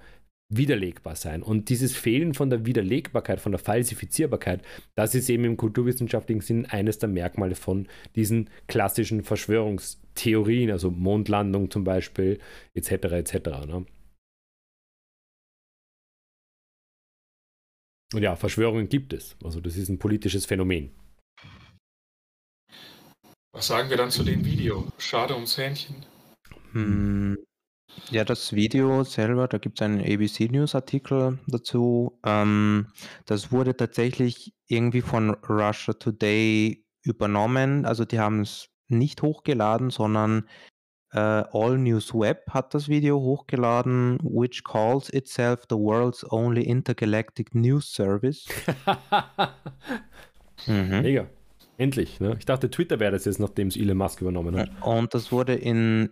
widerlegbar sein. Und dieses Fehlen von der Widerlegbarkeit, von der Falsifizierbarkeit, das ist eben im kulturwissenschaftlichen Sinn eines der Merkmale von diesen klassischen Verschwörungstheorien, also Mondlandung zum Beispiel, etc. etc. Ne? Und ja, Verschwörungen gibt es. Also das ist ein politisches Phänomen. Was sagen wir dann zu dem Video? Schade ums Hähnchen. Hm, ja, das Video selber, da gibt es einen ABC News Artikel dazu. Ähm, das wurde tatsächlich irgendwie von Russia Today übernommen. Also die haben es nicht hochgeladen, sondern äh, All News Web hat das Video hochgeladen, which calls itself the world's only intergalactic news service. mhm. Mega. Endlich. Ne? Ich dachte, Twitter wäre das jetzt, nachdem es Elon Musk übernommen hat. Und das wurde in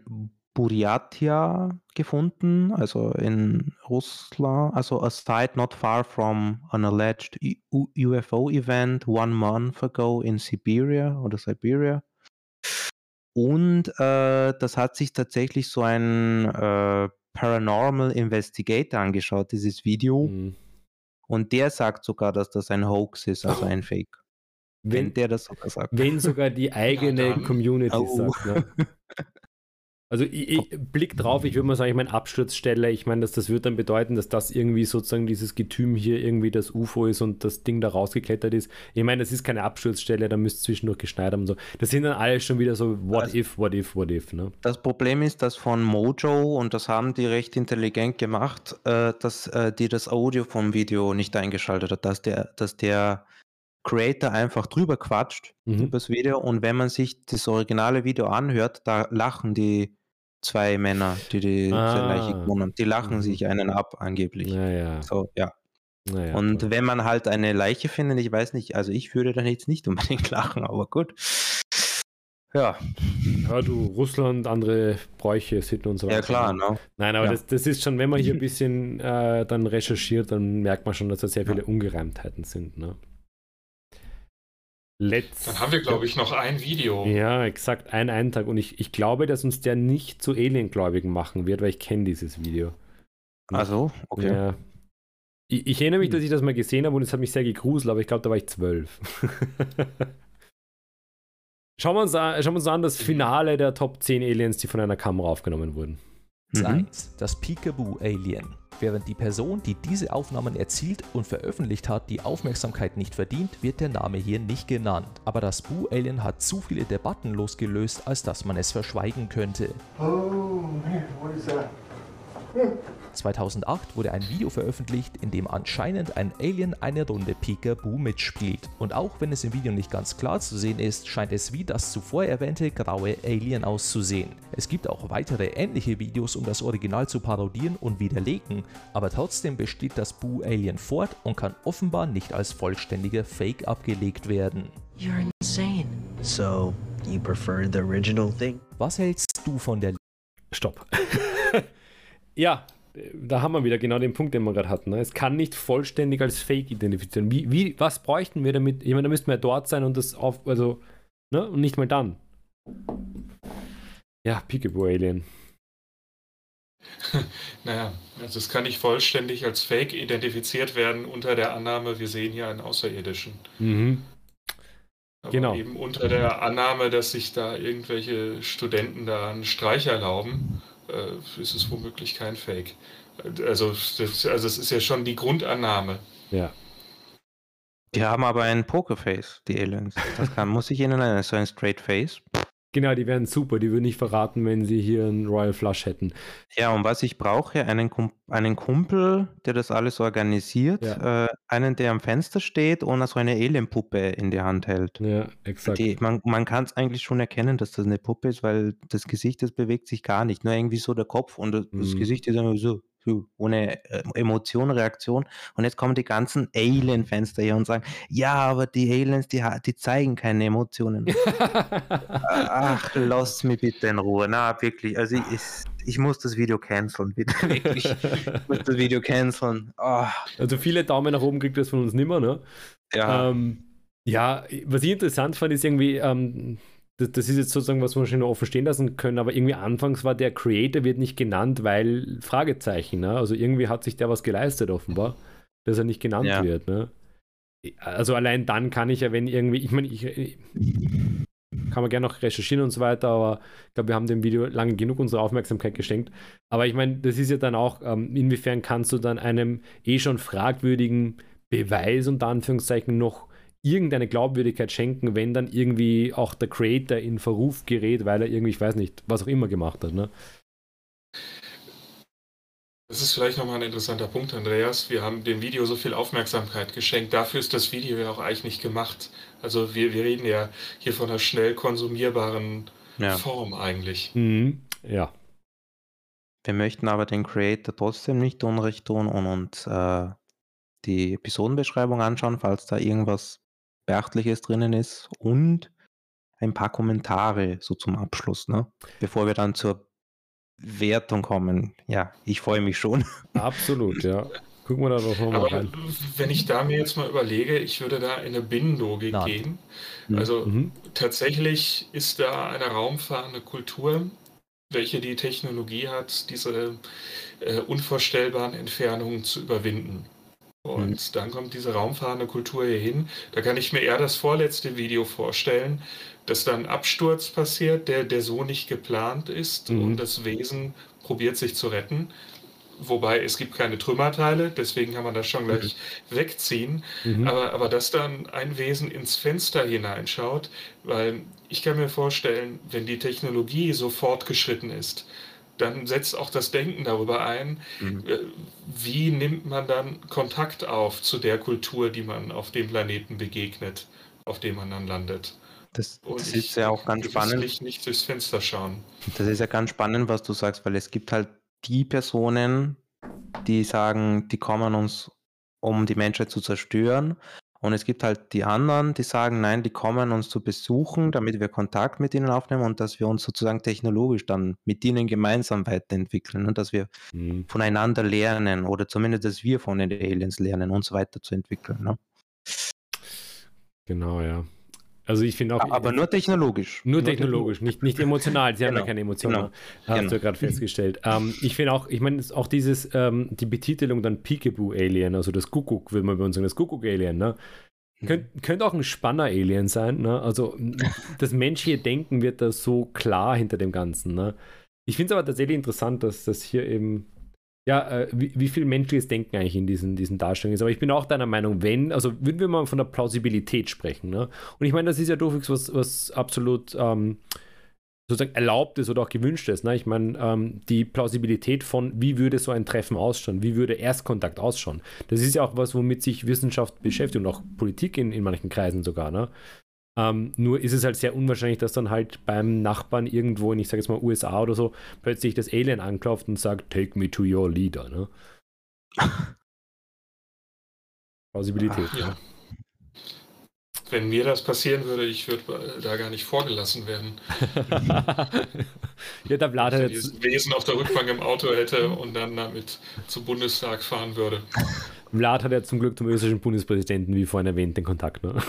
Buryatia gefunden, also in Russland, also a site not far from an alleged UFO event one month ago in Siberia oder Siberia. Und äh, das hat sich tatsächlich so ein äh, Paranormal Investigator angeschaut, dieses Video. Mhm. Und der sagt sogar, dass das ein Hoax ist, also ein Fake. Wenn, wenn der das sogar sagt. Wenn sogar die eigene ja, Community oh. sagt. Ne? Also ich, ich, Blick drauf, ich würde mal sagen, ich meine Absturzstelle, ich meine, dass das wird dann bedeuten, dass das irgendwie sozusagen dieses Getüm hier irgendwie das UFO ist und das Ding da rausgeklettert ist. Ich meine, das ist keine Absturzstelle, da müsste zwischendurch geschneit haben und so. Das sind dann alles schon wieder so what also, if, what if, what if. Ne? Das Problem ist, dass von Mojo, und das haben die recht intelligent gemacht, äh, dass äh, die das Audio vom Video nicht eingeschaltet hat, dass der, dass der Creator einfach drüber quatscht mhm. über das Video und wenn man sich das originale Video anhört, da lachen die zwei Männer, die die ah. Leiche gewonnen haben. Die lachen mhm. sich einen ab, angeblich. Ja, So, ja. Naja, und toll. wenn man halt eine Leiche findet, ich weiß nicht, also ich würde dann jetzt nicht unbedingt lachen, aber gut. Ja. Ja, du, Russland, andere Bräuche, Sitten und so weiter. Ja, klar, ne? Nein, aber ja. das, das ist schon, wenn man hier ein bisschen äh, dann recherchiert, dann merkt man schon, dass da sehr viele Ungereimtheiten sind, ne? Letzt Dann haben wir, glaube ich, noch ein Video. Ja, exakt, ein Eintrag. Und ich, ich glaube, dass uns der nicht zu Aliengläubigen machen wird, weil ich kenne dieses Video. Also, okay. Ja. Ich, ich, erinnere mich, dass ich das mal gesehen habe und es hat mich sehr gegruselt, aber ich glaube, da war ich zwölf. schauen, wir uns an, schauen wir uns an das Finale der Top 10 Aliens, die von einer Kamera aufgenommen wurden. Mhm. Das Peekaboo Alien. Während die Person, die diese Aufnahmen erzielt und veröffentlicht hat, die Aufmerksamkeit nicht verdient, wird der Name hier nicht genannt. Aber das Boo Alien hat zu viele Debatten losgelöst, als dass man es verschweigen könnte. Oh man, what is that? 2008 wurde ein Video veröffentlicht, in dem anscheinend ein Alien eine Runde Peekaboo mitspielt. Und auch wenn es im Video nicht ganz klar zu sehen ist, scheint es wie das zuvor erwähnte graue Alien auszusehen. Es gibt auch weitere ähnliche Videos, um das Original zu parodieren und widerlegen, aber trotzdem besteht das Boo Alien fort und kann offenbar nicht als vollständiger Fake abgelegt werden. You're insane. So, you prefer the original thing? Was hältst du von der Stopp. Ja, da haben wir wieder genau den Punkt, den wir gerade hatten. Ne? Es kann nicht vollständig als Fake identifizieren. Wie, wie, was bräuchten wir damit? Ich meine, da müssten wir dort sein und das auf, also, ne? Und nicht mal dann. Ja, Peekaboo Alien. naja, also es kann nicht vollständig als Fake identifiziert werden unter der Annahme, wir sehen hier einen Außerirdischen. Mhm. Aber Genau. eben unter der Annahme, dass sich da irgendwelche Studenten da einen Streich erlauben, ist es womöglich kein Fake. Also, das, also es ist ja schon die Grundannahme. Ja. Die haben aber ein Pokerface, die Aliens. Das kann, muss ich ihnen nennen, so ein Straight Face. Genau, die wären super. Die würden nicht verraten, wenn sie hier einen Royal Flush hätten. Ja, und was ich brauche, einen, Kum einen Kumpel, der das alles organisiert, Ja. äh, einen, der am Fenster steht und so eine Alienpuppe in die Hand hält. Ja, exakt. Die, man man kann es eigentlich schon erkennen, dass das eine Puppe ist, weil das Gesicht, das bewegt sich gar nicht. Nur irgendwie so der Kopf und das, das Mhm. Gesicht ist immer so, so ohne äh, Emotion, Reaktion. Und jetzt kommen die ganzen Alien-Fans hier und sagen, ja, aber die Aliens, die, die zeigen keine Emotionen. Ach, lasst mich bitte in Ruhe. Na, wirklich. Also ich, ich, muss das Video canceln, bitte. Wirklich. Ich muss das Video canceln. Ah, Also viele Daumen nach oben kriegt das von uns nimmer, ne? ja. Ähm, ja, was ich interessant fand, ist irgendwie, ähm, das, das ist jetzt sozusagen, was wir schon noch offen stehen lassen können, aber irgendwie anfangs war der Creator wird nicht genannt, weil Fragezeichen, ne? Also irgendwie hat sich der was geleistet offenbar, dass er nicht genannt Ja. wird, ne? Also allein dann kann ich ja, wenn irgendwie, ich meine, ich, ich kann man gerne noch recherchieren und so weiter, aber ich glaube, wir haben dem Video lange genug unsere Aufmerksamkeit geschenkt. Aber ich meine, das ist ja dann auch, ähm, inwiefern kannst du dann einem eh schon fragwürdigen Beweis unter Anführungszeichen noch irgendeine Glaubwürdigkeit schenken, wenn dann irgendwie auch der Creator in Verruf gerät, weil er irgendwie, ich weiß nicht, was auch immer gemacht hat. Ne? Das ist vielleicht nochmal ein interessanter Punkt, Andreas. Wir haben dem Video so viel Aufmerksamkeit geschenkt. Dafür ist das Video ja auch eigentlich nicht gemacht. Also wir, wir reden ja hier von einer schnell konsumierbaren Ja. Form eigentlich. Mhm. Ja. Wir möchten aber den Creator trotzdem nicht Unrecht tun und uns äh, die Episodenbeschreibung anschauen, falls da irgendwas Beachtliches drinnen ist und ein paar Kommentare so zum Abschluss, ne? Bevor wir dann zur Wertung kommen. Ja, ich freue mich schon. Absolut, ja. Gucken wir da doch nochmal rein. wenn ich da mir jetzt mal überlege, ich würde da in eine Binnenlogik Na. gehen. Also Mhm. tatsächlich ist da eine raumfahrende Kultur, welche die Technologie hat, diese äh, unvorstellbaren Entfernungen zu überwinden. Und dann kommt diese raumfahrende Kultur hier hin. Da kann ich mir eher das vorletzte Video vorstellen, dass dann ein Absturz passiert, der, der so nicht geplant ist Mhm. und das Wesen probiert sich zu retten. Wobei es gibt keine Trümmerteile, deswegen kann man das schon gleich wegziehen. Mhm. Aber, aber dass dann ein Wesen ins Fenster hineinschaut, weil ich kann mir vorstellen, wenn die Technologie so fortgeschritten ist, dann setzt auch das Denken darüber ein, äh, wie nimmt man dann Kontakt auf zu der Kultur, die man auf dem Planeten begegnet, auf dem man dann landet. Das, das ist ja auch ganz spannend. nicht durchs Fenster schauen. Das ist ja ganz spannend, was du sagst, weil es gibt halt die Personen, die sagen, die kommen uns, um die Menschheit zu zerstören. Und es gibt halt die anderen, die sagen, nein, die kommen uns zu besuchen, damit wir Kontakt mit ihnen aufnehmen und dass wir uns sozusagen technologisch dann mit ihnen gemeinsam weiterentwickeln und dass wir Mhm. voneinander lernen oder zumindest, dass wir von den Aliens lernen, uns weiterzuentwickeln. Ne? Genau, ja. Also ich finde auch. Aber nur technologisch. Nur technologisch, nicht, nicht emotional. Sie haben ja Genau, keine Emotionen. genau, Hast genau. du ja gerade festgestellt. Ähm, ich finde auch, ich meine, auch dieses, ähm, die Betitelung dann Peekaboo-Alien, also das Kuckuck, will man bei uns sagen, das Kuckuck-Alien, ne? Könnt, könnte auch ein Spanner-Alien sein, ne? Also das menschliche Denken wird da so klar hinter dem Ganzen, ne? Ich finde es aber tatsächlich interessant, dass das hier eben, ja, äh, wie, wie viel menschliches Denken eigentlich in diesen, diesen Darstellungen ist. Aber ich bin auch deiner Meinung, wenn, also würden wir mal von der Plausibilität sprechen, ne? Und ich meine, das ist ja durchwegs was, was absolut ähm, sozusagen erlaubt ist oder auch gewünscht ist. Ne? Ich meine, ähm, die Plausibilität von, wie würde so ein Treffen ausschauen, wie würde Erstkontakt ausschauen. Das ist ja auch was, womit sich Wissenschaft beschäftigt und auch Politik in, in manchen Kreisen sogar. Ne? Ähm, nur ist es halt sehr unwahrscheinlich, dass dann halt beim Nachbarn irgendwo in, ich sage jetzt mal USA oder so, plötzlich das Alien anklopft und sagt, take me to your leader. Ne? Plausibilität. Ach, ja. Wenn mir das passieren würde, ich würde äh, da gar nicht vorgelassen werden. ja, der Blatt hat Wenn jetzt dieses Wesen auf der Rückbank im Auto hätte und dann damit zum Bundestag fahren würde. Vlad hat ja zum Glück zum österreichischen Bundespräsidenten, wie vorhin erwähnt, den Kontakt. Ne?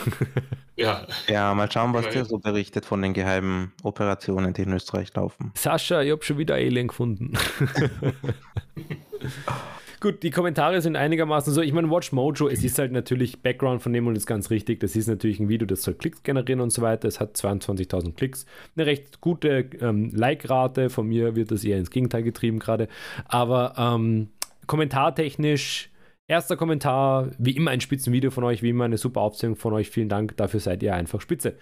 Ja. Ja, mal schauen, was Ja, der so berichtet von den geheimen Operationen, die in Österreich laufen. Sascha, ich habe schon wieder Alien gefunden. Gut, die Kommentare sind einigermaßen so. Ich meine, Watch Mojo, es ist halt natürlich Background von dem und ist ganz richtig. Das ist natürlich ein Video, das soll Klicks generieren und so weiter. Es hat 22.000 Klicks. Eine recht gute ähm, Like-Rate. Von mir wird das eher ins Gegenteil getrieben gerade. Aber ähm, kommentartechnisch, erster Kommentar, wie immer ein Spitzenvideo von euch, wie immer eine super Aufzählung von euch. Vielen Dank. Dafür seid ihr einfach spitze.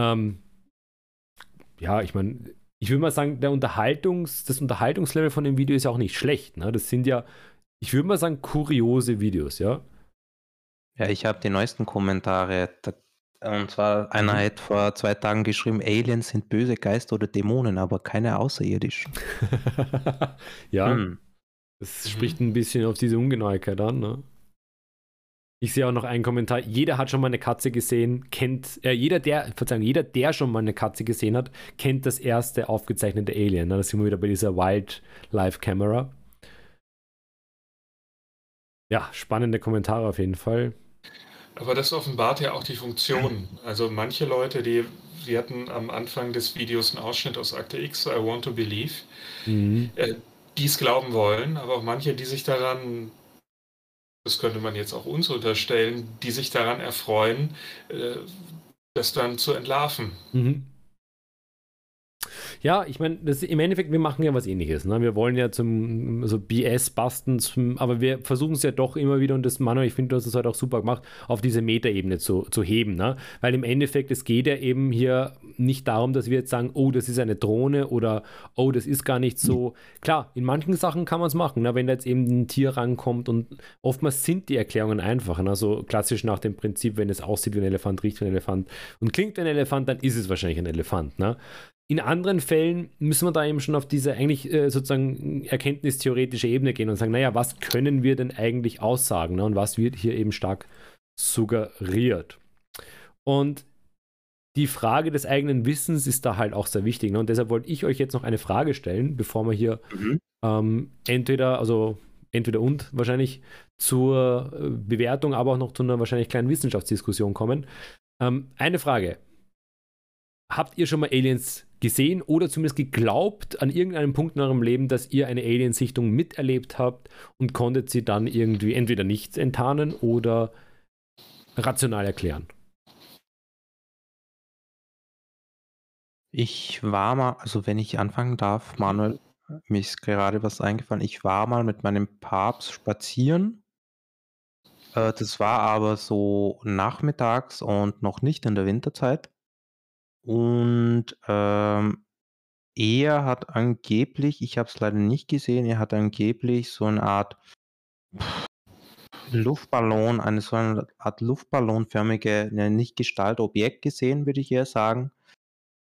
Ähm, ja, ich meine, ich würde mal sagen, der Unterhaltungs, das Unterhaltungslevel von dem Video ist ja auch nicht schlecht. Ne? Das sind ja, ich würde mal sagen, kuriose Videos, ja. Ja, ich habe die neuesten Kommentare. Und zwar, einer Mhm. hat vor zwei Tagen geschrieben, Aliens sind böse Geister oder Dämonen, aber keine Außerirdischen. ja, Hm. das spricht ein bisschen auf diese Ungenauigkeit an. Ne? Ich sehe auch noch einen Kommentar. Jeder hat schon mal eine Katze gesehen, kennt, äh, jeder, der, Verzeihung, jeder, der schon mal eine Katze gesehen hat, kennt das erste aufgezeichnete Alien. Ne? Da sind wir wieder bei dieser Wildlife Camera. Ja, spannende Kommentare auf jeden Fall. Aber das offenbart ja auch die Funktion. Also manche Leute, die, die hatten am Anfang des Videos einen Ausschnitt aus Akte X, I Want to Believe, Mhm. äh, die es glauben wollen, aber auch manche, die sich daran, das könnte man jetzt auch uns unterstellen, die sich daran erfreuen, äh, das dann zu entlarven. Mhm. Ja, ich meine, im Endeffekt, wir machen ja was ähnliches. Ne? Wir wollen ja zum so BS basten, aber wir versuchen es ja doch immer wieder, und das, Manuel, ich finde, du hast es heute auch super gemacht, auf diese Metaebene zu, zu heben. Ne? Weil im Endeffekt, es geht ja eben hier nicht darum, dass wir jetzt sagen, oh, das ist eine Drohne oder oh, das ist gar nicht so. Klar, in manchen Sachen kann man es machen, ne? wenn da jetzt eben ein Tier rankommt und oftmals sind die Erklärungen einfach. Ne? Also klassisch nach dem Prinzip, wenn es aussieht wie ein Elefant, riecht wie ein Elefant und klingt wie ein Elefant, dann ist es wahrscheinlich ein Elefant. Ne? In anderen Fällen müssen wir da eben schon auf diese eigentlich äh, sozusagen erkenntnistheoretische Ebene gehen und sagen, naja, was können wir denn eigentlich aussagen ne? und was wird hier eben stark suggeriert. Und die Frage des eigenen Wissens ist da halt auch sehr wichtig. Ne? Und deshalb wollte ich euch jetzt noch eine Frage stellen, bevor wir hier ähm, entweder, also entweder und wahrscheinlich zur äh, Bewertung, aber auch noch zu einer wahrscheinlich kleinen Wissenschaftsdiskussion kommen. Ähm, eine Frage. Habt ihr schon mal Aliens gesehen oder zumindest geglaubt an irgendeinem Punkt in eurem Leben, dass ihr eine Aliensichtung miterlebt habt und konntet sie dann irgendwie entweder nicht enttarnen oder rational erklären? Ich war mal, also wenn ich anfangen darf, Manuel, mir ist gerade was eingefallen. Ich war mal mit meinem Papst spazieren. Äh, das war aber so nachmittags und noch nicht in der Winterzeit. Und ähm, er hat angeblich, ich habe es leider nicht gesehen, er hat angeblich so eine Art Luftballon, eine so eine Art Luftballonförmige, ne, nicht Gestalt, Objekt gesehen, würde ich eher sagen.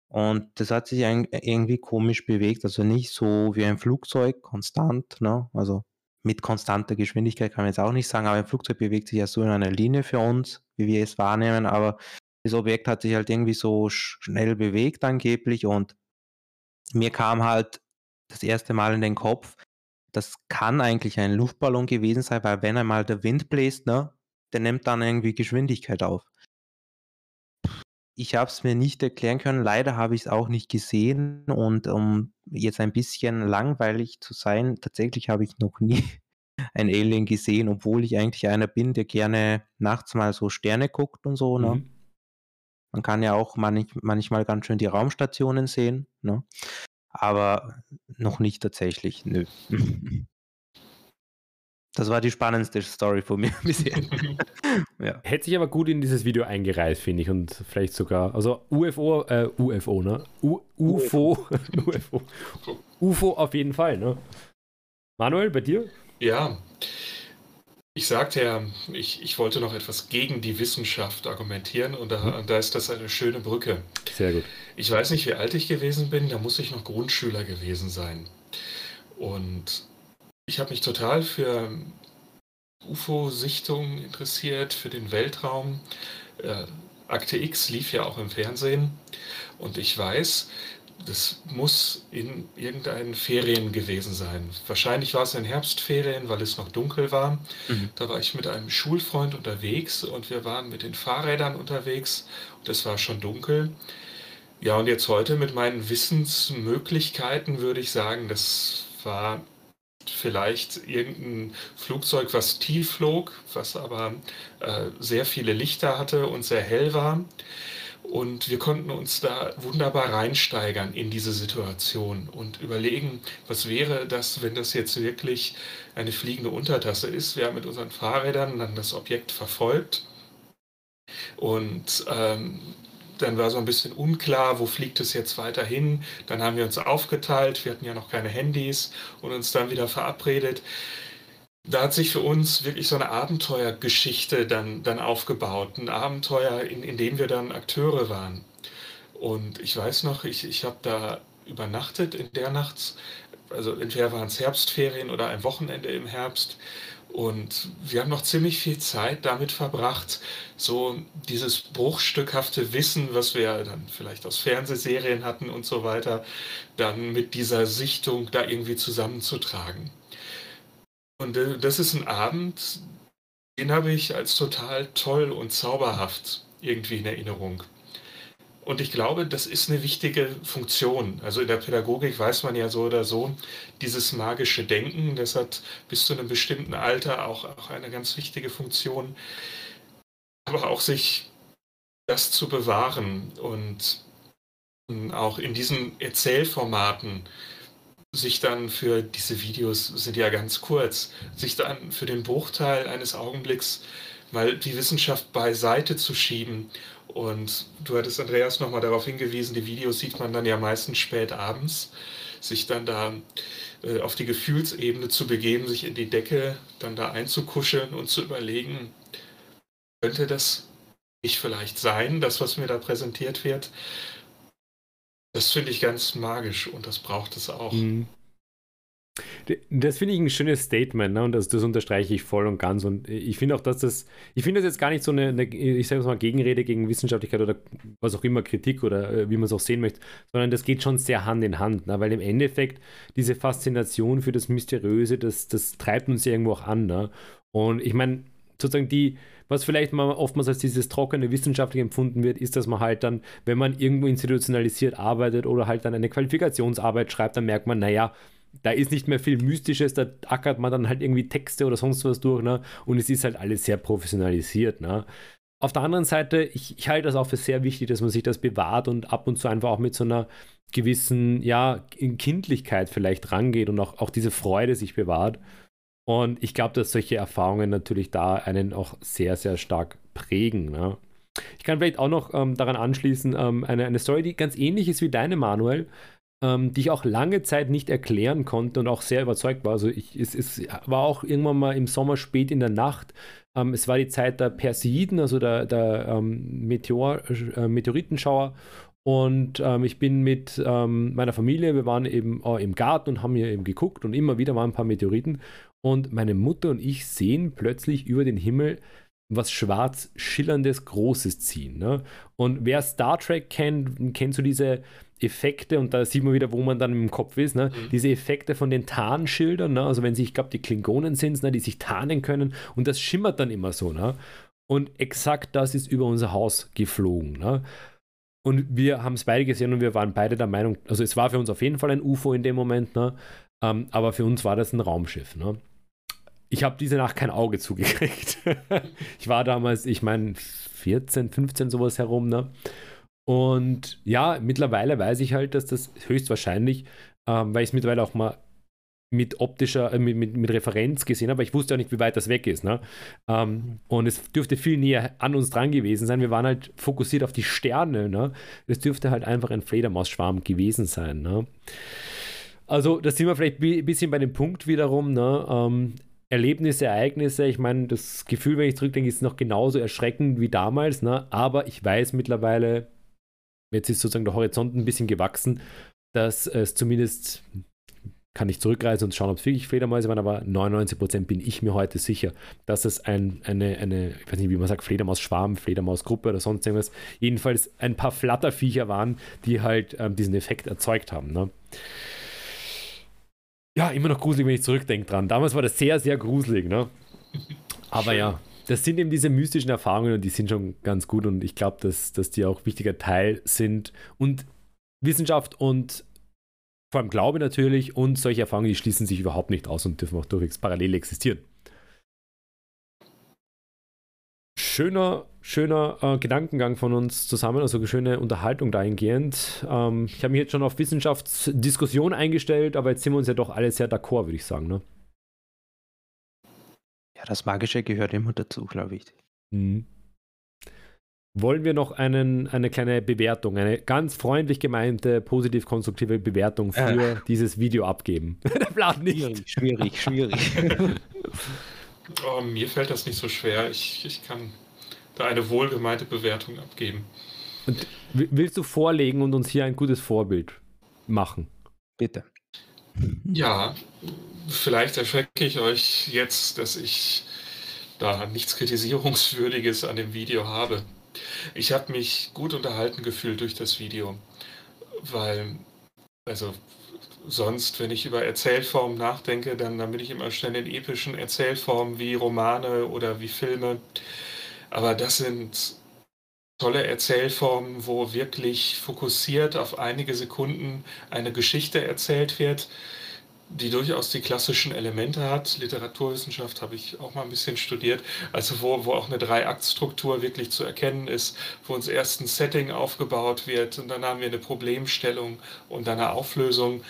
Und das hat sich irgendwie komisch bewegt, also nicht so wie ein Flugzeug, konstant, ne? Also mit konstanter Geschwindigkeit kann man jetzt auch nicht sagen, aber ein Flugzeug bewegt sich ja so in einer Linie für uns, wie wir es wahrnehmen, aber das Objekt hat sich halt irgendwie so sch- schnell bewegt angeblich und mir kam halt das erste Mal in den Kopf, das kann eigentlich ein Luftballon gewesen sein, weil wenn einmal der Wind bläst, ne, der nimmt dann irgendwie Geschwindigkeit auf. Ich habe es mir nicht erklären können, leider habe ich es auch nicht gesehen und um jetzt ein bisschen langweilig zu sein, tatsächlich habe ich noch nie ein Alien gesehen, obwohl ich eigentlich einer bin, der gerne nachts mal so Sterne guckt und so, ne? Mhm. Man kann ja auch manch, manchmal ganz schön die Raumstationen sehen, ne? Aber noch nicht tatsächlich, nö. Das war die spannendste Story von mir bisher. ja. Hätte sich aber gut in dieses Video eingereiht, finde ich. Und vielleicht sogar, also UFO, äh, UFO, ne? U UFO, UFO. UFO auf jeden Fall, ne? Manuel, bei dir? Ja, ich sagte ja, ich, ich wollte noch etwas gegen die Wissenschaft argumentieren und da, da ist das eine schöne Brücke. Sehr gut. Ich weiß nicht, wie alt ich gewesen bin, da muss ich noch Grundschüler gewesen sein. Und ich habe mich total für UFO-Sichtungen interessiert, für den Weltraum. Äh, Akte X lief ja auch im Fernsehen. Und ich weiß, das muss in irgendeinen Ferien gewesen sein. Wahrscheinlich war es in Herbstferien, weil es noch dunkel war. Mhm. Da war ich mit einem Schulfreund unterwegs und wir waren mit den Fahrrädern unterwegs und es war schon dunkel. Ja, und jetzt heute mit meinen Wissensmöglichkeiten würde ich sagen, das war vielleicht irgendein Flugzeug, was tief flog, was aber äh, sehr viele Lichter hatte und sehr hell war. Und wir konnten uns da wunderbar reinsteigern in diese Situation und überlegen, was wäre das, wenn das jetzt wirklich eine fliegende Untertasse ist. Wir haben mit unseren Fahrrädern dann das Objekt verfolgt und ähm, dann war so ein bisschen unklar, wo fliegt es jetzt weiter hin. Dann haben wir uns aufgeteilt, wir hatten ja noch keine Handys und uns dann wieder verabredet. Da hat sich für uns wirklich so eine Abenteuergeschichte dann, dann aufgebaut. Ein Abenteuer, in, in dem wir dann Akteure waren. Und ich weiß noch, ich, ich habe da übernachtet in der Nacht. Also entweder waren es Herbstferien oder ein Wochenende im Herbst. Und wir haben noch ziemlich viel Zeit damit verbracht, so dieses bruchstückhafte Wissen, was wir dann vielleicht aus Fernsehserien hatten und so weiter, dann mit dieser Sichtung da irgendwie zusammenzutragen. Und äh, das ist ein Abend, den habe ich als total toll und zauberhaft irgendwie in Erinnerung. Und ich glaube, das ist eine wichtige Funktion. Also in der Pädagogik weiß man ja so oder so, dieses magische Denken, das hat bis zu einem bestimmten Alter auch, auch eine ganz wichtige Funktion. Aber auch sich das zu bewahren und auch in diesen Erzählformaten sich dann für diese Videos sind ja ganz kurz, sich dann für den Bruchteil eines Augenblicks mal die Wissenschaft beiseite zu schieben und du hattest Andreas nochmal darauf hingewiesen, die Videos sieht man dann ja meistens spät abends, sich dann da äh, auf die Gefühlsebene zu begeben, sich in die Decke dann da einzukuscheln und zu überlegen, könnte das nicht vielleicht sein, das, was mir da präsentiert wird? Das finde ich ganz magisch und das braucht es auch. Mhm. Das finde ich ein schönes Statement, ne? und das, das, unterstreiche ich voll und ganz. Und ich finde auch, dass das, ich finde das jetzt gar nicht so eine, eine ich sage mal, Gegenrede gegen Wissenschaftlichkeit oder was auch immer, Kritik oder äh, wie man es auch sehen möchte, sondern das geht schon sehr Hand in Hand, ne? weil im Endeffekt diese Faszination für das Mysteriöse, das, das treibt uns ja irgendwo auch an. Ne? Und ich meine, sozusagen die, was vielleicht mal oftmals als dieses trockene wissenschaftlich empfunden wird, ist, dass man halt dann, wenn man irgendwo institutionalisiert arbeitet oder halt dann eine Qualifikationsarbeit schreibt, dann merkt man, naja, da ist nicht mehr viel Mystisches, da ackert man dann halt irgendwie Texte oder sonst was durch, ne? Und es ist halt alles sehr professionalisiert, ne? Auf der anderen Seite, ich, ich halte das auch für sehr wichtig, dass man sich das bewahrt und ab und zu einfach auch mit so einer gewissen, ja, Kindlichkeit vielleicht rangeht und auch, auch diese Freude sich bewahrt. Und ich glaube, dass solche Erfahrungen natürlich da einen auch sehr, sehr stark prägen. Ne? Ich kann vielleicht auch noch ähm, daran anschließen, ähm, eine, eine Story, die ganz ähnlich ist wie deine, Manuel ähm, die ich auch lange Zeit nicht erklären konnte und auch sehr überzeugt war. Also ich, es, es war auch irgendwann mal im Sommer spät in der Nacht. Ähm, es war die Zeit der Perseiden, also der, der ähm, Meteor, äh, Meteoritenschauer. Und ähm, ich bin mit ähm, meiner Familie, wir waren eben äh, im Garten und haben hier eben geguckt und immer wieder waren ein paar Meteoriten. Und meine Mutter und ich sehen plötzlich über den Himmel was schwarz schillerndes Großes ziehen. Ne? Und wer Star Trek kennt, kennt so diese Effekte, und da sieht man wieder, wo man dann im Kopf ist, ne? Mhm. diese Effekte von den Tarnschildern, ne? also wenn sie, ich glaube, die Klingonen sind ne? die sich tarnen können und das schimmert dann immer so. Ne? Und exakt das ist über unser Haus geflogen. Ne? Und wir haben es beide gesehen und wir waren beide der Meinung, also es war für uns auf jeden Fall ein UFO in dem Moment, ne? Ähm, aber für uns war das ein Raumschiff. Ne? Ich habe diese Nacht kein Auge zugekriegt. ich war damals, ich meine, 14, 15 sowas herum. Ne? Und ja, mittlerweile weiß ich halt, dass das höchstwahrscheinlich, ähm, weil ich es mittlerweile auch mal mit optischer, äh, mit, mit, mit, Referenz gesehen habe, aber ich wusste auch nicht, wie weit das weg ist. Ne? Ähm, und es dürfte viel näher an uns dran gewesen sein. Wir waren halt fokussiert auf die Sterne. Ne? Es dürfte halt einfach ein Fledermausschwarm gewesen sein. Ne? Also, da sind wir vielleicht ein bisschen bei dem Punkt wiederum. Ne? Ähm, Erlebnisse, Ereignisse, ich meine, das Gefühl, wenn ich zurückdenke, ist noch genauso erschreckend wie damals, ne? aber ich weiß mittlerweile, jetzt ist sozusagen der Horizont ein bisschen gewachsen, dass es zumindest kann ich zurückreisen und schauen, ob es wirklich Fledermäuse waren, aber 99% bin ich mir heute sicher, dass es ein, eine, eine, ich weiß nicht, wie man sagt, Fledermaus-Schwarm, Fledermausgruppe oder sonst irgendwas, jedenfalls ein paar Flatterviecher waren, die halt ähm, diesen Effekt erzeugt haben. Ne? Ja, immer noch gruselig, wenn ich zurückdenke dran. Damals war das sehr, sehr gruselig, ne? Aber Schön. ja, das sind eben diese mystischen Erfahrungen und die sind schon ganz gut und ich glaube, dass, dass die auch wichtiger Teil sind. Und Wissenschaft und vor allem Glaube natürlich und solche Erfahrungen, die schließen sich überhaupt nicht aus und dürfen auch durchwegs parallel existieren. Schöner, schöner äh, Gedankengang von uns zusammen, also schöne Unterhaltung dahingehend. Ähm, ich habe mich jetzt schon auf Wissenschaftsdiskussion eingestellt, aber jetzt sind wir uns ja doch alle sehr d'accord, würde ich sagen. Ne? Ja, das Magische gehört immer dazu, glaube ich. Mhm. Wollen wir noch einen, eine kleine Bewertung, eine ganz freundlich gemeinte, positiv-konstruktive Bewertung für äh. dieses Video abgeben? Der Plan nicht. Schwierig, schwierig, schwierig. oh, mir fällt das nicht so schwer. Ich, ich kann da eine wohlgemeinte Bewertung abgeben. Und willst du vorlegen und uns hier ein gutes Vorbild machen? Bitte. Ja, vielleicht erschrecke ich euch jetzt, dass ich da nichts Kritisierungswürdiges an dem Video habe. Ich habe mich gut unterhalten gefühlt durch das Video, weil, also sonst, wenn ich über Erzählformen nachdenke, dann, dann bin ich immer schnell in epischen Erzählformen wie Romane oder wie Filme. Aber das sind tolle Erzählformen, wo wirklich fokussiert auf einige Sekunden eine Geschichte erzählt wird, die durchaus die klassischen Elemente hat. Literaturwissenschaft habe ich auch mal ein bisschen studiert. Also wo, wo auch eine Drei-Akt-Struktur wirklich zu erkennen ist, wo uns erst ein Setting aufgebaut wird und dann haben wir eine Problemstellung und dann eine Auflösung.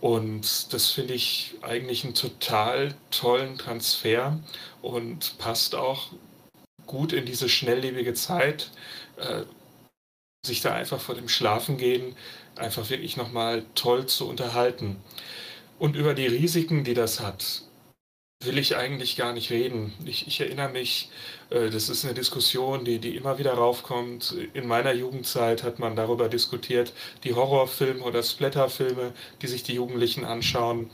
Und das finde ich eigentlich einen total tollen Transfer und passt auch gut in diese schnelllebige Zeit, äh, sich da einfach vor dem Schlafengehen einfach wirklich nochmal toll zu unterhalten. Und über die Risiken, die das hat, will ich eigentlich gar nicht reden. Ich, ich erinnere mich, äh, das ist eine Diskussion, die, die immer wieder raufkommt. In meiner Jugendzeit hat man darüber diskutiert, die Horrorfilme oder Splatterfilme, die sich die Jugendlichen anschauen.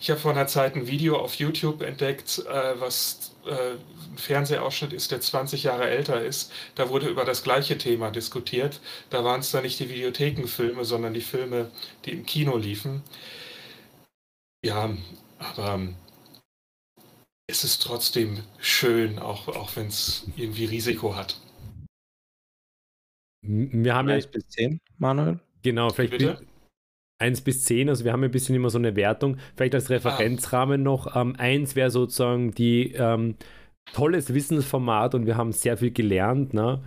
Ich habe vor einer Zeit ein Video auf YouTube entdeckt, äh, was äh, ein Fernsehausschnitt ist, der 20 Jahre älter ist. Da wurde über das gleiche Thema diskutiert. Da waren es dann nicht die Videothekenfilme, sondern die Filme, die im Kino liefen. Ja, aber es ist trotzdem schön, auch, auch wenn es irgendwie Risiko hat. Wir haben 1 ja, bis 10, Manuel. Genau, vielleicht Bitte? 1 bis 10, also wir haben ein bisschen immer so eine Wertung. Vielleicht als Referenzrahmen ah. noch. Ähm, 1 wäre sozusagen die ähm, tolles Wissensformat und wir haben sehr viel gelernt. Ne?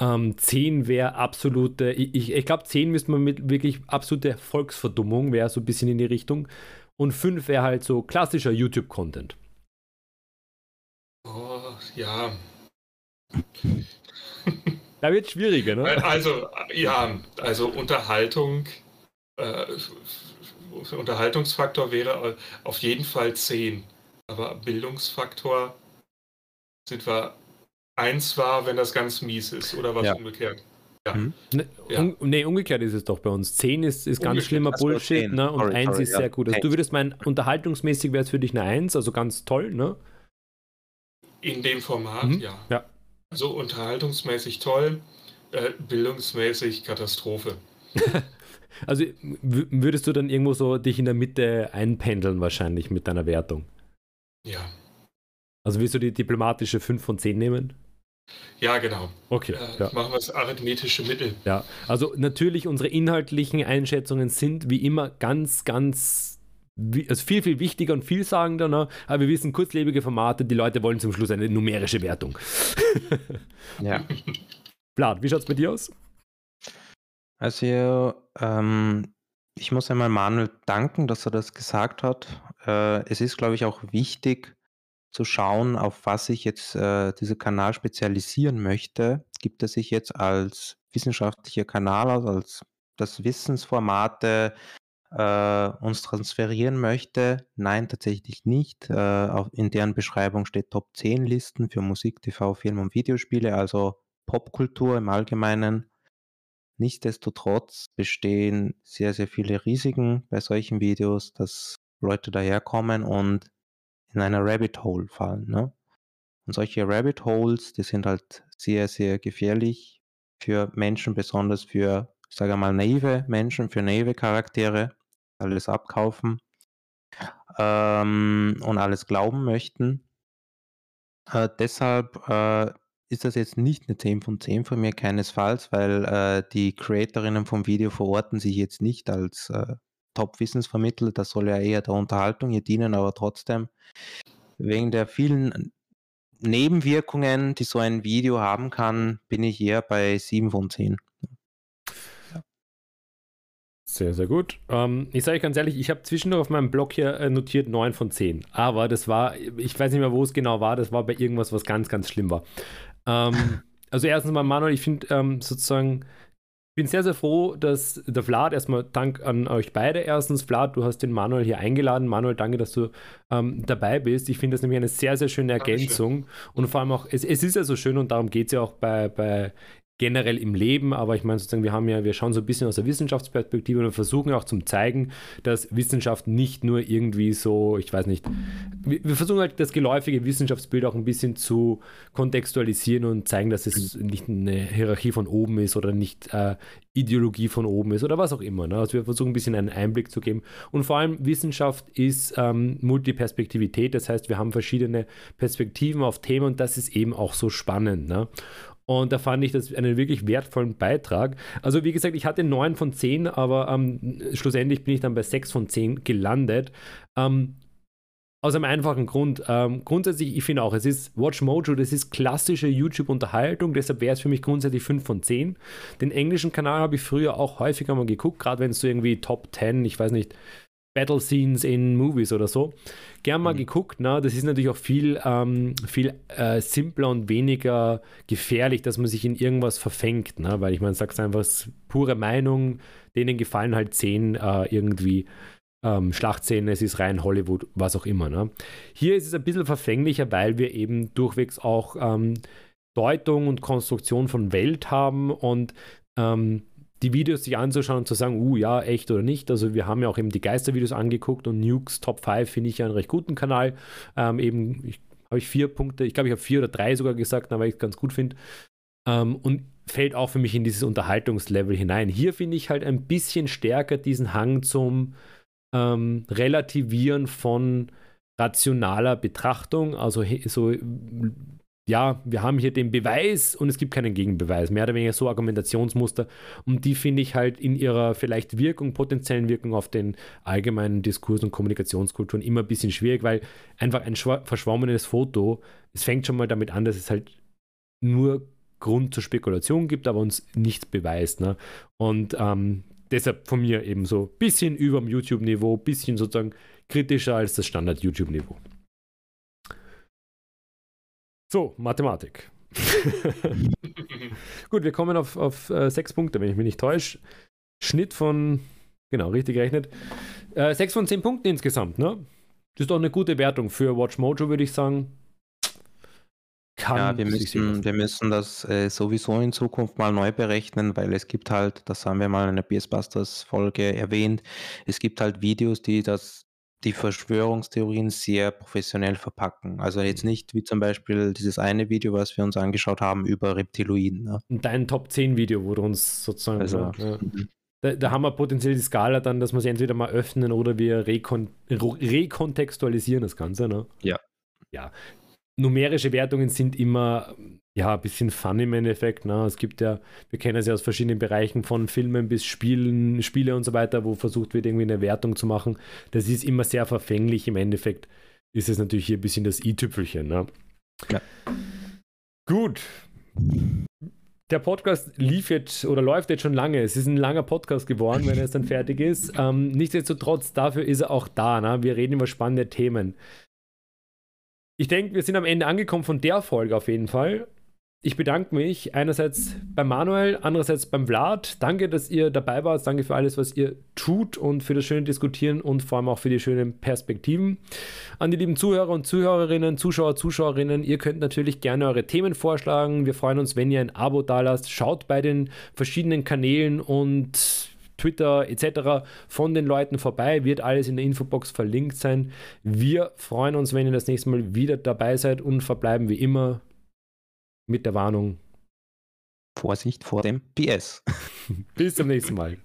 Ähm, 10 wäre absolute, ich, ich, ich glaube 10 müsste man mit wirklich absolute Volksverdummung, wäre so ein bisschen in die Richtung. Und 5 wäre halt so klassischer YouTube-Content. Oh, ja. da wird es schwieriger, ne? Also, ja, also Unterhaltung äh, Unterhaltungsfaktor wäre auf jeden Fall 10. Aber Bildungsfaktor sind wir 1 war, wenn das ganz mies ist, oder was ja. umgekehrt? Ja. Mhm. Ne, ja. Un nee, umgekehrt ist es doch bei uns. 10 ist, ist ganz schlimmer Bullshit, ne? Und sorry, 1 sorry, ist ja. sehr gut. Also du würdest meinen, unterhaltungsmäßig wäre es für dich eine 1, also ganz toll, ne? In dem Format, mhm. ja. ja. Also unterhaltungsmäßig toll, äh, bildungsmäßig Katastrophe. Also würdest du dann irgendwo so dich in der Mitte einpendeln wahrscheinlich mit deiner Wertung? Ja. Also willst du die diplomatische 5 von 10 nehmen? Ja, genau. Okay. Äh, ja. Machen wir das arithmetische Mittel. Ja, also natürlich unsere inhaltlichen Einschätzungen sind wie immer ganz, ganz also viel, viel wichtiger und vielsagender, ne? aber wir wissen, kurzlebige Formate, die Leute wollen zum Schluss eine numerische Wertung. ja. Vlad, wie schaut es bei dir aus? Also, ähm, ich muss einmal Manuel danken, dass er das gesagt hat. Äh, es ist, glaube ich, auch wichtig zu schauen, auf was sich jetzt äh, dieser Kanal spezialisieren möchte. Gibt er sich jetzt als wissenschaftlicher Kanal aus, als das Wissensformate äh, uns transferieren möchte? Nein, tatsächlich nicht. Äh, auf, in deren Beschreibung steht Top 10 Listen für Musik, TV, Film und Videospiele, also Popkultur im Allgemeinen. Nichtsdestotrotz bestehen sehr, sehr viele Risiken bei solchen Videos. Das Leute daherkommen und in einer Rabbit Hole fallen. Ne? Und solche Rabbit Holes, die sind halt sehr, sehr gefährlich für Menschen, besonders für, ich sage mal, naive Menschen, für naive Charaktere, alles abkaufen ähm, und alles glauben möchten. Äh, deshalb äh, ist das jetzt nicht eine 10 von 10 von mir, keinesfalls, weil äh, die Creatorinnen vom Video verorten sich jetzt nicht als äh, Top-Wissensvermittler. Das soll ja eher der Unterhaltung hier dienen, aber trotzdem, wegen der vielen Nebenwirkungen, die so ein Video haben kann, bin ich eher bei 7 von 10. Sehr, sehr gut. Ähm, ich sage euch ganz ehrlich, ich habe zwischendurch auf meinem Blog hier äh, notiert 9 von 10. Aber das war, ich weiß nicht mehr, wo es genau war, das war bei irgendwas, was ganz, ganz schlimm war. Ähm, also erstens mal, Manuel, ich finde ähm, sozusagen, bin sehr, sehr froh, dass der Vlad, erstmal Dank an euch beide. Erstens, Vlad, du hast den Manuel hier eingeladen. Manuel, danke, dass du ähm, dabei bist. Ich finde das nämlich eine sehr, sehr schöne Ergänzung. Dankeschön. Und vor allem auch, es, es ist ja so schön und darum geht es ja auch bei, bei generell im Leben, aber ich meine sozusagen, wir haben ja, wir schauen so ein bisschen aus der Wissenschaftsperspektive und versuchen auch zum zeigen, dass Wissenschaft nicht nur irgendwie so, ich weiß nicht, wir, versuchen halt das geläufige Wissenschaftsbild auch ein bisschen zu kontextualisieren und zeigen, dass es nicht eine Hierarchie von oben ist oder nicht äh, Ideologie von oben ist oder was auch immer. Ne? Also wir versuchen ein bisschen einen Einblick zu geben. Und vor allem Wissenschaft ist ähm, Multiperspektivität, das heißt, wir haben verschiedene Perspektiven auf Themen und das ist eben auch so spannend. Ne? Und da fand ich das einen wirklich wertvollen Beitrag. Also wie gesagt, ich hatte 9 von 10, aber ähm, schlussendlich bin ich dann bei 6 von 10 gelandet. Ähm, aus einem einfachen Grund. Ähm, grundsätzlich, ich finde auch, es ist Watch Mojo, das ist klassische YouTube-Unterhaltung, deshalb wäre es für mich grundsätzlich 5 von 10. Den englischen Kanal habe ich früher auch häufiger mal geguckt, gerade wenn es so irgendwie Top 10, ich weiß nicht, Battle Scenes in Movies oder so. Gern mal mhm. geguckt, ne? das ist natürlich auch viel, ähm, viel äh, simpler und weniger gefährlich, dass man sich in irgendwas verfängt, ne? weil ich meine, sag's einfach, pure Meinung, denen gefallen halt zehn äh, irgendwie ähm, Schlachtszenen, es ist rein Hollywood, was auch immer. Ne? Hier ist es ein bisschen verfänglicher, weil wir eben durchwegs auch ähm, Deutung und Konstruktion von Welt haben und ähm, die Videos sich anzuschauen und zu sagen, uh, ja, echt oder nicht. Also wir haben ja auch eben die Geistervideos angeguckt und Nukes Top 5 finde ich ja einen recht guten Kanal. Ähm, eben, habe ich vier Punkte, ich glaube, ich habe vier oder drei sogar gesagt, weil ich es ganz gut finde. Ähm, und fällt auch für mich in dieses Unterhaltungslevel hinein. Hier finde ich halt ein bisschen stärker diesen Hang zum ähm, Relativieren von rationaler Betrachtung, also so ja, wir haben hier den Beweis und es gibt keinen Gegenbeweis. Mehr oder weniger so Argumentationsmuster. Und die finde ich halt in ihrer vielleicht Wirkung, potenziellen Wirkung auf den allgemeinen Diskurs und Kommunikationskulturen immer ein bisschen schwierig, weil einfach ein verschwommenes Foto, es fängt schon mal damit an, dass es halt nur Grund zur Spekulation gibt, aber uns nichts beweist. Ne? Und ähm, deshalb von mir eben so ein bisschen über dem YouTube-Niveau, ein bisschen sozusagen kritischer als das Standard-YouTube-Niveau. So, Mathematik. Gut, wir kommen auf, auf äh, sechs Punkte, wenn ich mich nicht täusche. Schnitt von, genau, richtig gerechnet. Äh, sechs von zehn Punkten insgesamt, ne? Das ist doch eine gute Wertung für Watch Mojo, würde ich sagen. Kann ja, wir müssen, wir müssen das äh, sowieso in Zukunft mal neu berechnen, weil es gibt halt, das haben wir mal in der PS Busters Folge erwähnt, es gibt halt Videos, die das die Verschwörungstheorien sehr professionell verpacken. Also jetzt mhm. nicht wie zum Beispiel dieses eine Video, was wir uns angeschaut haben über Reptiloiden. Ne? Dein Top 10 Video, wo du uns sozusagen. Also, ja. Mhm. da, da, haben wir potenziell die Skala dann, dass wir sie entweder mal öffnen oder wir rekon rekontextualisieren das Ganze. Ne? Ja. Ja. Numerische Wertungen sind immer ja, ein bisschen fun im Endeffekt. Ne? Es gibt ja, wir kennen es ja aus verschiedenen Bereichen von Filmen bis Spielen, Spiele und so weiter, wo versucht wird, irgendwie eine Wertung zu machen. Das ist immer sehr verfänglich. Im Endeffekt ist es natürlich hier ein bisschen das i-Tüpfelchen. Ne? Ja. Gut. Der Podcast lief jetzt oder läuft jetzt schon lange. Es ist ein langer Podcast geworden, wenn er dann fertig ist. Ähm, nichtsdestotrotz, dafür ist er auch da. Ne? Wir reden über spannende Themen. Ich denke, wir sind am Ende angekommen von der Folge auf jeden Fall ich bedanke mich einerseits beim Manuel, andererseits beim Vlad. Danke, dass ihr dabei wart. Danke für alles, was ihr tut und für das schöne Diskutieren und vor allem auch für die schönen Perspektiven. An die lieben Zuhörer und Zuhörerinnen, Zuschauer, Zuschauerinnen, ihr könnt natürlich gerne eure Themen vorschlagen. Wir freuen uns, wenn ihr ein Abo dalasst. Schaut bei den verschiedenen Kanälen und Twitter etc. von den Leuten vorbei. Wird alles in der Infobox verlinkt sein. Wir freuen uns, wenn ihr das nächste Mal wieder dabei seid und verbleiben wie immer mit der Warnung. Vorsicht vor dem PS. Bis zum nächsten Mal.